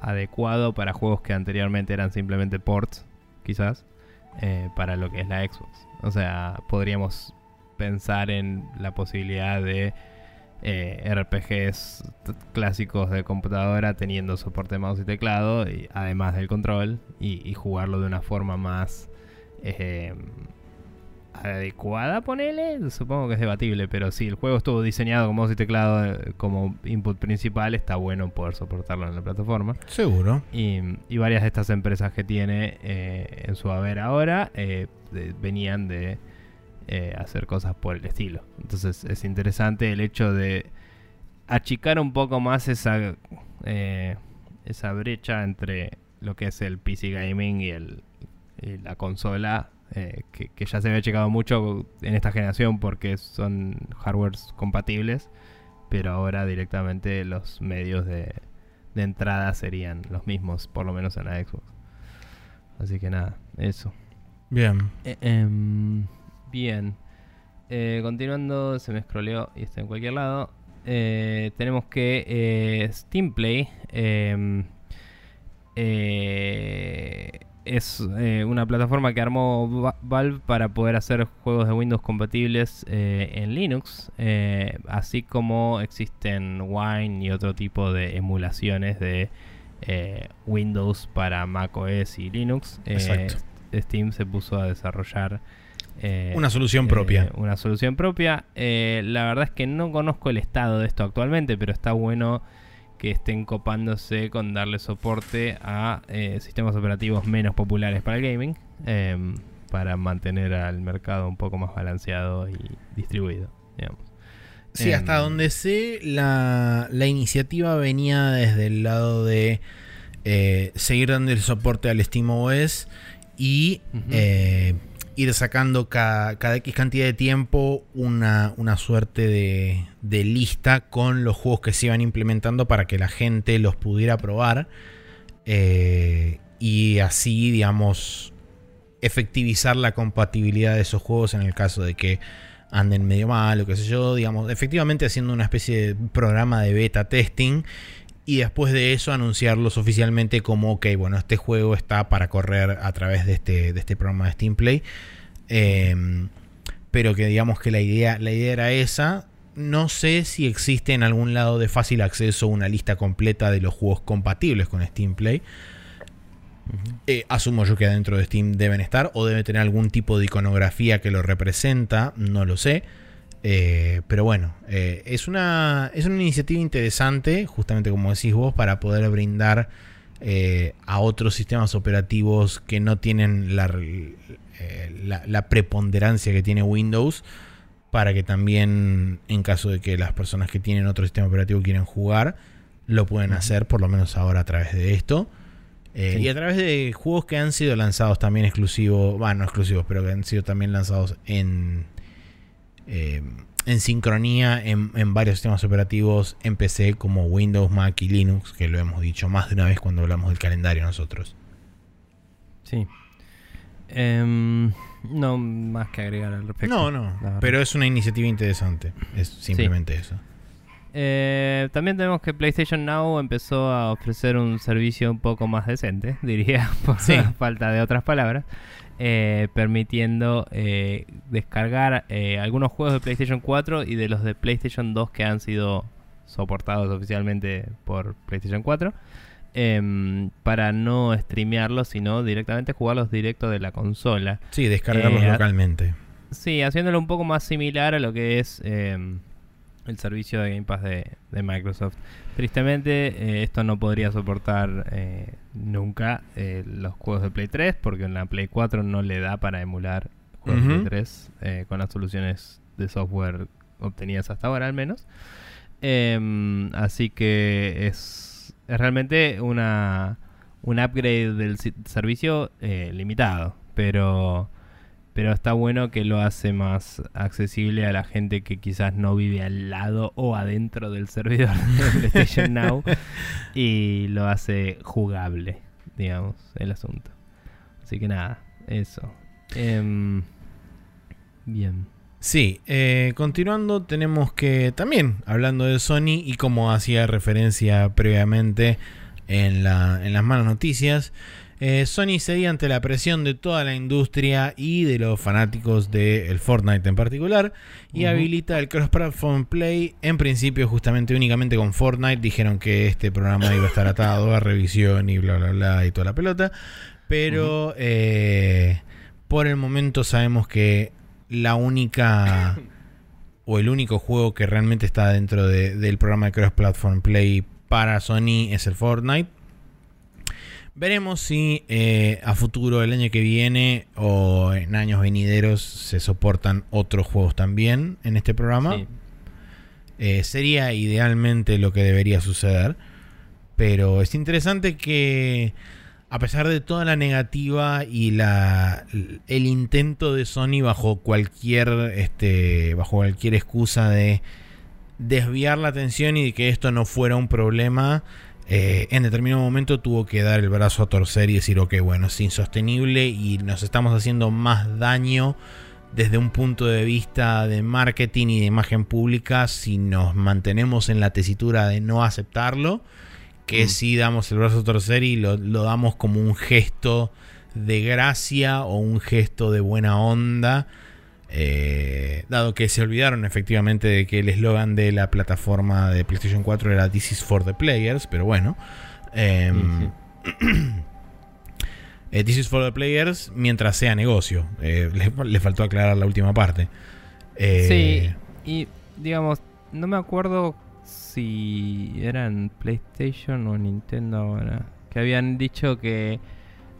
adecuado para juegos que anteriormente eran simplemente ports, quizás, eh, para lo que es la Xbox. O sea, podríamos pensar en la posibilidad de RPGs clásicos de computadora teniendo soporte mouse y teclado, y, además del control, y, y, jugarlo de una forma más adecuada, ponele. Supongo que es debatible, pero si el juego estuvo diseñado con mouse y teclado eh, como input principal, está bueno poder soportarlo en la plataforma.
Seguro.
Y, varias de estas empresas que tiene eh, en su haber ahora eh, venían de hacer cosas por el estilo. Entonces es interesante el hecho de achicar un poco más esa, esa brecha entre lo que es el PC gaming y, el, y la consola eh, que, ya se había checado mucho en esta generación porque son hardwares compatibles, pero ahora directamente los medios de, entrada serían los mismos, por lo menos en la Xbox. Así que nada, eso.
Bien.
Eh, em, bien. Eh, continuando, se me scrolleó y está en cualquier lado. tenemos que Steam Play em, es eh, una plataforma que armó Valve para poder hacer juegos de Windows compatibles eh, en Linux, eh, así como existen Wine y otro tipo de emulaciones de Windows para Mac OS y Linux. Steam se puso a desarrollar
una solución propia.
una solución propia. la verdad es que no conozco el estado de esto actualmente, pero está bueno que estén copándose con darle soporte a eh, sistemas operativos menos populares para el gaming, em, para mantener al mercado un poco más balanceado y distribuido. Digamos.
Sí, hasta em, donde sé, la, iniciativa venía desde el lado de eh, seguir dando el soporte al SteamOS y ir sacando cada, X cantidad de tiempo una, suerte de, lista con los juegos que se iban implementando para que la gente los pudiera probar. Eh, y así, digamos, efectivizar la compatibilidad de esos juegos en el caso de que anden medio mal o qué sé yo. Digamos, efectivamente haciendo una especie de programa de beta testing y después de eso anunciarlos oficialmente como, ok, bueno, este juego está para correr a través de este, de este programa de Steam Play. Em, pero que digamos que la idea, la idea era esa. No sé si existe en algún lado de fácil acceso una lista completa de los juegos compatibles con Steam Play. Eh, asumo yo que adentro de Steam deben estar o debe tener algún tipo de iconografía que lo representa, no lo sé. Eh, pero bueno, eh, es, una, es una iniciativa interesante, justamente como decís vos, para poder brindar eh, a otros sistemas operativos que no tienen la, la, la, preponderancia que tiene Windows para que también en caso de que las personas que tienen otro sistema operativo quieren jugar lo pueden hacer por lo menos ahora a través de esto sí. y a través de juegos que han sido lanzados también exclusivos bueno no exclusivos pero que han sido también lanzados en eh, en sincronía en, en, varios sistemas operativos en PC como Windows, Mac y Linux, que lo hemos dicho más de una vez cuando hablamos del calendario nosotros.
Sí. Um, no más que agregar al respecto.
No, no, pero es una iniciativa interesante. Es simplemente sí. eso.
Eh, también tenemos que PlayStation Now empezó a ofrecer un servicio un poco más decente, diría, por sí. falta de otras palabras. Eh, permitiendo eh, descargar eh, algunos juegos de PlayStation 4 y de los de PlayStation 2 que han sido soportados oficialmente por PlayStation 4 em, para no streamearlos sino directamente jugarlos directo de la consola.
Sí, descargarlos localmente.
Sí, haciéndolo un poco más similar a lo que es em, el servicio de Game Pass de, de Microsoft. Tristemente, eh, esto no podría soportar eh, nunca eh, los juegos de Play 3, porque en la Play 4 no le da para emular juegos uh -huh. de Play 3 con las soluciones de software obtenidas hasta ahora al menos. Em, así que es, es, realmente una un upgrade del servicio limitado, pero pero está bueno que lo hace más accesible a la gente que quizás no vive al lado o adentro del servidor de PlayStation Now y lo hace jugable, digamos, el asunto. Así que nada, eso. Eh, bien.
Sí, eh, continuando tenemos que también, hablando de Sony y como hacía referencia previamente en, la, en las malas noticias, eh, Sony cedía ante la presión de toda la industria y de los fanáticos del de Fortnite en particular y uh -huh. habilita el cross-platform play en principio justamente únicamente con Fortnite. Dijeron que este programa iba a estar atado a revisión y bla bla bla y toda la pelota. Pero uh -huh. eh, por el momento sabemos que la única o el único juego que realmente está dentro de, del programa de cross-platform play para Sony es el Fortnite. Veremos si eh, a futuro, el año que viene o en años venideros, se soportan otros juegos también en este programa. Sí. Eh, sería idealmente lo que debería suceder. Pero es interesante que, a pesar de toda la negativa y la, el intento de Sony bajo cualquier, este, bajo cualquier excusa de desviar la atención y de que esto no fuera un problema eh, en determinado momento tuvo que dar el brazo a torcer y decir, ok, bueno, es insostenible y nos estamos haciendo más daño desde un punto de vista de marketing y de imagen pública si nos mantenemos en la tesitura de no aceptarlo, que mm. si damos el brazo a torcer y lo, lo damos como un gesto de gracia o un gesto de buena onda. Eh, dado que se olvidaron efectivamente de que el eslogan de la plataforma de PlayStation 4 era This is for the players, pero bueno. Eh, eh, This is for the players mientras sea negocio. Eh, le, le, faltó aclarar la última parte.
sí, y digamos, no me acuerdo si era en PlayStation o Nintendo ahora. Que habían dicho que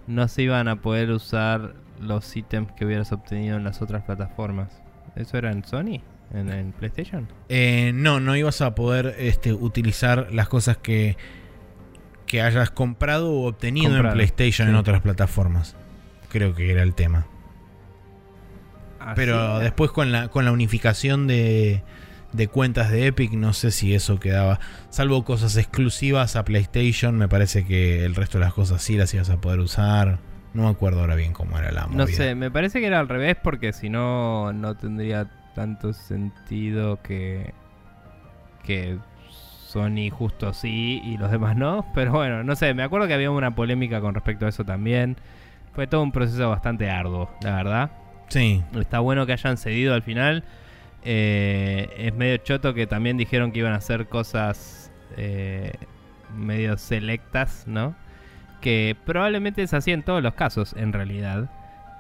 no se iban a poder usar los ítems que hubieras obtenido en las otras plataformas. ¿Eso era en Sony? ¿En, en PlayStation?
Eh, no, no ibas a poder este, utilizar las cosas que, que hayas comprado o obtenido comprado, en PlayStation sí. en otras plataformas. Creo que era el tema. ¿Ah, Pero sí? después con la, con la unificación de, de cuentas de Epic, no sé si eso quedaba. Salvo cosas exclusivas a PlayStation, me parece que el resto de las cosas sí las ibas a poder usar. No me acuerdo ahora bien cómo era la movida.
No sé, me parece que era al revés porque si no, no tendría tanto sentido que, que Sony justo sí y los demás no. Pero bueno, no sé, me acuerdo que había una polémica con respecto a eso también. Fue todo un proceso bastante arduo, la verdad.
Sí.
Está bueno que hayan cedido al final. Eh, es medio choto que también dijeron que iban a hacer cosas eh, medio selectas, ¿no? Que probablemente es así en todos los casos, en realidad.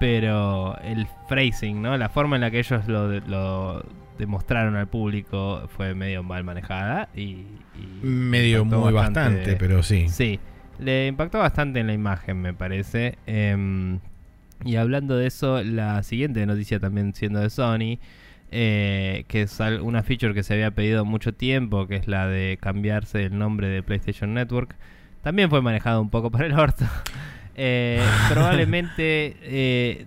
Pero el phrasing, ¿no? La forma en la que ellos lo, lo demostraron al público fue medio mal manejada y... y
medio muy bastante, bastante, pero sí.
Sí. le impactó bastante en la imagen, me parece. Em, y hablando de eso, la siguiente noticia también siendo de Sony, eh, que es una feature que se había pedido mucho tiempo, que es la de cambiarse el nombre de PlayStation Network, también fue manejado un poco para el orto. Eh, probablemente eh,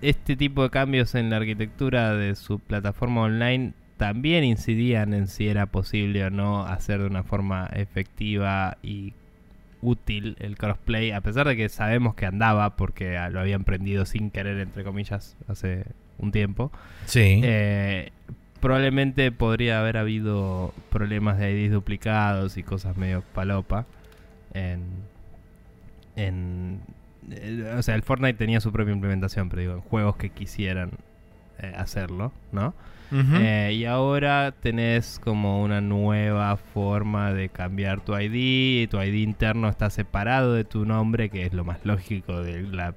este tipo de cambios en la arquitectura de su plataforma online también incidían en si era posible o no hacer de una forma efectiva y útil el crossplay, a pesar de que sabemos que andaba porque lo habían prendido sin querer, entre comillas, hace un tiempo.
Sí.
Eh, probablemente podría haber habido problemas de IDs duplicados y cosas medio palopa en, en eh, o sea, el Fortnite tenía su propia implementación, pero digo, en juegos que quisieran eh, hacerlo, ¿no? Eh, y ahora tenés como una nueva forma de cambiar tu ID. Tu ID interno está separado de tu nombre, que es lo más lógico de la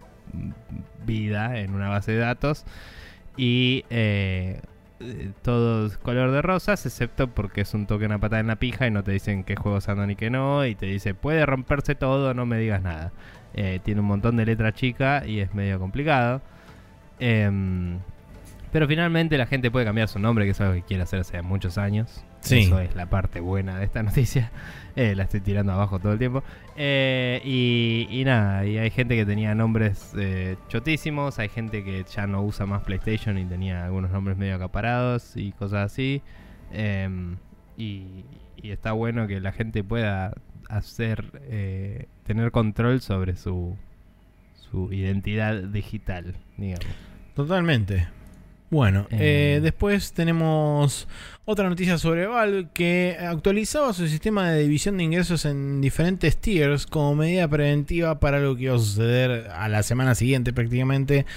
vida en una base de datos. Y eh, todo es color de rosas, excepto porque es un toque una patada en la pija y no te dicen qué juegos andan y qué no. Y te dice, puede romperse todo, no me digas nada. Eh, tiene un montón de letra chica y es medio complicado. Em, pero finalmente la gente puede cambiar su nombre, que es algo que quiere hacer hace muchos años. Eso es la parte buena de esta noticia. Eh, la estoy tirando abajo todo el tiempo. Eh, y, nada, y hay gente que tenía nombres eh, chotísimos, hay gente que ya no usa más PlayStation y tenía algunos nombres medio acaparados y cosas así. Em, y, y, está bueno que la gente pueda hacer, tener control sobre su, su identidad digital, digamos.
Totalmente. Bueno, eh, después tenemos otra noticia sobre Valve que actualizaba su sistema de división de ingresos en diferentes tiers como medida preventiva para lo que iba a suceder a la semana siguiente prácticamente,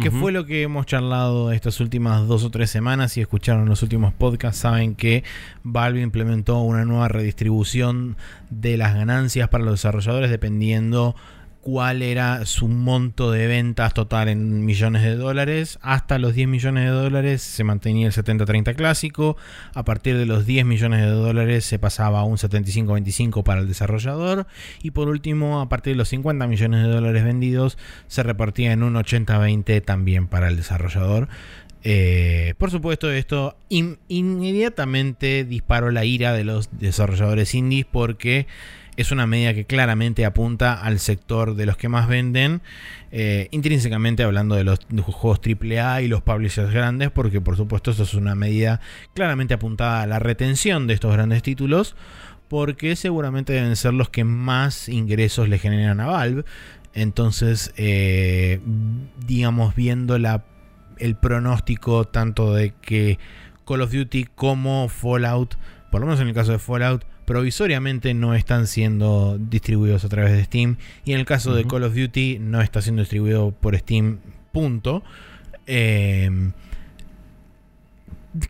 que fue lo que hemos charlado estas últimas dos o tres semanas. Si escucharon los últimos podcasts saben que Valve implementó una nueva redistribución de las ganancias para los desarrolladores dependiendo cuál era su monto de ventas total en millones de dólares. Hasta los 10 millones de dólares se mantenía el 70-30 clásico. A partir de los 10 millones de dólares se pasaba a un 75-25 para el desarrollador. Y por último, a partir de los 50 millones de dólares vendidos, se repartía en un 80-20 también para el desarrollador. Eh, por supuesto, esto inmediatamente disparó la ira de los desarrolladores indies porque es una medida que claramente apunta al sector de los que más venden, eh, intrínsecamente hablando de los, juegos AAA y los publishers grandes, porque por supuesto esto es una medida claramente apuntada a la retención de estos grandes títulos, porque seguramente deben ser los que más ingresos le generan a Valve. Entonces, eh, digamos, viendo la, el pronóstico tanto de que Call of Duty como Fallout, por lo menos en el caso de Fallout, provisoriamente no están siendo distribuidos a través de Steam. Y en el caso de Call of Duty no está siendo distribuido por Steam. Punto. Em,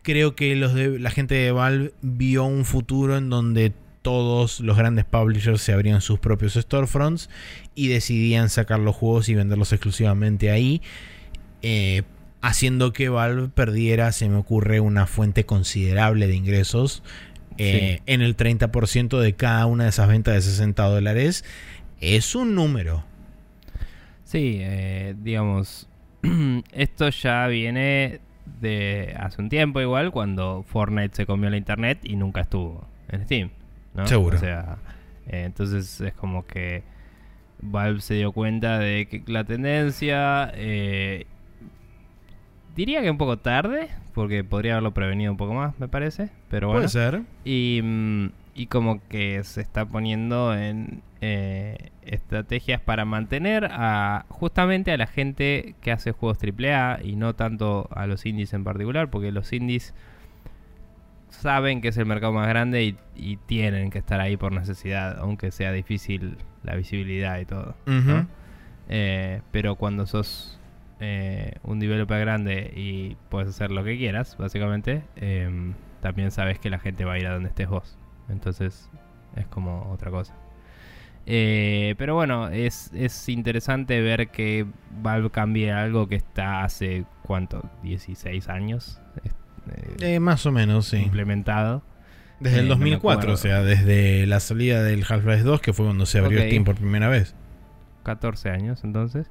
creo que los de, la gente de Valve vio un futuro en donde todos los grandes publishers se abrían sus propios storefronts y decidían sacar los juegos y venderlos exclusivamente ahí. Eh, haciendo que Valve perdiera, se me ocurre, una fuente considerable de ingresos eh, en el 30% de cada una de esas ventas de 60 dólares, es un número.
Sí, eh, digamos, esto ya viene de hace un tiempo igual, cuando Fortnite se comió la internet y nunca estuvo en Steam. ¿no?
Seguro.
O sea, eh, entonces es como que Valve se dio cuenta de que la tendencia Diría que un poco tarde, porque podría haberlo prevenido un poco más, me parece. Pero bueno.
Puede ser.
Y, mm, y como que se está poniendo en eh, estrategias para mantener a justamente a la gente que hace juegos AAA y no tanto a los indies en particular, porque los indies saben que es el mercado más grande y, tienen que estar ahí por necesidad, aunque sea difícil la visibilidad y todo. Eh, pero cuando sos eh, un developer grande y puedes hacer lo que quieras, básicamente, em, también sabes que la gente va a ir a donde estés vos. Entonces es como otra cosa. Eh, pero bueno, es, es, interesante ver que Valve cambie algo que está hace, ¿cuánto? 16 años.
Eh, más o menos, sí.
Implementado.
Desde el
no me
2004,
acuerdo.
o sea, desde la salida del Half-Life 2, que fue cuando se abrió
Ok.
Steam por primera vez.
14 años entonces.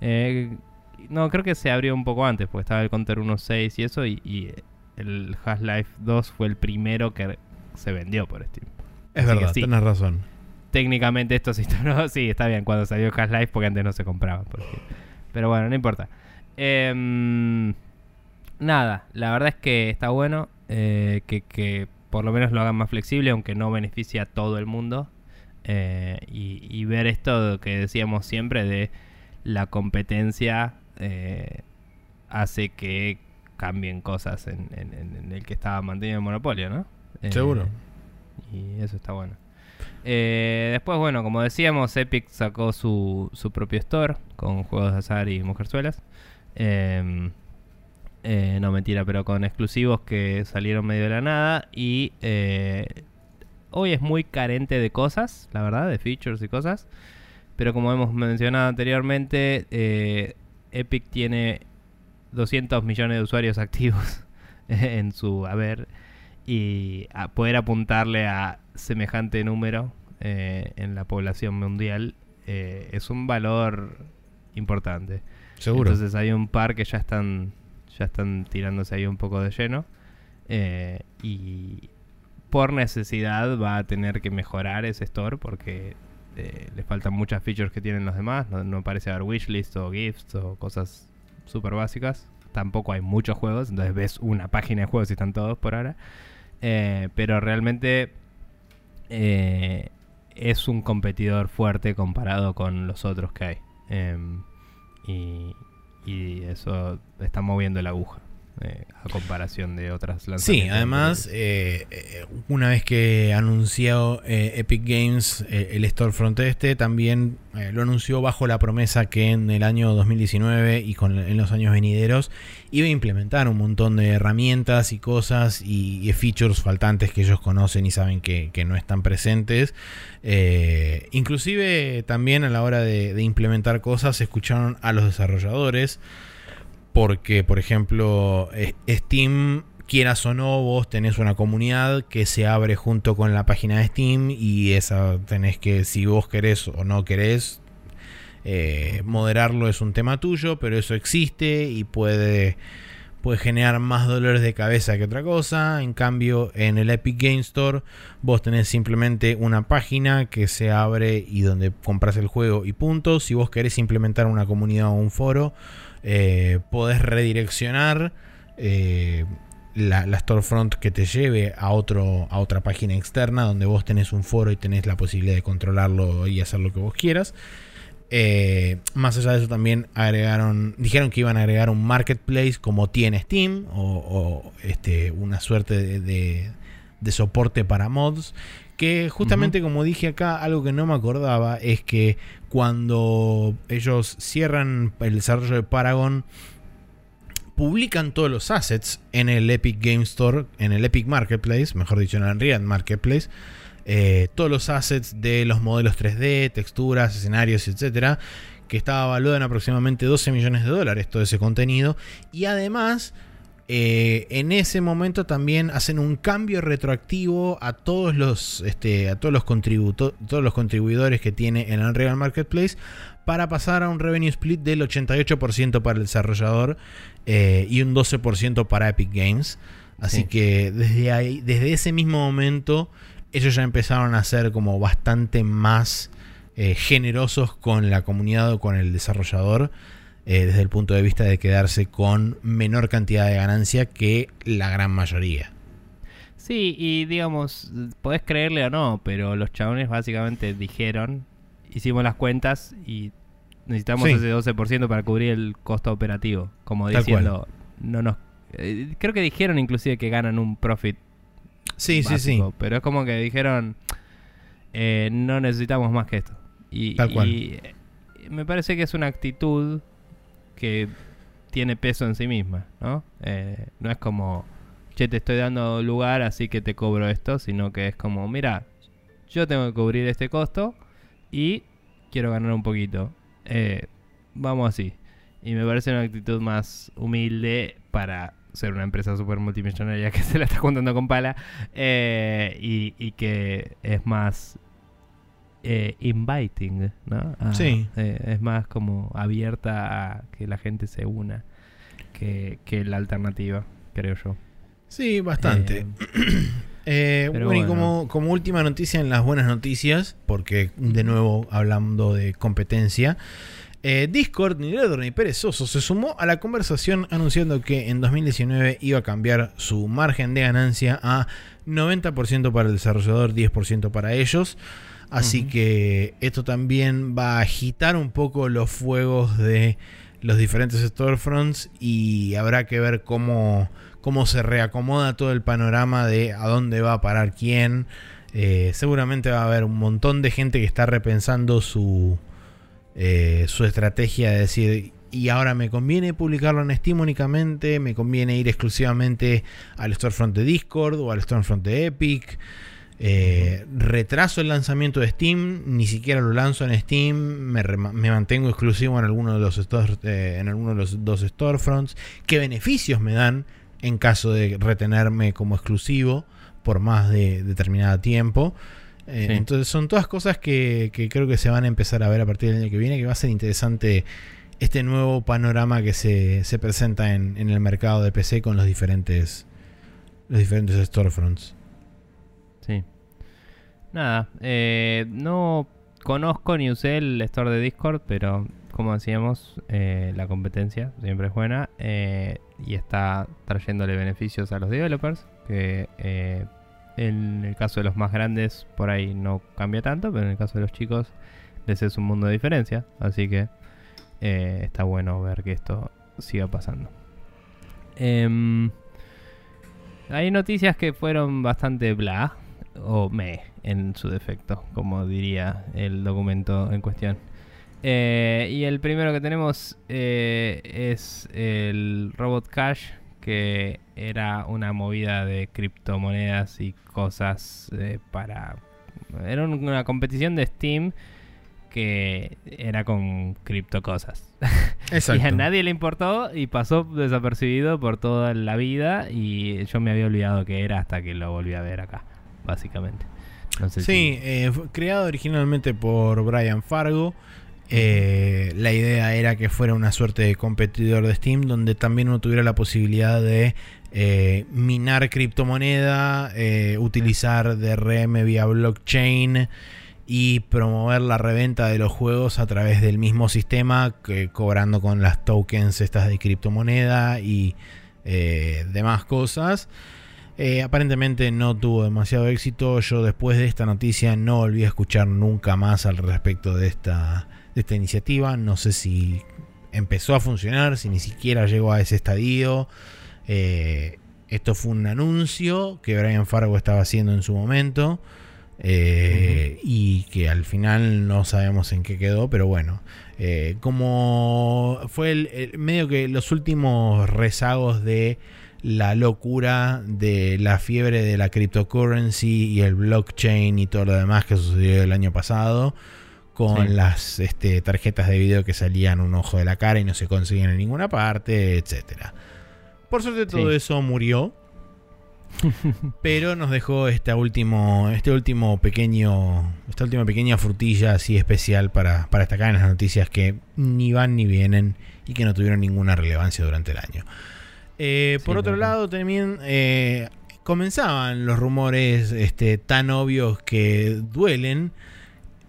Eh, no, creo que se abrió un poco antes, porque estaba el Counter 1.6 y eso, y, y el Half-Life 2 fue el primero que se vendió por Steam.
Es
Así
verdad,
sí.
tenés razón.
Técnicamente esto se instaló, sí, está bien, cuando salió Half-Life, porque antes no se compraba. Pero bueno, no importa. Em, nada, la verdad es que está bueno eh, que, que por lo menos lo hagan más flexible, aunque no beneficia a todo el mundo. Eh, y, y ver esto que decíamos siempre de la competencia eh, hace que cambien cosas en, en- en- en el que estaba manteniendo el monopolio, ¿no? Eh,
Seguro.
Y eso está bueno. Eh, después, bueno, como decíamos, Epic sacó su, su propio store con juegos de azar y mujerzuelas. Eh, eh, no, mentira, pero con exclusivos que salieron medio de la nada. Y hoy es muy carente de cosas, la verdad, de features y cosas. Pero como hemos mencionado anteriormente, eh, Epic tiene 200 millones de usuarios activos en su haber. Y a poder apuntarle a semejante número eh, en la población mundial eh, es un valor importante.
Seguro.
Entonces hay un par que ya están ya están tirándose ahí un poco de lleno. eh, y por necesidad va a tener que mejorar ese store porque eh, le faltan muchas features que tienen los demás. No, parece haber wishlist o gifts o cosas súper básicas. Tampoco hay muchos juegos, entonces ves una página de juegos y están todos por ahora. Eh, pero realmente eh, es un competidor fuerte comparado con los otros que hay. Em, y, y eso está moviendo la aguja eh, a comparación de otras lanzamientos.
Sí, además, eh, una vez que anunció eh, Epic Games el storefront este, también lo anunció bajo la promesa que en el año 2019 y con, en los años venideros iba a implementar un montón de herramientas y cosas y, y features faltantes que ellos conocen y saben que, que no están presentes. Inclusive también a la hora de, de implementar cosas escucharon a los desarrolladores porque, por ejemplo, eh, Steam, quieras o no, vos tenés una comunidad que se abre junto con la página de Steam y esa tenés que, si vos querés o no querés, eh, moderarlo es un tema tuyo, pero eso existe y puede, puede generar más dolores de cabeza que otra cosa. En cambio, en el Epic Game Store, vos tenés simplemente una página que se abre y donde compras el juego y punto. Si vos querés implementar una comunidad o un foro, eh, podés redireccionar eh, la, la storefront que te lleve a, otro, a otra página externa donde vos tenés un foro y tenés la posibilidad de controlarlo y hacer lo que vos quieras. Eh, más allá de eso también agregaron, dijeron que iban a agregar un marketplace como tiene Steam o, o, este, una suerte de, de, de soporte para mods. Que justamente como dije acá, algo que no me acordaba es que cuando ellos cierran el desarrollo de Paragon, publican todos los assets en el Epic Game Store, en el Epic Marketplace, mejor dicho, en el Unreal Marketplace. Eh, todos los assets de los modelos 3D, texturas, escenarios, etcétera, que estaba valuado en aproximadamente 12 millones de dólares todo ese contenido. Y además, eh, en ese momento también hacen un cambio retroactivo a todos los, este, a todos los, contributo- todos los contribuidores que tiene el Unreal Marketplace para pasar a un revenue split del 88% para el desarrollador eh, y un 12% para Epic Games. Así
Sí.
que desde ahí, desde ese mismo momento, ellos ya empezaron a ser como bastante más eh, generosos con la comunidad o con el desarrollador. Eh, desde el punto de vista de quedarse con menor cantidad de ganancia que la gran mayoría.
Sí, y digamos, podés creerle o no, pero los chabones básicamente dijeron, hicimos las cuentas y necesitamos
Sí.
ese 12% para cubrir el costo operativo. Como
Tal
diciendo, no nos... eh, creo que dijeron inclusive que ganan un profit
Sí, sí, sí.
Pero es como que dijeron, eh, no necesitamos más que esto. Y,
Tal cual.
y, me parece que es una actitud que tiene peso en sí misma, ¿no? Eh, no es como, che, te estoy dando lugar, así que te cobro esto, sino que es como, mira, yo tengo que cubrir este costo y quiero ganar un poquito. Eh, vamos así. Y me parece una actitud más humilde para ser una empresa súper multimillonaria que se la está juntando con pala eh, y, que es más eh, inviting, ¿no?
sí.
Eh, es más como abierta a que la gente se una que, la alternativa, creo yo.
Sí, bastante. bueno, y como, como última noticia en las buenas noticias, porque de nuevo hablando de competencia, eh, Discord, ni ledro ni perezoso, se sumó a la conversación anunciando que en 2019 iba a cambiar su margen de ganancia a 90% para el desarrollador, 10% para ellos. Así que esto también va a agitar un poco los fuegos de los diferentes storefronts y habrá que ver cómo, cómo se reacomoda todo el panorama de a dónde va a parar quién. Eh, seguramente va a haber un montón de gente que está repensando su, eh, su estrategia de decir, y ahora me conviene publicarlo en Steam únicamente, me conviene ir exclusivamente al storefront de Discord o al storefront de Epic. Eh, retraso el lanzamiento de Steam, ni siquiera lo lanzo en Steam, me, mantengo exclusivo en alguno de los eh, en alguno de los dos storefronts. ¿Qué beneficios me dan en caso de retenerme como exclusivo por más de determinado tiempo? Eh, entonces son todas cosas que, creo que se van a empezar a ver a partir del año que viene, que va a ser interesante este nuevo panorama que se, presenta en, el mercado de PC con los diferentes, los diferentes storefronts.
Nada, eh, no conozco ni usé el store de Discord, pero como decíamos, eh, la competencia siempre es buena y está trayéndole beneficios a los developers que en el caso de los más grandes, por ahí no cambia tanto, pero en el caso de los chicos, les es un mundo de diferencia. Así que eh, está bueno ver que esto siga pasando. Em, hay noticias que fueron bastante bla, o me, en su defecto, como diría el documento en cuestión. Eh, y el primero que tenemos eh, es el Robot Cash que era una movida de criptomonedas y cosas eh, para... Era una competición de Steam que era con cripto cosas. y a nadie le importó y pasó desapercibido por toda la vida y yo me había olvidado que era hasta que lo volví a ver acá, básicamente.
Sí, eh, creado originalmente por Brian Fargo eh, la idea era que fuera una suerte de competidor de Steam donde también uno tuviera la posibilidad de eh, minar criptomoneda, eh, utilizar DRM vía blockchain y promover la reventa de los juegos a través del mismo sistema, cobrando con las tokens estas de criptomoneda y demás cosas. Aparentemente no tuvo demasiado éxito. Yo después de esta noticia no volví a escuchar nunca más al respecto de esta, esta iniciativa. No sé si empezó a funcionar, si ni siquiera llegó a ese estadio. Eh, esto fue un anuncio que Brian Fargo estaba haciendo en su momento. Eh, y que al final no sabemos en qué quedó, pero bueno, eh, como fue el, medio que los últimos rezagos de la locura de la fiebre de la cryptocurrency y el blockchain y todo lo demás que sucedió el año pasado, con las este, tarjetas de video que salían un ojo de la cara y no se consiguen en ninguna parte, etcétera. Por suerte todo eso murió. pero nos dejó este último, este último pequeño, esta última pequeña frutilla así especial para, para destacar en las noticias que ni van ni vienen y que no tuvieron ninguna relevancia durante el año. Eh, por otro lado, también eh, comenzaban los rumores este, tan obvios que duelen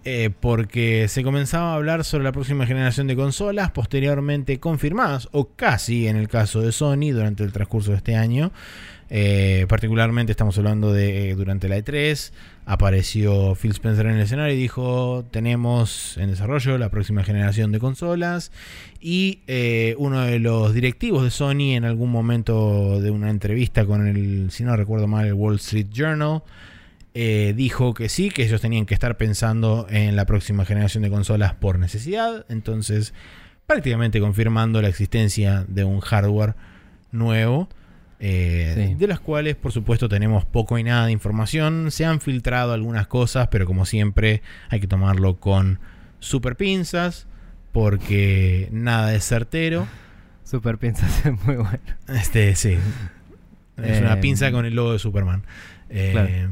eh, porque se comenzaba a hablar sobre la próxima generación de consolas, posteriormente confirmadas, o casi en el caso de Sony, durante el transcurso de este año. Eh, particularmente estamos hablando de eh, durante la E3, apareció Phil Spencer en el escenario y dijo, tenemos en desarrollo la próxima generación de consolas. Y uno de los directivos de Sony en algún momento de una entrevista con el, si no recuerdo mal, el Wall Street Journal, eh, dijo que sí, que ellos tenían que estar pensando en la próxima generación de consolas por necesidad. Entonces, prácticamente confirmando la existencia de un hardware nuevo. Eh, de las cuales por supuesto tenemos poco y nada de información. Se han filtrado algunas cosas, pero como siempre hay que tomarlo con super pinzas, porque nada es certero.
Super pinzas es muy bueno.
Este, sí. Es una
Eh,
pinza con el logo de Superman. Eh,
Claro.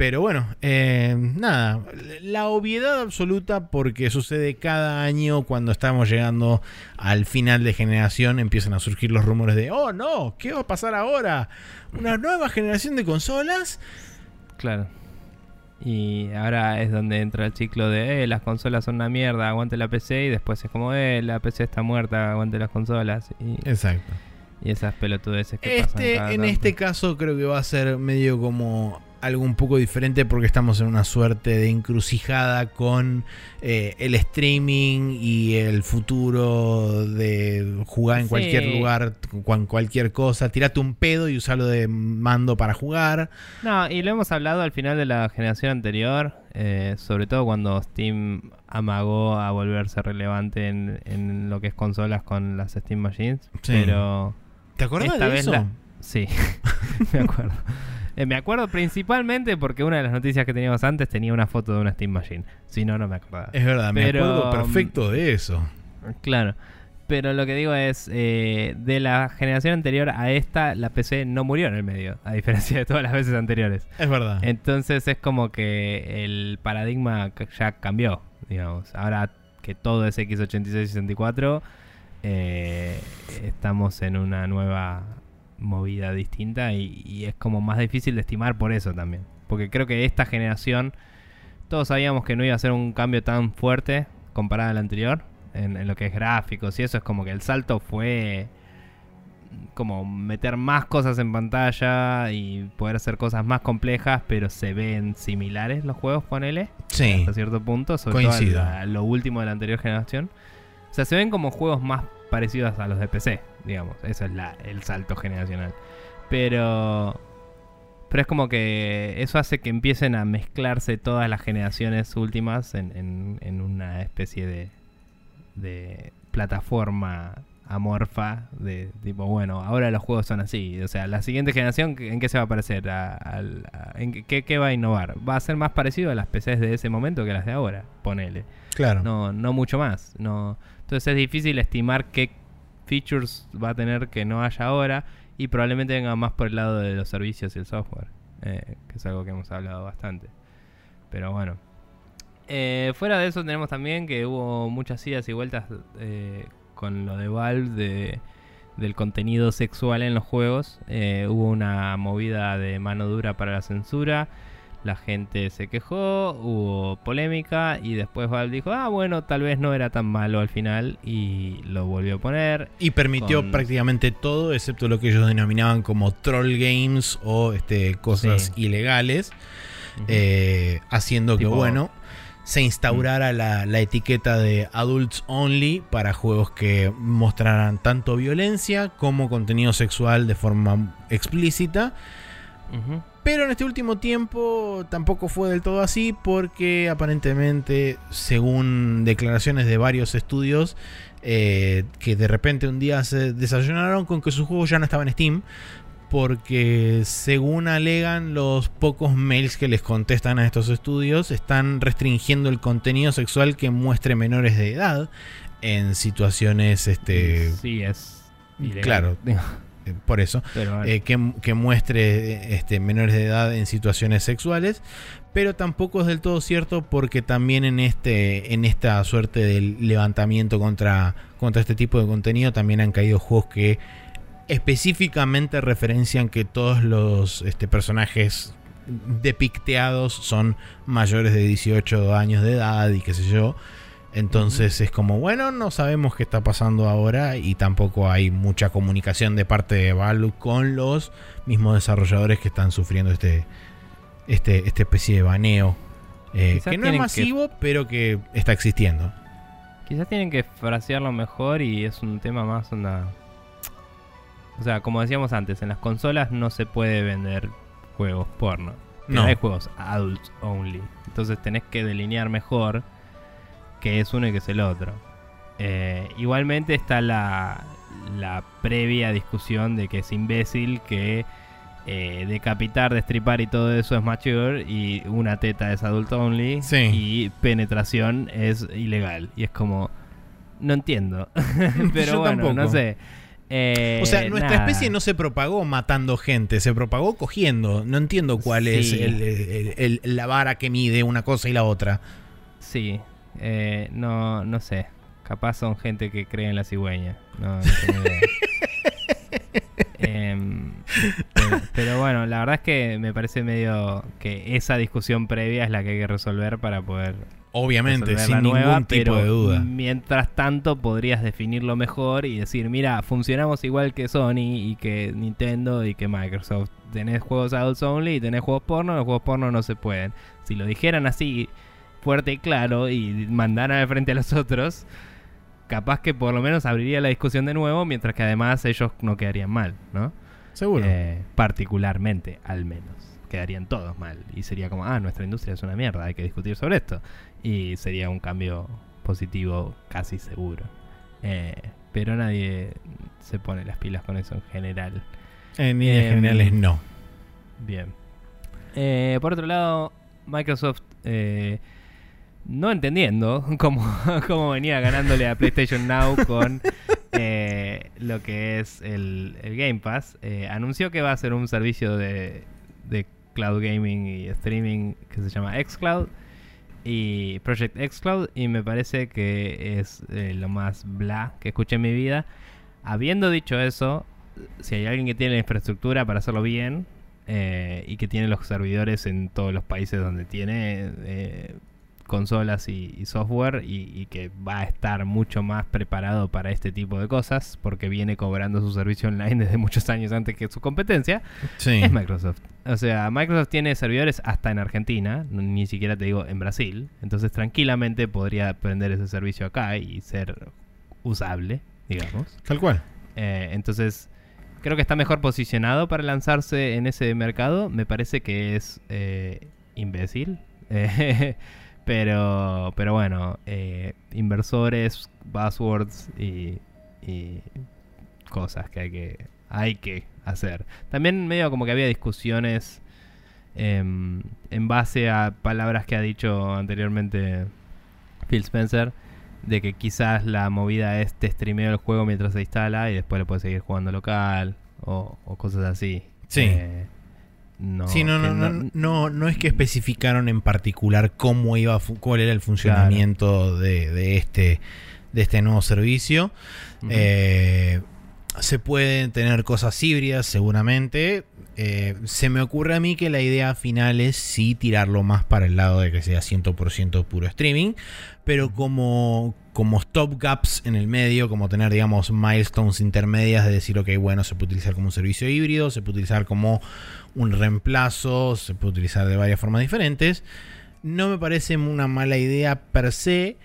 Pero bueno, eh, nada, la obviedad absoluta porque sucede cada año cuando estamos llegando al final de generación empiezan a surgir los rumores de, oh no, ¿qué va a pasar ahora? ¿Una nueva generación de consolas?
Claro. Y ahora es donde entra el ciclo de, eh, las consolas son una mierda, aguante la PC. Y después es como, eh, la PC está muerta, aguante las consolas. Y,
Exacto.
y esas pelotudeces que pasan
Este,
cada
en
tanto.
este caso creo que va a ser medio como algo un poco diferente porque estamos en una suerte de encrucijada con eh, el streaming y el futuro de jugar en
Sí.
cualquier lugar con cualquier cosa. Tirate un pedo y usarlo de mando para jugar.
No, y lo hemos hablado al final de la generación anterior, eh, sobre todo cuando Steam amagó a volverse relevante en, en lo que es consolas con las Steam Machines.
Sí.
Pero
¿Te
esta
de eso?
la- Sí, me acuerdo. Eh, me acuerdo principalmente porque una de las noticias que teníamos antes tenía una foto de una Steam Machine. Si no, no me acordaba.
Es verdad, me acuerdo perfecto de eso.
Claro. Pero lo que digo es, eh, de la generación anterior a esta, la PC no murió en el medio, a diferencia de todas las veces anteriores.
Es verdad.
Entonces es como que el paradigma ya cambió, digamos. Ahora que todo es x86 y 64, eh, estamos en una nueva movida distinta y, y es como más difícil de estimar por eso también. Porque creo que esta generación, todos sabíamos que no iba a ser un cambio tan fuerte comparado al anterior, en, en lo que es gráficos y eso es como que el salto fue como meter más cosas en pantalla y poder hacer cosas más complejas, pero se ven similares los juegos, ponele,
Sí.
hasta cierto punto, sobre
Coincido.
todo a, la- a lo último de la anterior generación. O sea, se ven como juegos más parecidos a los de PC, digamos. Ese es la, el salto generacional. Pero... Pero es como que eso hace que empiecen a mezclarse todas las generaciones últimas en, en- en una especie de, de plataforma amorfa de tipo, bueno, ahora los juegos son así. O sea, la siguiente generación, ¿en qué se va a parecer? A- ¿En qué, qué va a innovar? Va a ser más parecido a las PCs de ese momento que las de ahora, ponele.
Claro.
No, no mucho más. No. Entonces es difícil estimar qué features va a tener que no haya ahora y probablemente venga más por el lado de los servicios y el software, eh, que es algo que hemos hablado bastante. Pero bueno. Eh, fuera de eso tenemos también que hubo muchas idas y vueltas eh, con lo de Valve de, del contenido sexual en los juegos. Hubo una movida de mano dura para la censura. La gente se quejó, hubo polémica y después Valve dijo, ah, bueno, tal vez no era tan malo al final y lo volvió a poner.
Y permitió
con-
prácticamente todo, excepto lo que ellos denominaban como troll games o este, cosas
Sí.
ilegales, eh, haciendo que, bueno, se instaurara la, la etiqueta de adults only para juegos que mostraran tanto violencia como contenido sexual de forma explícita. Pero en este último tiempo tampoco fue del todo así porque aparentemente, según declaraciones de varios estudios, eh, que de repente un día se desayunaron con que su juego ya no estaba en Steam porque según alegan los pocos mails que les contestan a estos estudios están restringiendo el contenido sexual que muestre menores de edad en situaciones este
sí, es ilegal.
claro. Eh, por eso
Pero
eh, que, que muestre este, menores de edad en situaciones sexuales, pero tampoco es del todo cierto porque también en este en esta suerte del levantamiento contra, contra este tipo de contenido también han caído juegos que específicamente referencian que todos los este, personajes depicteados son mayores de 18 años de edad y qué sé yo. Entonces es como, bueno, no sabemos qué está pasando ahora y tampoco hay mucha comunicación de parte de Valve con los mismos desarrolladores que están sufriendo este, este, esta especie de baneo. eh, que no es
que-
masivo, pero que está existiendo.
Quizás tienen que frasearlo mejor y es un tema más onda. O sea, como decíamos antes, en las consolas no se puede vender juegos porno.
No.
hay juegos adults only. Entonces tenés que delinear mejor qué es uno y qué es el otro. Eh, igualmente está la, la previa discusión de que es imbécil que eh, decapitar, destripar y todo eso es mature y una teta es adult only
Sí.
y penetración es ilegal. Y es como, no entiendo. Pero
Yo
bueno, no
tampoco.
sé. Eh,
O sea, nuestra
nada.
especie no se propagó matando gente, se propagó cogiendo. No entiendo cuál es
Sí.
el- el- el- la vara que mide una cosa y la otra.
Sí, eh, no, no sé. Capaz son gente que cree en la cigüeña. No, no tengo idea. Em, pero, pero bueno, la verdad es que me parece medio que esa discusión previa es la que hay que resolver para poder
Obviamente, sin
la
ningún
nueva,
tipo
pero
de duda.
Mientras tanto, podrías definirlo mejor y decir, mira, funcionamos igual que Sony y que Nintendo y que Microsoft. Tenés juegos adults only y tenés juegos porno, los juegos porno no se pueden. Si lo dijeran así, fuerte y claro, y mandaran al frente a los otros, capaz que por lo menos abriría la discusión de nuevo, mientras que además ellos no quedarían mal, ¿no?
Seguro.
Eh, particularmente, al menos. Quedarían todos mal. Y sería como, ah, nuestra industria es una mierda, hay que discutir sobre esto. Y sería un cambio positivo casi seguro. Eh, pero nadie se pone las pilas con eso en general.
en líneas
em,
generales, no.
Bien. Eh, por otro lado, Microsoft, eh, no entendiendo cómo, cómo venía ganándole a PlayStation Now con eh, lo que es el, el Game Pass, eh, anunció que va a ser un servicio de, de cloud gaming y streaming que se llama xCloud y Project xCloud y me parece que es eh, lo más bla que escuché en mi vida. Habiendo dicho eso, si hay alguien que tiene la infraestructura para hacerlo bien eh, y que tiene los servidores en todos los países donde tiene eh, consolas y, y software y, y que va a estar mucho más preparado para este tipo de cosas porque viene cobrando su servicio online desde muchos años antes que su competencia,
Sí.
es Microsoft. O sea, Microsoft tiene servidores hasta en Argentina, ni siquiera te digo en Brasil. Entonces tranquilamente podría prender ese servicio acá y ser usable, digamos.
Tal cual.
Eh, entonces, creo que está mejor posicionado para lanzarse en ese mercado. Me parece que es eh, imbécil. Eh, pero, pero bueno, eh, inversores, buzzwords y, y cosas que hay que, hay que hacer. También medio como que había discusiones em, en base a palabras que ha dicho anteriormente Phil Spencer de que quizás la movida es te streameo el juego mientras se instala y después lo puedes seguir jugando local o, o cosas así.
Sí.
Eh, no,
sí, no, no, no, no, no es que especificaron en particular cómo iba, cuál era el funcionamiento de, de este, de este nuevo servicio. Eh, se pueden tener cosas híbridas, seguramente. Eh, se me ocurre a mí que la idea final es sí tirarlo más para el lado de que sea 100% puro streaming, pero como, como stopgaps en el medio, como tener, digamos, milestones intermedias de decir, ok, bueno, se puede utilizar como un servicio híbrido, se puede utilizar como un reemplazo, se puede utilizar de varias formas diferentes. No me parece una mala idea per se,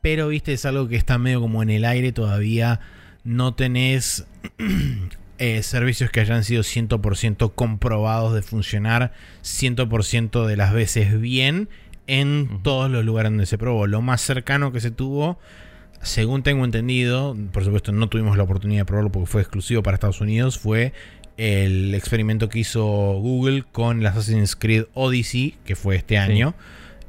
pero viste, es algo que está medio como en el aire todavía. No tenés eh, servicios que hayan sido 100% comprobados de funcionar 100% de las veces bien en todos los lugares donde se probó. Lo más cercano que se tuvo, según tengo entendido, por supuesto no tuvimos la oportunidad de probarlo porque fue exclusivo para Estados Unidos, fue el experimento que hizo Google con el Assassin's Creed Odyssey, que fue este año.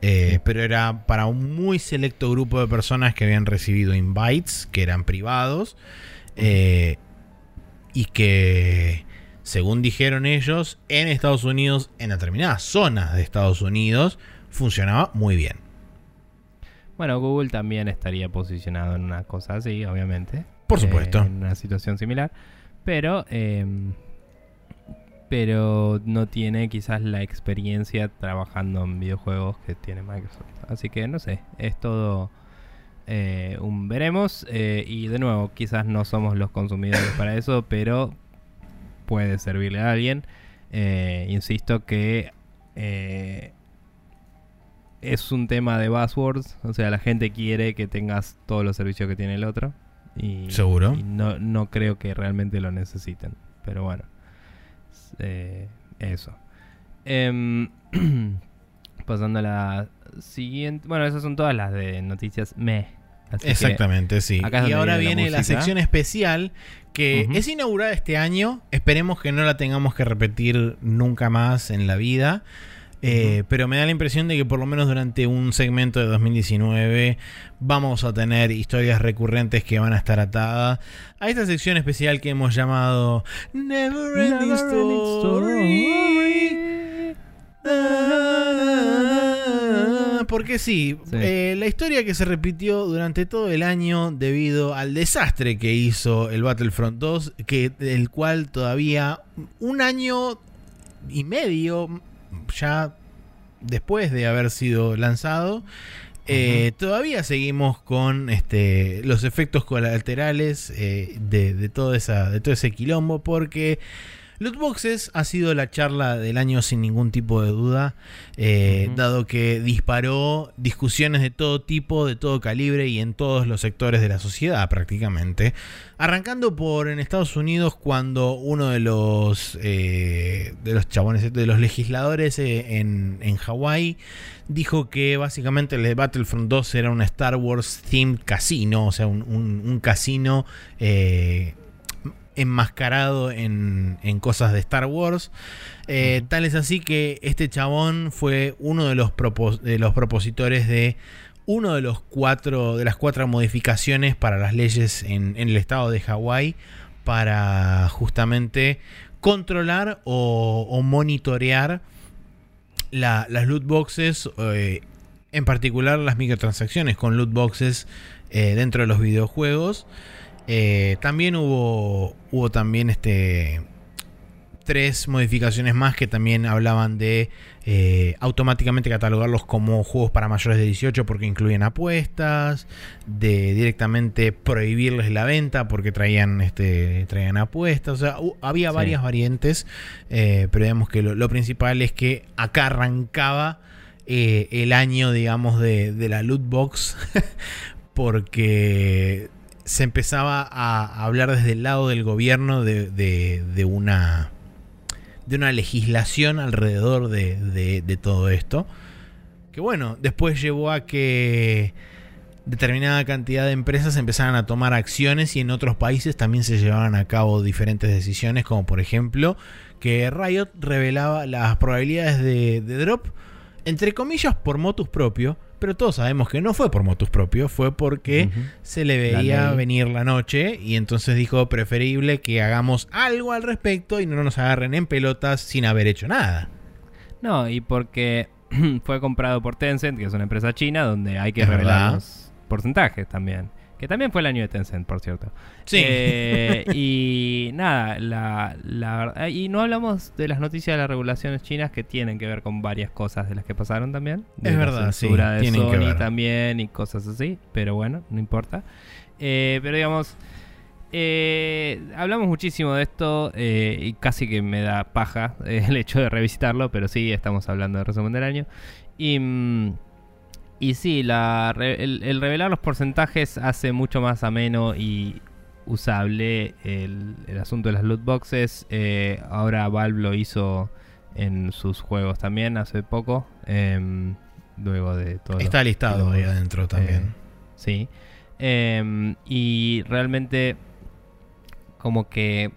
Eh,
Sí.
Pero era para un muy selecto grupo de personas que habían recibido invites, que eran privados, eh, y que, según dijeron ellos, en Estados Unidos, en determinadas zonas de Estados Unidos, funcionaba muy bien.
Bueno, Google también estaría posicionado en una cosa así, obviamente.
Por
Eh,
supuesto.
en una situación similar. Pero, em, pero no tiene quizás la experiencia trabajando en videojuegos que tiene Microsoft. Así que no sé, es todo eh, un veremos. eh, y de nuevo, quizás no somos los consumidores para eso, pero puede servirle a alguien. Eh, insisto que eh, es un tema de buzzwords. O sea, la gente quiere que tengas todos los servicios que tiene el otro. Y,
Seguro.
y no, no creo que realmente lo necesiten. Pero bueno. Eh, eso. Em, pasando a la siguiente. Bueno, esas son todas las de noticias me.
Exactamente, sí. Y ahora
viene la
sección especial que es inaugurada este año. Esperemos que no la tengamos que repetir nunca más en la vida. Eh, pero me da la impresión de que por lo menos durante un segmento de 2019 vamos a tener historias recurrentes que van a estar atadas a esta sección especial que hemos llamado Never Ending Story. Porque sí,
Sí.
eh, la historia que se repitió durante todo el año debido al desastre que hizo el Battlefront 2, que, del cual todavía un año y medio ya después de haber sido lanzado, eh, todavía seguimos con este, los efectos colaterales eh, de, de, todo esa, de todo ese quilombo, porque Lootboxes ha sido la charla del año sin ningún tipo de duda, eh, dado que disparó discusiones de todo tipo, de todo calibre y en todos los sectores de la sociedad prácticamente. Arrancando por en Estados Unidos cuando uno de los, eh, de los chabones, de los legisladores eh, en, en Hawái dijo que básicamente el de Battlefront 2 era un Star Wars themed casino, o sea, un, un- un casino eh, enmascarado en, en cosas de Star Wars. Eh. Tal es así que este chabón fue uno de los, propos- de los propositores de uno de los cuatro de las cuatro modificaciones para las leyes en, en el estado de Hawái para justamente controlar o, o monitorear la- las loot boxes, eh, en particular las microtransacciones con loot boxes eh, dentro de los videojuegos. Eh, también hubo, hubo también este tres modificaciones más que también hablaban de eh, automáticamente catalogarlos como juegos para mayores de 18 porque incluyen apuestas, de directamente prohibirles la venta porque traían este traían apuestas, o sea, hu- había
Sí.
varias variantes, eh, pero digamos que lo, lo principal es que acá arrancaba eh, el año, digamos, de, de la loot box porque se empezaba a hablar desde el lado del gobierno de, de- una de una legislación alrededor de, de- de todo esto. Que bueno, después llevó a que determinada cantidad de empresas empezaran a tomar acciones y en otros países también se llevaban a cabo diferentes decisiones, como por ejemplo que Riot revelaba las probabilidades de, de drop, entre comillas, por motus propio, pero todos sabemos que no fue por motus propio, fue porque se le veía venir la noche y entonces dijo preferible que hagamos algo al respecto y no nos agarren en pelotas sin haber hecho nada.
No, y porque fue comprado por Tencent, que es una empresa china, donde hay que
Es
revelar
verdad.
los porcentajes también. Que también fue el año de Tencent, por cierto.
Sí.
Eh, y nada, la, la verdad- Y no hablamos de las noticias de las regulaciones chinas que tienen que ver con varias cosas de las que pasaron también. De
Es
la
verdad, sí,
de
que ver.
también y cosas así. Pero bueno, no importa. Eh, pero digamos. eh, hablamos muchísimo de esto eh, y casi que me da paja el hecho de revisitarlo, pero sí, estamos hablando de resumen del año. Y, mm, y sí, la el, el revelar los porcentajes hace mucho más ameno y usable el, el asunto de las loot boxes. Eh, ahora Valve lo hizo en sus juegos también hace poco. em, luego de todo.
Está listado ahí adentro también.
Sí. Em, y realmente como que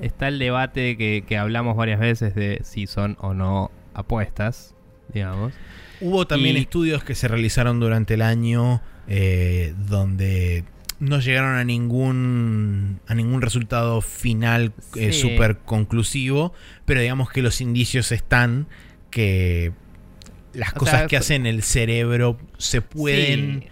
está el debate que, que hablamos varias veces de si son o no apuestas, digamos.
Hubo también
y-
estudios que se realizaron durante el año eh, donde no llegaron a ningún a ningún resultado final eh,
Sí.
súper conclusivo, pero digamos que los indicios están que las
O
cosas
sea,
que hacen el cerebro se pueden
Sí,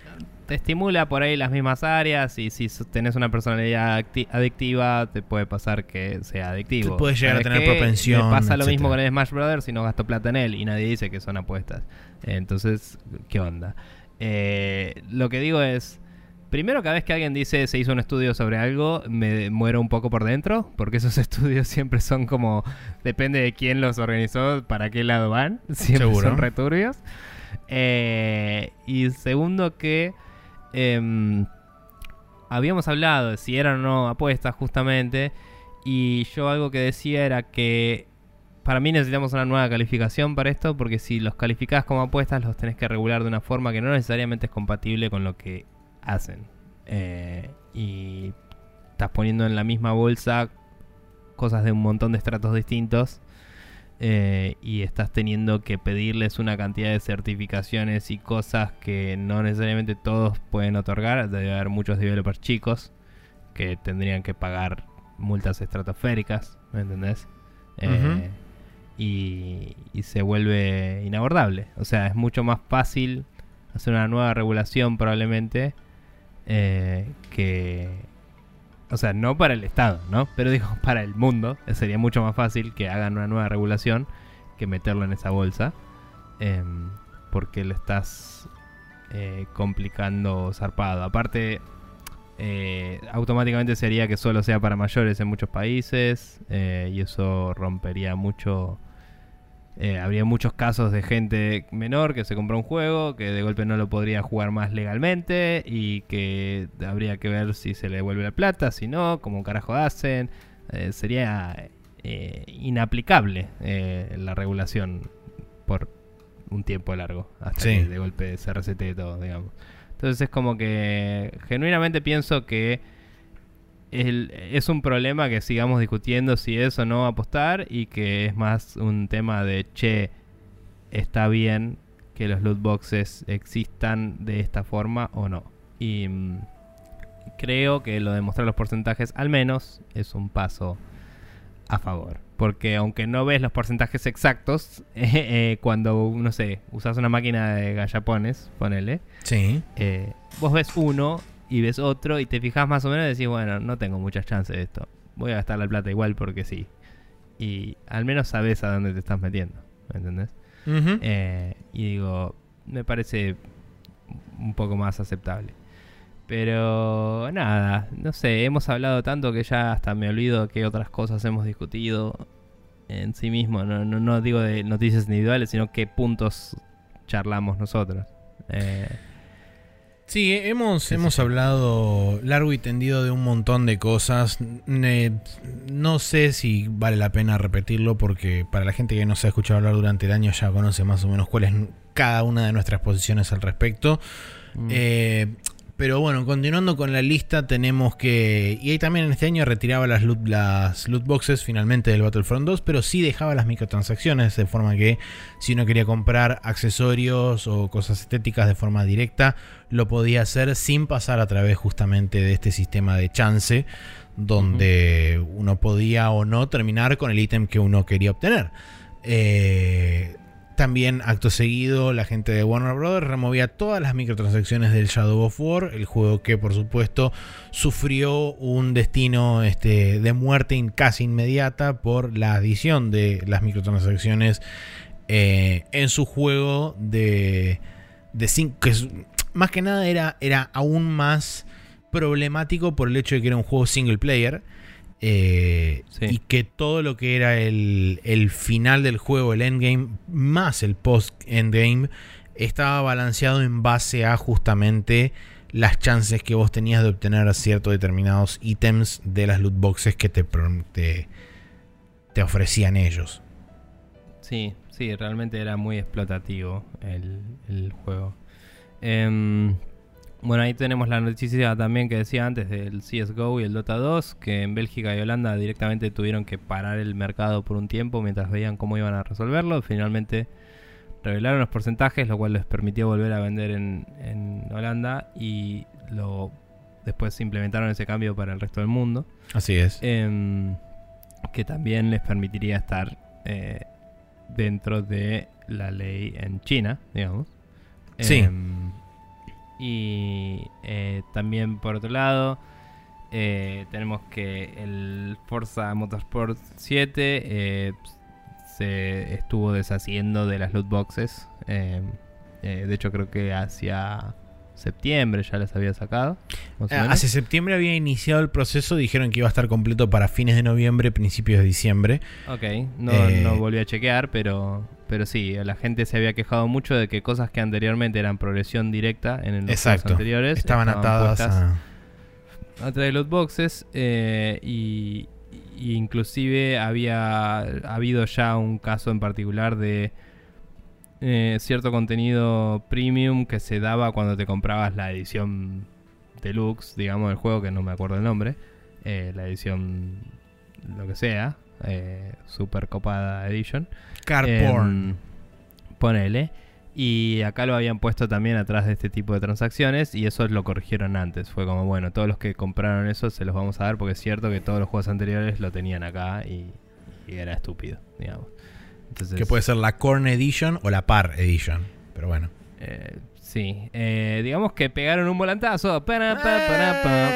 te estimula por ahí las mismas áreas y si tenés una personalidad adictiva te puede pasar que sea adictivo.
Te puede llegar a
¿Sabes
tener propensión,
Me pasa lo
etcétera.
mismo con el Smash Brothers si no gasto plata en él y nadie dice que son apuestas. Entonces, ¿qué onda? Eh, lo que digo es, primero cada vez que alguien dice se hizo un estudio sobre algo, me muero un poco por dentro, porque esos estudios siempre son como, depende de quién los organizó, para qué lado van, siempre
Seguro.
son returbios. Eh, y segundo que em, habíamos hablado de si eran o no apuestas justamente, y yo algo que decía era que para mí necesitamos una nueva calificación para esto, porque si los calificás como apuestas los tenés que regular de una forma que no necesariamente es compatible con lo que hacen. Eh, y estás poniendo en la misma bolsa cosas de un montón de estratos distintos. Eh, y estás teniendo que pedirles una cantidad de certificaciones y cosas que no necesariamente todos pueden otorgar. Debe haber muchos developers chicos que tendrían que pagar multas estratosféricas, ¿me entendés? Eh, y, y se vuelve inabordable. O sea, es mucho más fácil hacer una nueva regulación probablemente eh, que... O sea, no para el Estado, ¿no? Pero digo, para el mundo sería mucho más fácil que hagan una nueva regulación que meterlo en esa bolsa. em, porque lo estás eh, complicando zarpado. Aparte, eh, automáticamente sería que solo sea para mayores en muchos países. eh, y eso rompería mucho eh, habría muchos casos de gente menor que se compró un juego, que de golpe no lo podría jugar más legalmente y que habría que ver si se le devuelve la plata, si no, cómo carajo hacen. Eh, sería eh, inaplicable la regulación por un tiempo largo, hasta
Sí.
que de golpe se resete todo, digamos. Entonces es como que genuinamente pienso que el- es un problema que sigamos discutiendo si es o no apostar y que es más un tema de, che, está bien que los loot boxes existan de esta forma o no. Y mm, creo que lo de mostrar los porcentajes al menos es un paso a favor. Porque aunque no ves los porcentajes exactos, eh, cuando, no sé, usas una máquina de gallapones, ponele,
Sí.
eh, vos ves uno y ves otro y te fijas más o menos y decís, bueno, no tengo muchas chances de esto. Voy a gastar la plata igual porque sí. Y al menos sabes a dónde te estás metiendo, ¿me entendés? Eh, y digo, me parece un poco más aceptable. Pero nada, no sé, hemos hablado tanto que ya hasta me olvido qué otras cosas hemos discutido en sí mismo. No, no, no digo de noticias individuales, sino qué puntos charlamos nosotros. Eh,
Sí, hemos, hemos hablado largo y tendido de un montón de cosas. No sé si vale la pena repetirlo porque para la gente que nos ha escuchado hablar durante el año ya conoce más o menos cuál es cada una de nuestras posiciones al respecto.
mm,
Eh, pero bueno, continuando con la lista, tenemos que. Y ahí también en este año retiraba las loot, las loot boxes finalmente del Battlefront 2, pero sí dejaba las microtransacciones, de forma que si uno quería comprar accesorios o cosas estéticas de forma directa, lo podía hacer sin pasar a través justamente de este sistema de chance, donde uno podía o no terminar con el ítem que uno quería obtener. Eh, también, acto seguido, la gente de Warner Bros. removía todas las microtransacciones del Shadow of War, el juego que, por supuesto, sufrió un destino este, de muerte casi inmediata por la adición de las microtransacciones eh, en su juego de, de más que nada era, era aún más problemático por el hecho de que era un juego single player. Eh,
Sí.
Y que todo lo que era el, el final del juego, el endgame, más el post-endgame, estaba balanceado en base a justamente las chances que vos tenías de obtener ciertos determinados ítems de las loot boxes que te, te ofrecían ellos.
Sí, sí, realmente era muy explotativo el, el juego. Em, bueno, ahí tenemos la noticia también que decía antes del CSGO y el Dota 2, que en Bélgica y Holanda directamente tuvieron que parar el mercado por un tiempo mientras veían cómo iban a resolverlo. Finalmente revelaron los porcentajes, lo cual les permitió volver a vender en, en Holanda y lo después implementaron ese cambio para el resto del mundo.
Así es.
Em, que también les permitiría estar eh, dentro de la ley en China, digamos.
Sí.
Em, y eh, también por otro lado, eh, tenemos que el Forza Motorsport 7 eh, se estuvo deshaciendo de las loot boxes. em, eh, de hecho, creo que hacia septiembre ya las había sacado.
Eh,
menos.
Hace septiembre había iniciado el proceso, dijeron que iba a estar completo para fines de noviembre, principios de diciembre.
Ok, no,
Eh,
no volví a chequear, pero, pero sí, la gente se había quejado mucho de que cosas que anteriormente eran progresión directa en los
Exacto.
anteriores
Estaban atadas
puestas
a...
a través de los boxes eh, y, y inclusive había habido ya un caso en particular de eh, cierto contenido premium que se daba cuando te comprabas la edición deluxe, digamos, del juego, que no me acuerdo el nombre, eh, la edición lo que sea, eh, super copada edition.
Car
Em,
porn.
Ponele. Y acá lo habían puesto también atrás de este tipo de transacciones y eso lo corrigieron antes. Fue como, bueno, todos los que compraron eso se los vamos a dar porque es cierto que todos los juegos anteriores lo tenían acá y, y era estúpido, digamos. Entonces,
Que puede ser la Corn Edition o la Par Edition. Pero bueno.
eh, sí, eh, digamos que pegaron un volantazo. Para, pa, para, pa.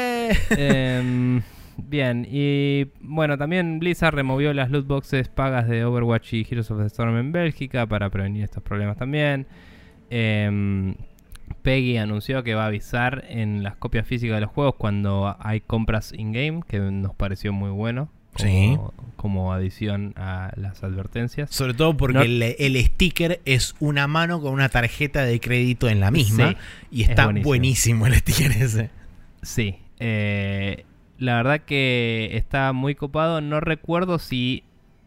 Eh.
Bien, y bueno, también Blizzard removió las loot boxes pagas de Overwatch y Heroes of the Storm en Bélgica para prevenir estos problemas también. Em, Peggy anunció que va a avisar en las copias físicas de los juegos cuando hay compras in-game, que nos pareció muy bueno. Como,
Sí.
como adición a las advertencias.
Sobre todo porque
No-
el, el sticker es una mano con una tarjeta de crédito en la misma.
Sí,
y está
es buenísimo.
buenísimo. el sticker ese.
Sí, eh, la verdad que está muy copado. No recuerdo si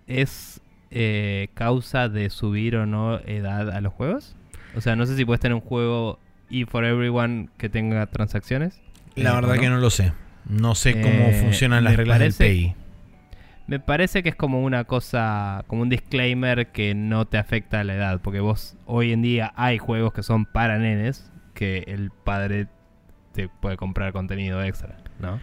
es eh, causa de subir o no edad a los juegos. O sea, no sé si puedes tener un juego y for everyone que tenga transacciones.
La
Eh,
verdad que no lo sé. No sé cómo
Eh,
funcionan las
me
reglas
parece-
del PEGI.
Me parece que es como una cosa, como un disclaimer que no te afecta a la edad. Porque vos hoy en día hay juegos que son para nenes que el padre te puede comprar contenido extra, ¿no?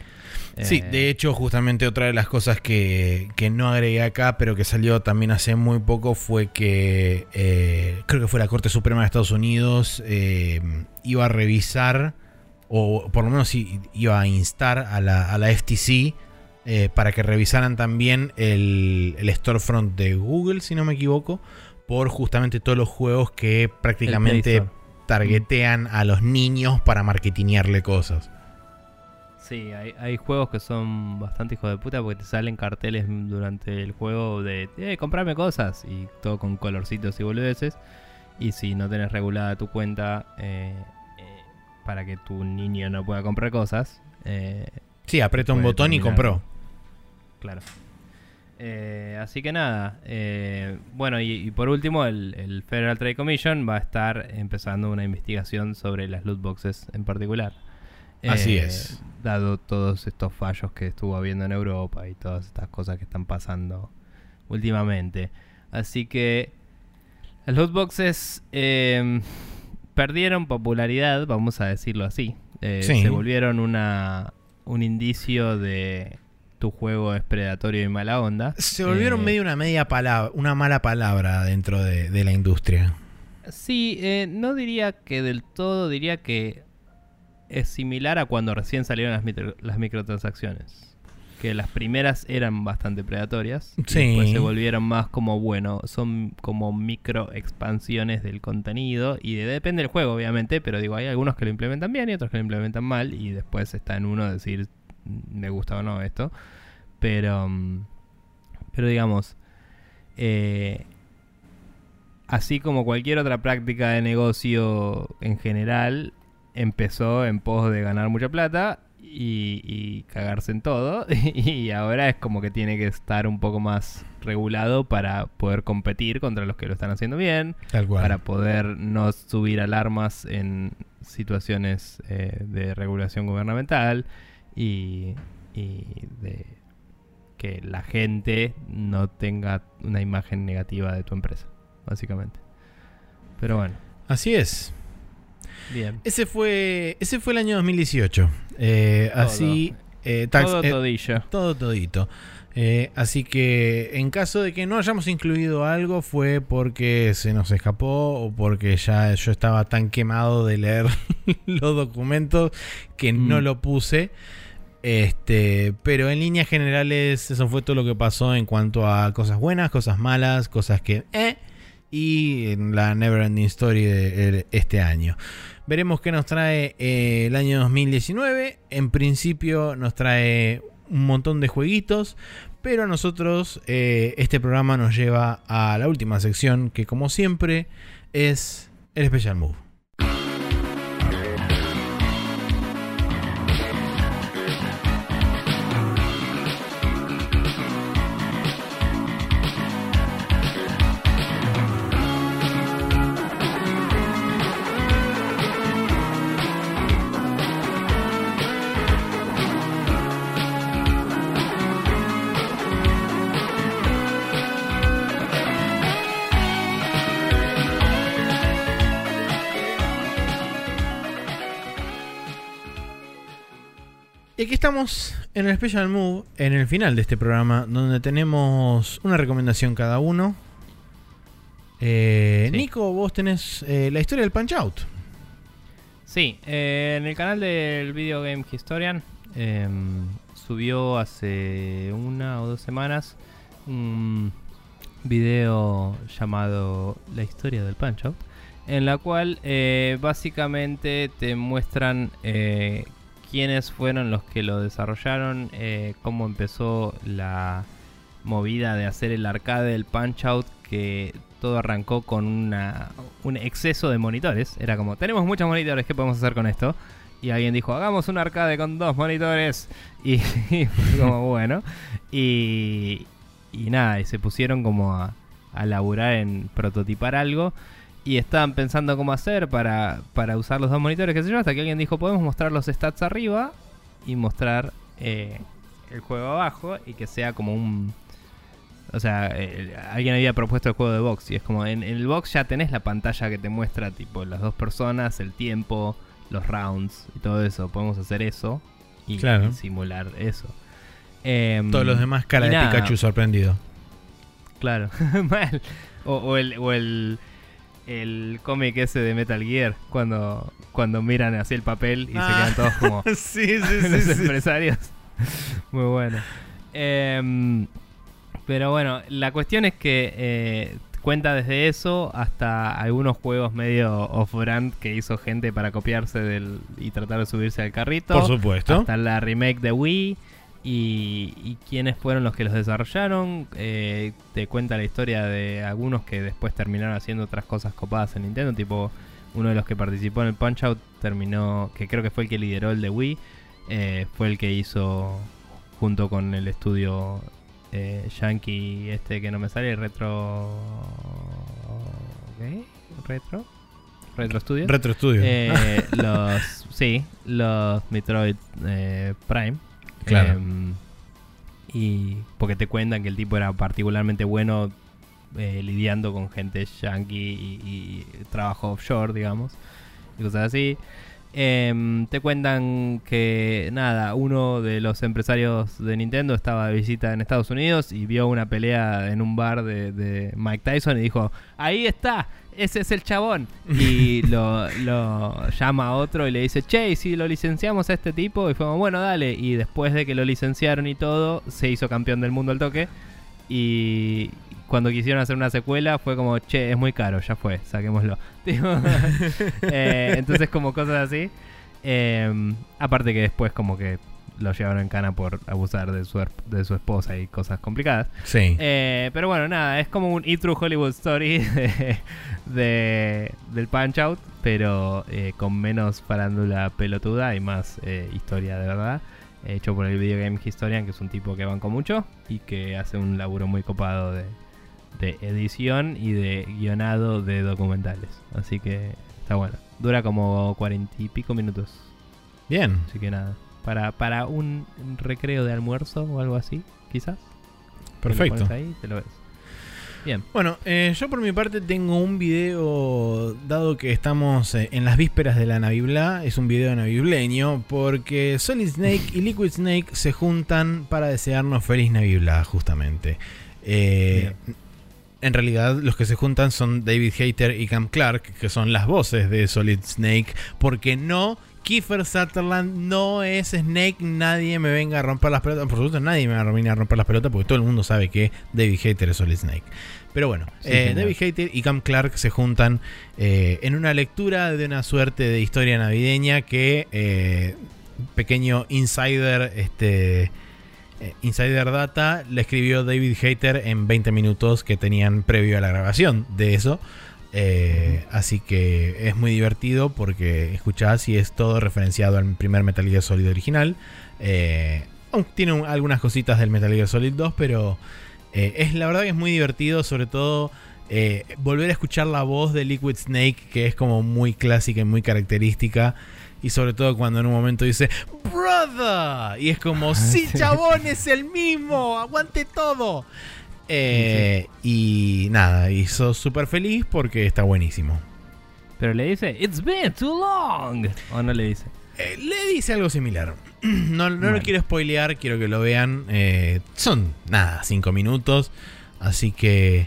Sí,
Eh,
de hecho, justamente otra de las cosas que, que no agregué acá, pero que salió también hace muy poco, fue que eh, creo que fue la Corte Suprema de Estados Unidos eh, iba a revisar, o por lo menos iba a instar a la, a la FTC para que revisaran también el, el storefront de Google, si no me equivoco, por justamente todos los juegos que prácticamente targetean a los niños para marketinearle cosas.
Sí, hay, hay juegos que son bastante hijos de puta porque te salen carteles durante el juego de, eh, comprame cosas y todo con colorcitos y boludeces. Y si no tenés regulada tu cuenta eh, eh, para que tu niño no pueda comprar cosas, eh,
Sí, aprieta un botón y compró.
claro. Eh, así que nada, bueno, y, y por último, el, el Federal Trade Commission va a estar empezando una investigación sobre las loot boxes en particular.
Así
Eh,
es.
Dado todos estos fallos que estuvo habiendo en Europa y todas estas cosas que están pasando últimamente. Así que las loot boxes eh, perdieron popularidad, vamos a decirlo así. Eh,
Sí.
Se volvieron una, un indicio de tu juego es predatorio y mala onda.
Se volvieron
Eh,
medio una media palabra, una mala palabra dentro de, de la industria.
Sí, no diría que del todo, diría que es similar a cuando recién salieron las, mitro- las microtransacciones. Que las primeras eran bastante predatorias. y
Sí.
después se volvieron más como, bueno, son como micro expansiones del contenido. Y de- depende del juego, obviamente, pero digo, hay algunos que lo implementan bien y otros que lo implementan mal. Y después está en uno decir, "Mm, me gusta o no esto. Pero, mm, pero digamos, eh, así como cualquier otra práctica de negocio en general, empezó en pos de ganar mucha plata y, y cagarse en todo. y ahora es como que tiene que estar un poco más regulado para poder competir contra los que lo están haciendo bien,
Tal cual.
para poder no subir alarmas en situaciones eh, de regulación gubernamental y, y de que la gente no tenga una imagen negativa de tu empresa, básicamente. Pero bueno,
Así es.
Bien.
Ese fue, ese fue el año 2018. Eh,
Todo.
así. eh, tax-
Todo
eh,
todillo.
todo todito. Así que en caso de que no hayamos incluido algo fue porque se nos escapó o porque ya yo estaba tan quemado de leer los documentos que no
Mm.
lo puse. Este, pero en líneas generales eso fue todo lo que pasó en cuanto a cosas buenas, cosas malas, cosas que eh, y en la Neverending Story de, de este año. Veremos qué nos trae eh, el año 2019. En principio nos trae un montón de jueguitos. Pero a nosotros eh, este programa nos lleva a la última sección que como siempre es el Special Move. Y aquí estamos en el Special Move, en el final de este programa, donde tenemos una recomendación cada uno. Eh,
Sí.
Nico, vos tenés eh, la historia del Punch Out.
Sí, eh, en el canal del Video Game Historian em, subió hace una o dos semanas un video llamado La historia del Punch Out, en la cual básicamente te muestran quiénes fueron los que lo desarrollaron, eh, cómo empezó la movida de hacer el arcade del Punch Out que todo arrancó con una, un exceso de monitores. Era como, tenemos muchos monitores, ¿qué podemos hacer con esto? Y alguien dijo, hagamos un arcade con dos monitores. Y, y fue como, bueno. Y, y nada, y se pusieron como a, a laburar en prototipar algo. Y estaban pensando cómo hacer para, para usar los dos monitores, qué sé yo, hasta que alguien dijo, podemos mostrar los stats arriba y mostrar eh, el juego abajo y que sea como un... O sea, eh, alguien había propuesto el juego de box y es como en, en el box ya tenés la pantalla que te muestra tipo las dos personas, el tiempo, los rounds y todo eso. Podemos hacer eso y,
Claro.
y simular eso. Em,
Todos los demás cara de
nada,
Pikachu sorprendido.
Claro, mal. O, o el, o el, el cómic ese de Metal Gear, cuando, cuando miran así el papel y
Ah.
se quedan todos como
sí, sí,
los
sí,
empresarios. Muy bueno. Em, pero bueno, la cuestión es que eh, cuenta desde eso hasta algunos juegos medio off-brand que hizo gente para copiarse del y tratar de subirse al carrito.
Por supuesto.
Hasta la remake de Wii. Y, y quiénes fueron los que los desarrollaron. Eh, te cuenta la historia de algunos que después terminaron haciendo otras cosas copadas en Nintendo. Tipo, uno de los que participó en el Punch Out terminó, que creo que fue el que lideró el de Wii. eh, fue el que hizo junto con el estudio eh, Yankee, este que no me sale, Retro. ¿Qué? ¿Retro? Retro Studios.
Retro Studio.
Eh, los sí, los Metroid Prime. Em, y porque te cuentan que el tipo era particularmente bueno eh, lidiando con gente yankee y, trabajo offshore, digamos, y cosas así. Em, te cuentan que nada, uno de los empresarios de Nintendo estaba de visita en Estados Unidos y vio una pelea en un bar de Mike Tyson y dijo, ahí está, ese es el chabón. Y lo, lo llama a otro y le dice, che, ¿y si lo licenciamos a este tipo, y fue como, bueno, dale. Y después de que lo licenciaron y todo, se hizo campeón del mundo al toque. Y cuando quisieron hacer una secuela fue como, che, es muy caro, ya fue, saquémoslo. Eh, entonces como cosas así. Eh, aparte que después como que lo llevaron en cana por abusar de su, de su esposa y cosas complicadas.
sí.
Eh, pero bueno, nada, es como un E True Hollywood Story de, de- del Punch Out, pero eh, con menos farándula pelotuda y más eh, historia de verdad. Hecho por el Video Game Historian, que es un tipo que banco mucho y que hace un laburo muy copado de, de edición y de guionado de documentales. Así que está bueno. Dura como cuarenta y pico minutos.
Bien.
Así que nada. Para, para un recreo de almuerzo o algo así, quizás.
Perfecto.
ahí, te lo ves. Bien.
Bueno, eh, yo por mi parte tengo un video, dado que estamos eh, en las vísperas de la Navibla, es un video navibleño, porque Solid Snake y Liquid Snake se juntan para desearnos feliz Navibla, justamente. Eh, en realidad los que se juntan son David Hayter y Cam Clark, que son las voces de Solid Snake, porque no... Kiefer Sutherland no es Snake, nadie me venga a romper las pelotas. Por supuesto, nadie me va a venir a romper las pelotas porque todo el mundo sabe que David Hayter es Solid Snake. Pero bueno,
Sí,
eh. David Hayter y Cam Clark se juntan eh, en una lectura de una suerte de historia navideña que eh, pequeño insider, este eh, insider data, le escribió David Hayter en 20 minutos que tenían previo a la grabación de eso. Eh, así que es muy divertido porque escuchás y es todo referenciado al primer Metal Gear Solid original. Eh, tiene un- algunas cositas del Metal Gear Solid 2, pero eh, es la verdad que es muy divertido, sobre todo eh, volver a escuchar la voz de Liquid Snake, que es como muy clásica y muy característica. Y sobre todo cuando en un momento dice, ¡Brother! Y es como, ¡Sí,
Sí.
chabón, es el mismo! ¡Aguante todo! Eh, Y nada, hizo súper feliz porque está buenísimo.
Pero le dice, It's been too long. O no le dice.
Eh, le dice algo similar. No, no lo quiero spoilear, quiero que lo vean. Eh, son, nada, 5 minutos. Así que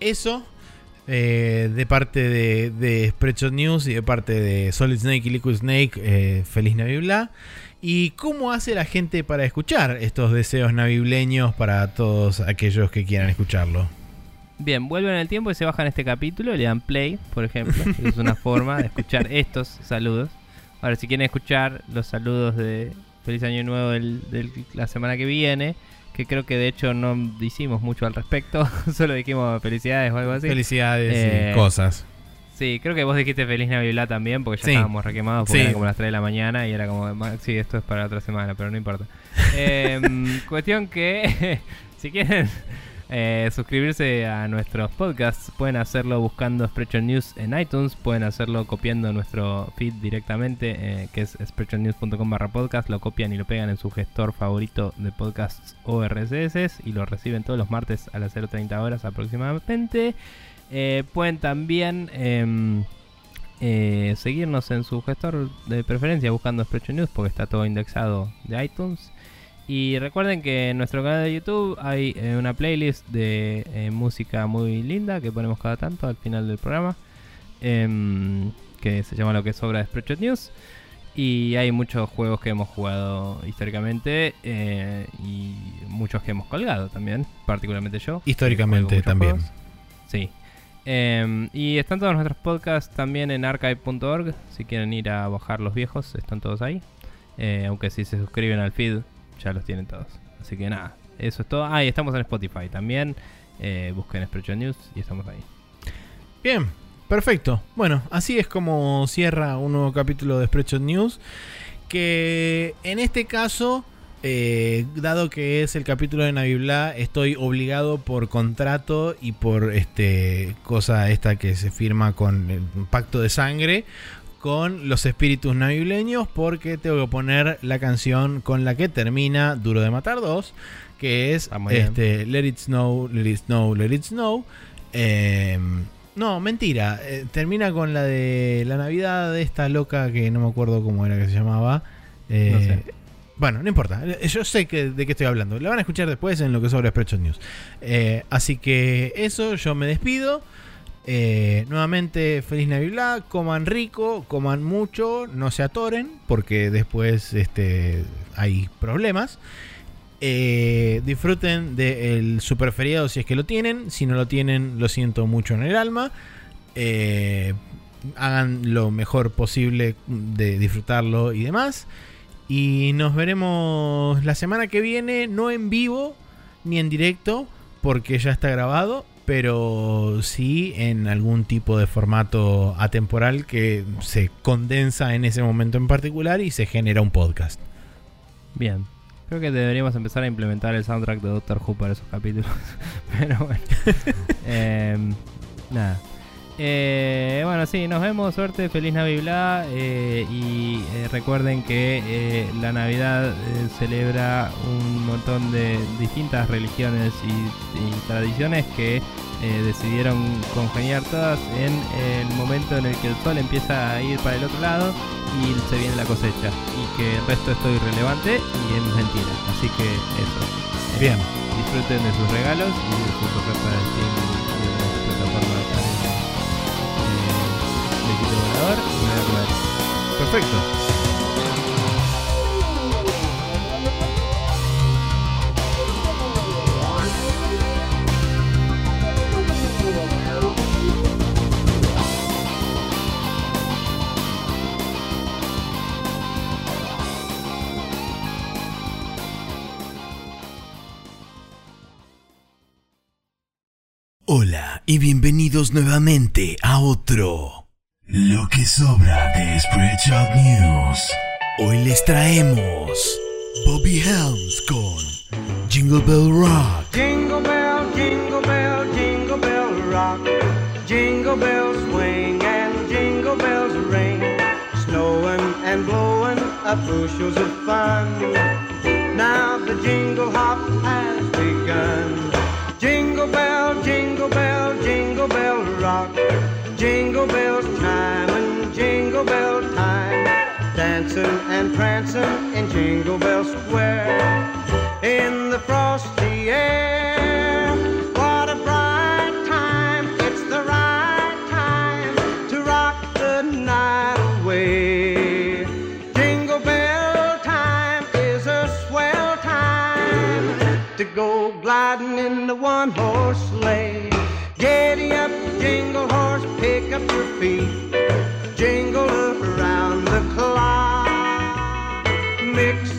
eso. eh, de parte de, de Spreadshot News y de parte de Solid Snake y Liquid Snake, eh, feliz Navidad. ¿Y cómo hace la gente para escuchar estos deseos navideños para todos aquellos que quieran escucharlo?
Bien, vuelven en el tiempo y se bajan este capítulo, le dan play, por ejemplo. es una forma de escuchar estos saludos. Ahora, si quieren escuchar los saludos de Feliz Año Nuevo del- la semana que viene, que creo que de hecho no hicimos mucho al respecto, solo dijimos felicidades o algo así.
Felicidades
Eh,
y cosas.
Sí, creo que vos dijiste Feliz Navidad también, porque ya
Sí.
estábamos requemados, porque
Sí.
eran como las 3 de la mañana y era como, "Ma- sí, esto es para otra semana, pero no importa. Em, cuestión que, si quieren eh, suscribirse a nuestros podcasts, pueden hacerlo buscando Spreadshot News en iTunes, pueden hacerlo copiando nuestro feed directamente, eh, que es spreadshotnews.com barra podcast, lo copian y lo pegan en su gestor favorito de podcasts o RSS y lo reciben todos los martes a las 0.30 horas aproximadamente. Eh, pueden también em, eh, seguirnos en su gestor de preferencia buscando Spreadshot News porque está todo indexado de iTunes. Y recuerden que en nuestro canal de YouTube hay eh, una playlist de eh, música muy linda que ponemos cada tanto al final del programa. em, que se llama Lo que sobra de Spreadshot News. Y hay muchos juegos que hemos jugado históricamente eh, y muchos que hemos colgado también, particularmente yo.
Históricamente también.
juegos. Sí. Em, y están todos nuestros podcasts también en archive.org. Si quieren ir a bajar los viejos, están todos ahí. Eh, aunque si se suscriben al feed, ya los tienen todos. Así que nada, eso es todo. Ah, y estamos en Spotify también. Eh, busquen Spreadshot News y estamos ahí.
Bien, perfecto. Bueno, así es como cierra un nuevo capítulo de Spreadshot News. Que en este caso, eh, dado que es el capítulo de Navibla, estoy obligado por contrato y por este cosa esta que se firma con el pacto de sangre con los espíritus navideños porque tengo que poner la canción con la que termina Duro de Matar 2 que es
Ah,
este, Let It Snow, Let It Snow, Let It Snow Em, no, mentira. eh, termina con la de la Navidad de esta loca que no me acuerdo cómo era que se llamaba. Eh,
No sé.
Bueno, no importa. Yo sé que, de qué estoy hablando. La van a escuchar después en lo que sobre Spreadshot News. Eh, así que eso, yo me despido. Eh, nuevamente, feliz Navidad. Coman rico, coman mucho, no se atoren, porque después este, hay problemas. Eh, disfruten del super feriado si es que lo tienen. Si no lo tienen, lo siento mucho en el alma. Hagan lo mejor posible de disfrutarlo y demás. Y nos veremos la semana que viene, no en vivo ni en directo, porque ya está grabado, pero sí en algún tipo de formato atemporal que se condensa en ese momento en particular y se genera un podcast.
Bien. Creo que deberíamos empezar a implementar el soundtrack de Doctor Who para esos capítulos. Pero bueno. Em, nada. Eh, bueno, sí, nos vemos. Suerte, feliz Navidad. eh, y eh, recuerden que la Navidad celebra un montón de distintas religiones y, y tradiciones que decidieron congeniar todas en el momento en el que el sol empieza a ir para el otro lado y se viene la cosecha. Y que el resto es todo irrelevante y es mentira. Así que eso.
Bien.
disfruten de sus regalos y de sus ofertas de Steam
Perfecto.
Hola y bienvenidos nuevamente a otro Lo que sobra de Spreadshot News. Hoy les traemos Bobby Helms con Jingle Bell Rock.
Jingle bell, jingle bell, jingle bell rock. Jingle bells swing and jingle bells ring. Snowing and blowing up bushels of fun. Now the jingle hop has begun. Jingle bell, jingle bell, jingle bell and dancing in Jingle Bell Square in the frosty air. What a bright time! It's the right time to rock the night away. Jingle bell time is a swell time to go gliding in the one horse sleigh. Giddy up, jingle horse, pick up your feet. Jingle around Mix